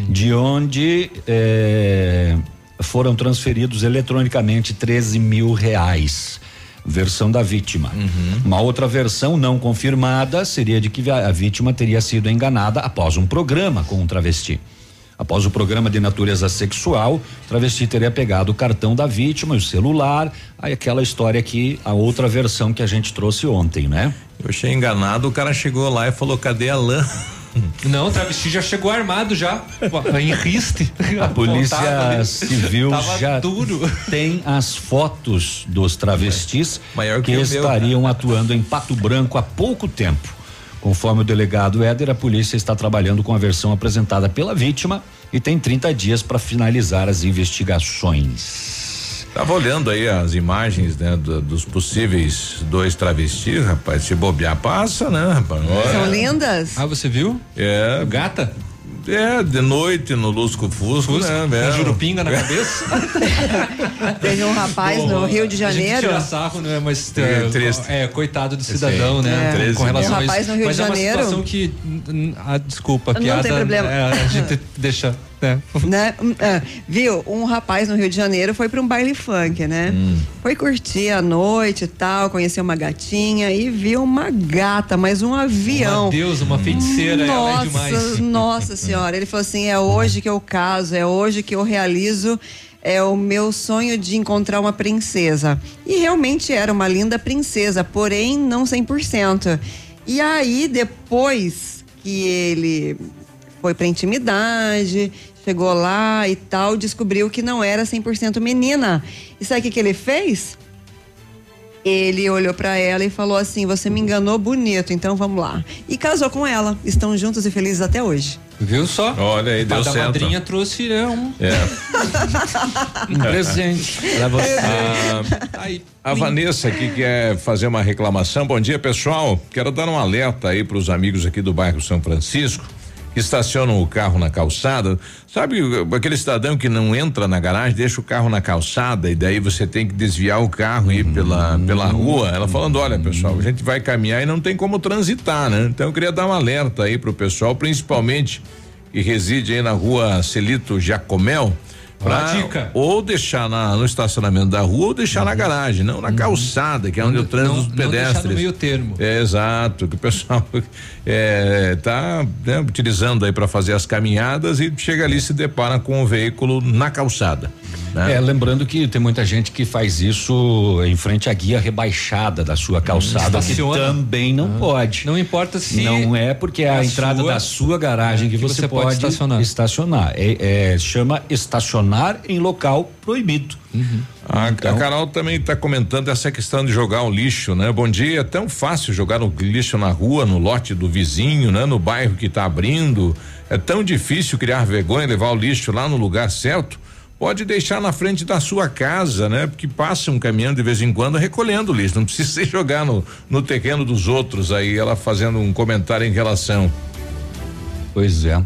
de onde eh, foram transferidos eletronicamente 13 mil reais. Versão da vítima. Uma outra versão não confirmada seria de que a, vítima teria sido enganada após um programa com um travesti. Após o programa de natureza sexual, o travesti teria pegado o cartão da vítima o celular. Aí aquela história que a outra versão que a gente trouxe ontem, né? Eu achei enganado, o cara chegou lá e falou: cadê a lã? Não, o travesti já chegou armado já, em riste. A polícia civil Tava já duro. tem as fotos dos travestis Maior que, que o meu, estariam atuando em Pato Branco há pouco tempo. Conforme o delegado Éder, a polícia está trabalhando com a versão apresentada pela vítima e tem 30 dias para finalizar as investigações. Tava olhando aí as imagens, né, do- dos possíveis dois travestis, rapaz. Se bobear, passa, né, rapaz? São lindas? Ah, você viu? É. Gata? É, de noite no Lusco Fusco, Fusco, né? com é. jurupinga na cabeça. Teve um rapaz no Rio de A gente Janeiro. tira sarro, né? Mas É, é, triste. é, coitado do cidadão, né? É. Treze Com relação Um a isso. rapaz no Rio mas de é uma Janeiro. situação que, hum, ah, desculpa, a Não piada. tem problema. é, a gente deixa, né? né? Hum, é, viu? Um rapaz no Rio de Janeiro foi para um baile funk, né? Hum. Foi curtir a noite e tal, conheceu uma gatinha e viu uma gata, mas um avião. Uma deusa, uma feiticeira, ela é nossa, demais. Nossa senhora, ele falou assim: é hoje que eu caso, é hoje que eu realizo é o meu sonho de encontrar uma princesa. E realmente era uma linda princesa, porém não 100%. E aí depois que ele foi pra intimidade, chegou lá e tal, descobriu que não era 100% menina. E sabe o que que ele fez? Ele olhou pra ela e falou assim: "Você me enganou bonito, então vamos lá". E casou com ela. Estão juntos e felizes até hoje. Viu só? Olha aí, deu a certo. madrinha trouxe né, um, É. Um presente para você. Ah, a Vanessa aqui quer fazer uma reclamação. Bom dia, pessoal. Quero dar um alerta aí para os amigos aqui do bairro São Francisco estacionam o carro na calçada. Sabe aquele cidadão que não entra na garagem, deixa o carro na calçada e daí você tem que desviar o carro e ir pela, pela rua? Ela falando: olha, pessoal, a gente vai caminhar e não tem como transitar, né? Então eu queria dar um alerta aí pro pessoal, principalmente que reside aí na rua Celito Jacomel. Pra dica. ou deixar na, no estacionamento da rua ou deixar na garagem, não na calçada, que é onde eu trânsito não, dos não deixar pedestres. no meio termo. É, exato, que o pessoal é, tá né, utilizando aí para fazer as caminhadas e chega ali e se depara com o veículo na calçada. Né? É, lembrando que tem muita gente que faz isso em frente à guia rebaixada da sua calçada, que Estaciona. também não pode. Não importa se Não é porque é a, a entrada sua- da sua garagem que, que você, você pode pode, estacionar. estacionar. É, é, chama estacionar em local proibido. A, Então- a Carol também está comentando essa questão de jogar o lixo, né? Bom dia, é tão fácil jogar o lixo na rua, no lote do vizinho, né? No bairro que está abrindo. É tão difícil criar vergonha e levar o lixo lá no lugar certo. Pode deixar na frente da sua casa, né? Porque passa um caminhão de vez em quando recolhendo o lixo. Não precisa ser jogar no, no terreno dos outros aí, ela fazendo um comentário em relação. Pois é.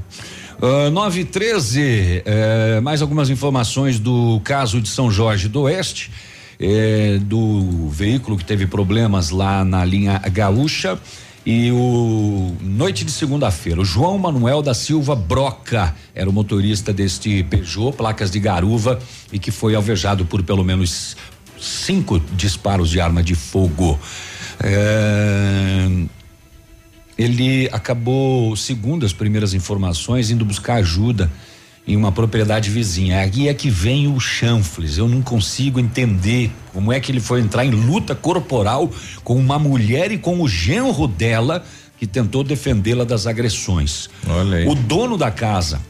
Uh, 9 e 13, eh, mais algumas informações do caso de São Jorge do Oeste, eh, do veículo que teve problemas lá na linha Gaúcha. E o noite de segunda-feira, o João Manuel da Silva Broca era o motorista deste Peugeot, placas de garuva, e que foi alvejado por pelo menos cinco disparos de arma de fogo. Eh, ele acabou, segundo as primeiras informações, indo buscar ajuda em uma propriedade vizinha. Aqui é que vem o chanfles. Eu não consigo entender como é que ele foi entrar em luta corporal com uma mulher e com o genro dela que tentou defendê-la das agressões. Olha aí. O dono da casa,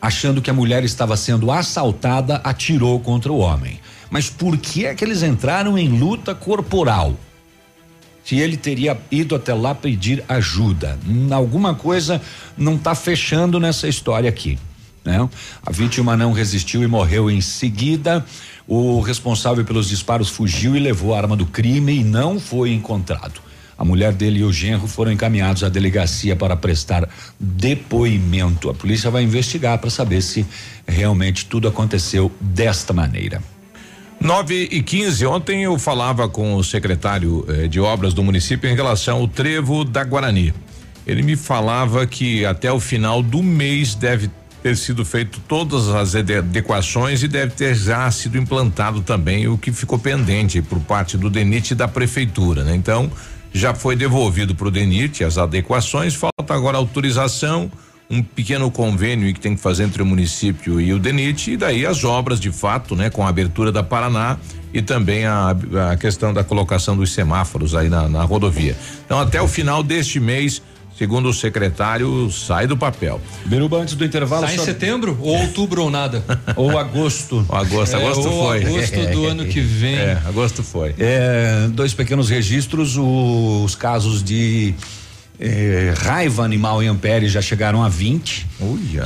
achando que a mulher estava sendo assaltada, atirou contra o homem. Mas por que é que eles entraram em luta corporal? Se ele teria ido até lá pedir ajuda. Hum, alguma coisa não está fechando nessa história aqui. Né? A vítima não resistiu e morreu em seguida. O responsável pelos disparos fugiu e levou a arma do crime e não foi encontrado. A mulher dele e o genro foram encaminhados à delegacia para prestar depoimento. A polícia vai investigar para saber se realmente tudo aconteceu desta maneira. 9 e 15 ontem eu falava com o secretário eh, de obras do município em relação ao trevo da Guarani. Ele me falava que até o final do mês deve ter sido feito todas as ade- adequações e deve ter já sido implantado também o que ficou pendente por parte do DENIT e da prefeitura, né? Então, já foi devolvido para o DENIT as adequações, falta agora autorização, um pequeno convênio que tem que fazer entre o município e o DENIT e daí as obras de fato, né, com a abertura da Paraná e também a, a questão da colocação dos semáforos aí na, na rodovia. Então, até o final deste mês, segundo o secretário, sai do papel. Biruba, antes do intervalo. Sai em só- setembro ou outubro ou nada? ou agosto. Agosto, É, agosto ou foi. agosto do ano que vem. É, agosto foi. É, dois pequenos registros, o- os casos de eh, raiva animal em Ampere já chegaram a 20.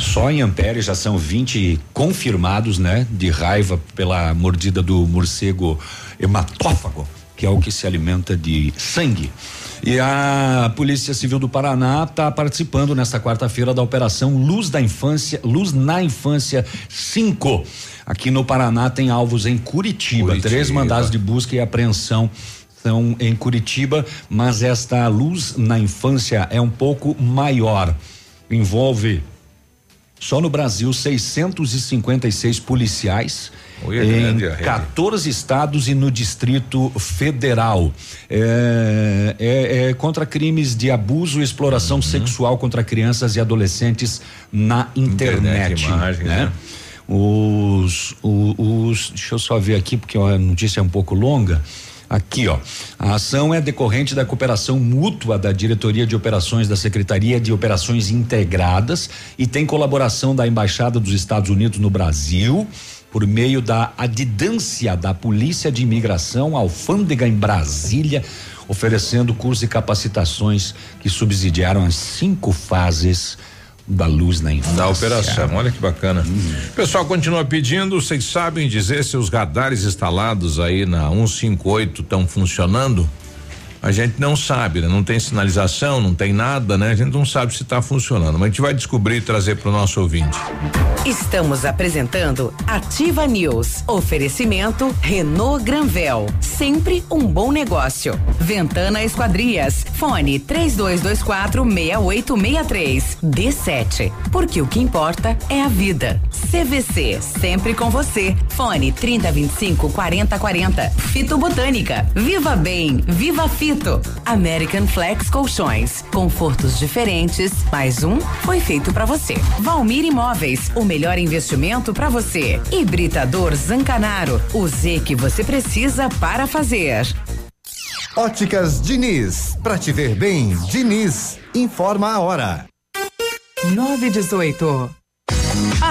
Só em Ampere já são 20 confirmados, né? De raiva pela mordida do morcego hematófago, que é o que se alimenta de sangue. E a Polícia Civil do Paraná está participando nesta quarta-feira da operação Luz da Infância, Luz na Infância 5. Aqui no Paraná tem alvos em Curitiba, Curitiba. três mandados de busca e apreensão são em Curitiba, mas esta luz na infância é um pouco maior. Envolve só no Brasil 656 policiais. Olha, em grande a rede. 14 estados e no Distrito Federal. É, é- é contra crimes de abuso e exploração Uhum. sexual contra crianças e adolescentes na internet. Internet, imagens, né? né? Os, o- os, deixa eu só ver aqui porque a notícia é um pouco longa. Aqui, ó. A ação é decorrente da cooperação mútua da Diretoria de Operações da Secretaria de Operações Integradas e tem colaboração da Embaixada dos Estados Unidos no Brasil por meio da adidância da Polícia de Imigração, Alfândega em Brasília, oferecendo cursos e capacitações que subsidiaram as cinco fases da luz na infância. Da operação, olha que bacana. O pessoal continua pedindo, vocês sabem dizer se os radares instalados aí na 158 estão funcionando? A gente não sabe, né? Não tem sinalização, não tem nada, né? A gente não sabe se está funcionando, mas a gente vai descobrir e trazer para o nosso ouvinte. Estamos apresentando Ativa News. Oferecimento Renault Granvel. Sempre um bom negócio. Ventana Esquadrias. Fone 3224 6863. D7. Porque o que importa é a vida. CVC. Sempre com você. Fone 3025 4040. Fito Botânica. Viva Bem. Viva Fito. American Flex Colchões. Confortos diferentes, mais um foi feito para você. Valmir Imóveis, o melhor investimento para você. Hibridador Zancanaro, o Z que você precisa para fazer. Óticas Diniz, pra te ver bem, Diniz, informa a hora. 918.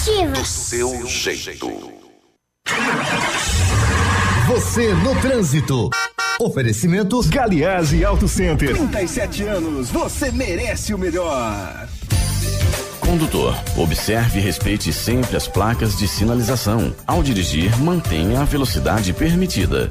Ativa. Do seu jeito. Você no trânsito. Oferecimento Galiase Auto Center. 37 anos, você merece o melhor. Condutor, observe e respeite sempre as placas de sinalização. Ao dirigir, mantenha a velocidade permitida.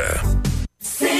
100,3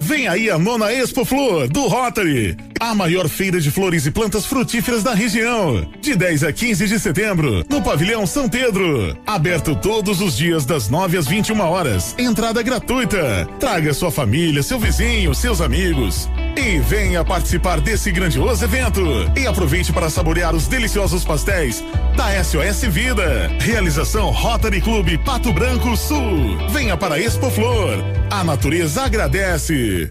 Vem aí a nona Expo Flor do Rotary, a maior feira de flores e plantas frutíferas da região. De 10 a 15 de setembro, no Pavilhão São Pedro. Aberto todos os dias das 9 às 21 horas. Entrada gratuita. Traga sua família, seu vizinho, seus amigos. E venha participar desse grandioso evento. E aproveite para saborear os deliciosos pastéis da SOS Vida. Realização Rotary Clube Pato Branco Sul. Venha para Expo Flor. A natureza agradece.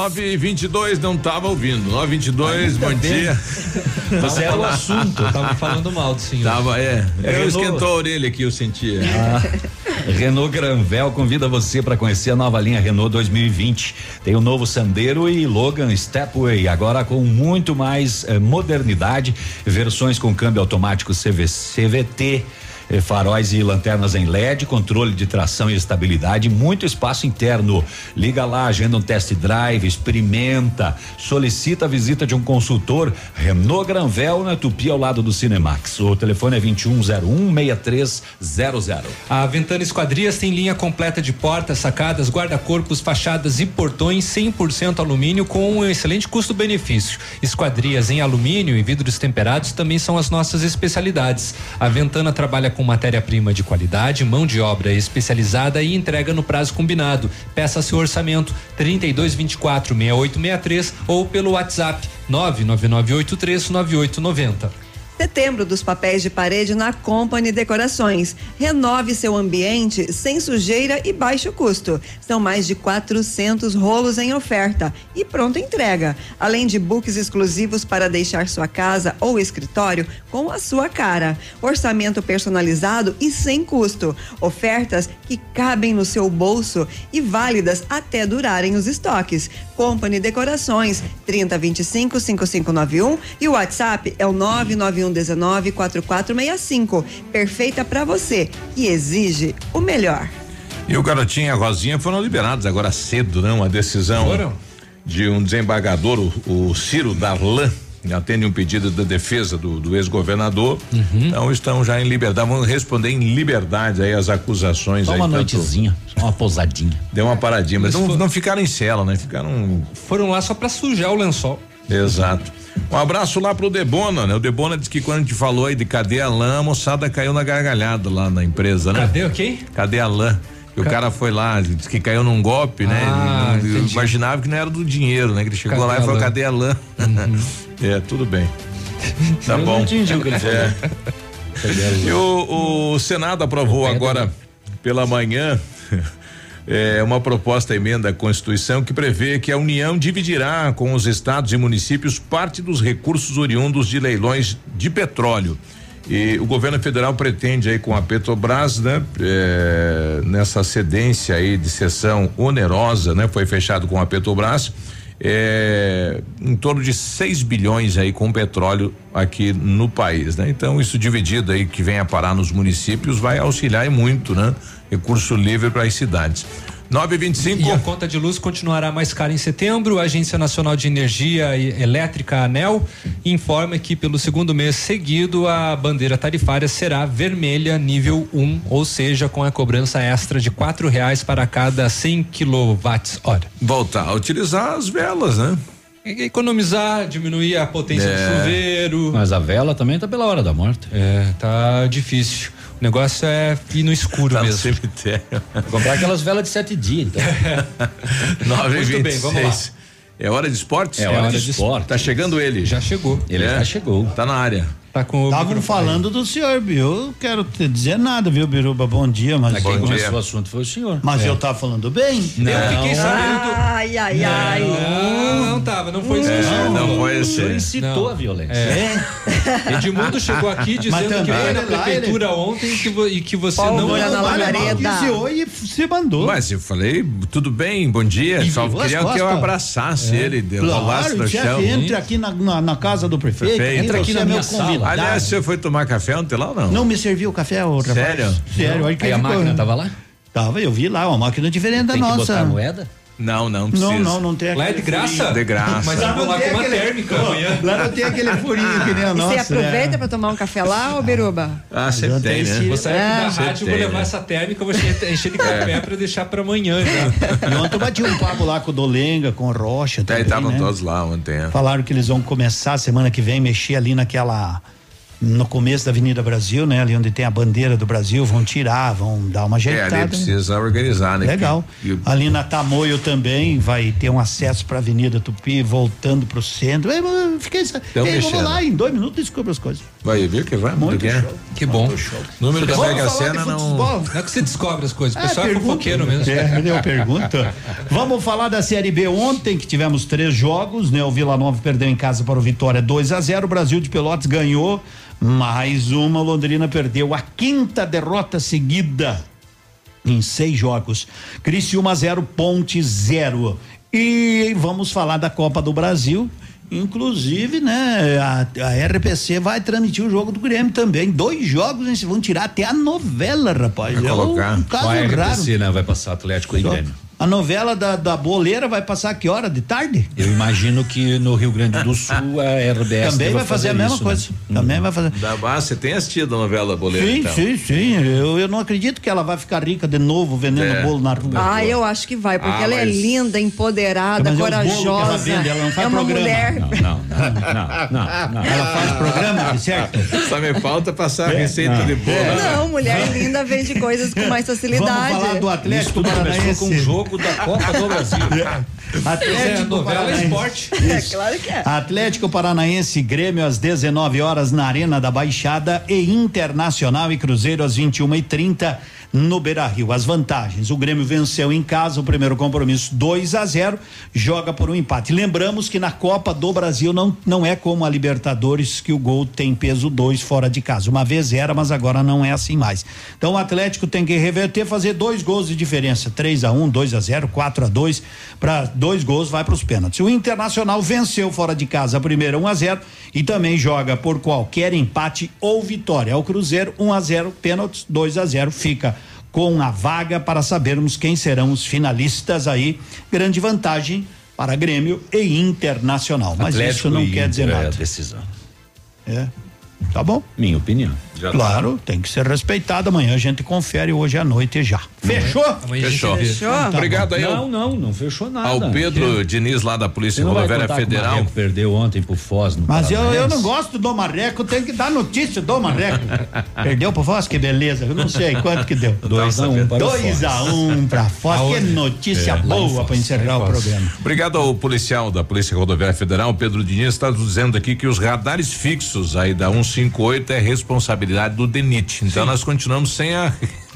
Ativa. Ativa News. 922 não tava ouvindo. 922, bom dia. Você é o assunto, eu tava falando mal do senhor. Tava, é. Eu esquentou a orelha aqui, eu sentia. Ah, Renault Granvel convida você para conhecer a nova linha Renault 2020. Tem o novo Sandero e Logan Stepway, agora com muito mais eh, modernidade, versões com câmbio automático CV, CVT. Eh, Faróis e lanternas em LED, controle de tração e estabilidade, muito espaço interno. Liga lá, agenda um test drive, experimenta, solicita a visita de um consultor. Renault Granvel na Tupi ao lado do Cinemax. O telefone é 2101-6300. A Ventana Esquadrias tem linha completa de portas, sacadas, guarda-corpos, fachadas e portões 100% alumínio com um excelente custo-benefício. Esquadrias em alumínio e vidros temperados também são as nossas especialidades. A Ventana trabalha com matéria-prima de qualidade, mão de obra especializada e entrega no prazo combinado. Peça seu orçamento 3224 6863 ou pelo WhatsApp 99983 9890. Setembro dos papéis de parede na Company Decorações. Renove seu ambiente sem sujeira e baixo custo. São mais de 400 rolos em oferta e pronta entrega. Além de books exclusivos para deixar sua casa ou escritório com a sua cara. Orçamento personalizado e sem custo. Ofertas que cabem no seu bolso e válidas até durarem os estoques. Company Decorações 3025 5591 e o WhatsApp é o 991 19 4465. Perfeita para você que exige o melhor. E o garotinho e a Rosinha foram liberados agora cedo, né? Uma decisão Foram? de um desembargador, o, o Ciro Darlan, atende um pedido da defesa do, do ex-governador. Uhum. Então estão já em liberdade, vão responder em liberdade aí as acusações. Só aí, uma tanto- noitezinha, só uma pousadinha. Deu uma paradinha, mas Mas não, foi- não ficaram em cela, né? Ficaram. Foram lá só para sujar o lençol. Exato. Um abraço lá pro Debona, né? O Debona disse que quando a gente falou aí de cadê a lã, a moçada caiu na gargalhada lá na empresa, né? Cadê o quê? Cadê a lã? O cara foi lá, disse que caiu num golpe, né? Ah, Ele não- imaginava que não era do dinheiro, né? Que ele chegou Cadê lá e falou, cadê a lã? é, tudo bem. Tá Eu não bom. entendi o que ele falou. É. A lã? E o, o Senado aprovou agora pela manhã é, uma proposta emenda à Constituição que prevê que a União dividirá com os estados e municípios parte dos recursos oriundos de leilões de petróleo. E o governo federal pretende aí com a Petrobras, né, é, nessa cedência aí de sessão onerosa, né, foi fechado com a Petrobras, é, em torno de 6 bilhões aí com petróleo aqui no país, né? Então isso dividido aí que vem a parar nos municípios vai auxiliar e muito, né? Recurso livre para as cidades. 925 E a conta de luz continuará mais cara em setembro. A Agência Nacional de Energia e- Elétrica, ANEL, informa que pelo segundo mês seguido a bandeira tarifária será vermelha nível 1, ou seja, com a cobrança extra de quatro reais para cada 100 quilowatts hora. voltar a utilizar as velas, né? Economizar, diminuir a potência É. do chuveiro. Mas a vela também tá pela hora da morte. É, tá difícil. O negócio é ir no escuro Tá no mesmo. cemitério. Comprar aquelas velas de sete dias, então. 9 Muito bem, vamos lá. É hora de esportes? É hora de esporte. Tá chegando ele. Já chegou. Ele É. já chegou. Tá na área. Tá com o Estavam microfone. falando do senhor, viu? Eu quero te dizer nada, viu, Biruba? Bom dia, mas. Quem dia. começou o assunto foi o senhor. Mas eu tava falando bem? Eu fiquei sabendo. Ai, ai, ai. Não, não tava, não foi isso que o senhor É, não falou. foi O senhor incitou Não. a violência. É. Edmundo chegou aqui dizendo que foi na ele lá, prefeitura ontem que vo- e que você Paulo não. Iniciou e se mandou. Mas eu falei, tudo bem, bom dia. E Só queria que eu costas. abraçasse ele, de- rolasse Claro, no chefe, chão. entre aqui na, na, na casa do prefeito. Entra aqui na é meu minha sala. Convidado. Aliás, você foi tomar café ontem lá ou não? Não me serviu o café, ô rapaz. Sério? Sério. Olha que Aí a máquina tava lá? Tava, eu vi lá, uma máquina diferente da Tem que nossa. botar moeda? Não, não precisa. Não, não, não tem Lá é de graça? furinho. De graça. Mas Lá eu vou lá com uma aquele- térmica amanhã. Lá não tem aquele furinho que nem a E nossa. você aproveita né? pra tomar um café lá, ô Biruba? Ah, sempre Já tem, tem né? Vou sair aqui É. da Você rádio, tem, vou levar né? essa térmica, vou encher, de café pra deixar pra amanhã já. E ontem eu bati um papo lá com o Dolenga, com o Rocha Aí também, estavam né? todos lá ontem. é. Falaram que eles vão começar semana que vem mexer ali naquela no começo da Avenida Brasil, né? Ali onde tem a bandeira do Brasil, vão tirar, vão dar uma É, ajeitada. ali né? precisa organizar, né? Legal. Que- que- Ali na Tamoio também vai ter um acesso para a Avenida Tupi, voltando para o centro. É, mas fiquei, Tão Ei, vamos lá, em dois minutos descubra as coisas. Vai ver que vai, muito Muito bem. show. Que bom. Número da Mega Sena não. futebol. Não é que você descobre as coisas, o É, pessoal é, pergunta. fofoqueiro mesmo. É, eu pergunto. Vamos falar da Série B ontem, que tivemos três jogos, né? O Vila Nova perdeu em casa para o Vitória 2 a 0 o Brasil de Pelotas ganhou mais uma, Londrina perdeu a quinta derrota seguida em seis jogos. Criciúma 0, Ponte 0. E vamos falar da Copa do Brasil. Inclusive, né, a, a RPC vai transmitir o jogo do Grêmio também. Dois jogos, hein, vão tirar até a novela, rapaz. Vai É um colocar. caso Vai raro. RPC, né? Vai passar Atlético e Grêmio. A novela da, da boleira vai passar que hora? De tarde? Eu imagino que no Rio Grande do Sul a RBS Também deva vai fazer a mesma isso, coisa. Né? Também vai fazer. Da você tem assistido a novela Boleiro, Sim, então? sim, sim. Eu, eu não acredito que ela vai ficar rica de novo vendendo É. bolo na rua. Ah, eu acho que vai, porque Ah, ela é mas- linda, empoderada, Mas é corajosa. vende, ela não faz é uma programa. mulher. Não, não, não, não, não. Ela faz programa, certo? Só me falta passar a É, receita não. de bolo. Não, mulher linda vende coisas com mais facilidade. Vamos falar do Isso Atlético tudo começou Paranaense. com o jogo da Copa do Brasil. Atlético É, novela é Paranaense. esporte. É claro que é. Atlético Paranaense e Grêmio às 19 horas na Arena da Baixada e Internacional e Cruzeiro às 21 e 30 no Beira Rio. As vantagens: o Grêmio venceu em casa o primeiro compromisso 2 a 0, joga por um empate. Lembramos que na Copa do Brasil não, não é como a Libertadores que o gol tem peso 2 fora de casa. Uma vez era, mas agora não é assim mais. Então o Atlético tem que reverter, fazer dois gols de diferença: 3 a 1 2 a 0 4 a 2 para dois gols vai para os pênaltis. O Internacional venceu fora de casa a primeira 1 a 0 e também joga por qualquer empate ou vitória. O Cruzeiro 1 a 0 pênaltis 2 a 0 fica com a vaga para sabermos quem serão os finalistas aí. Grande vantagem para Grêmio e Internacional. Mas Atlético isso não quer dizer Inter é a nada. decisão. É. Tá bom? Minha opinião. Já Claro, tem que ser respeitado. Amanhã a gente confere hoje à noite já. Fechou? Amanhã Fechou. Fechou? Obrigado aí Não, não, não fechou nada. ao Pedro Diniz lá da Polícia Rodoviária o Federal. Marreco perdeu ontem pro Foz no Mas eu, eu não gosto do Marreco, tem que dar notícia do Marreco. Perdeu pro Foz? Que beleza. Eu não sei quanto que deu. Dois a um para o 2 Foz. a 1 um pra Foz. Que notícia É, boa pra encerrar o programa. Obrigado ao policial da Polícia Rodoviária Federal, Pedro Diniz, está dizendo aqui que os radares fixos aí da 158 é responsabilidade do DENIT. Então nós continuamos sem a.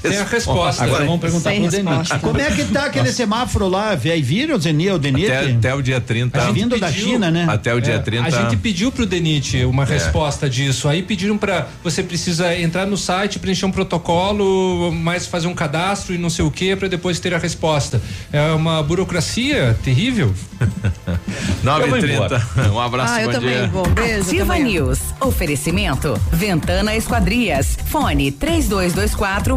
Tem a resposta. Agora vamos perguntar Sem pro resposta. Como é que tá aquele semáforo lá? Vai vir o Zenir, o Denir? Até, até o dia 30. Tá vindo da pediu- China, né? Até o dia É, 30. A gente pediu pro Denit uma resposta disso. Aí pediram para você precisa entrar no site, preencher um protocolo, mais fazer um cadastro e não sei o que para depois ter a resposta. É uma burocracia terrível. 9 Eu vou h 30 embora. Um abraço, Ah, eu bom também dia. vou. Beijo. Ativa. News. Oferecimento. Ventana Esquadrias. Fone 3224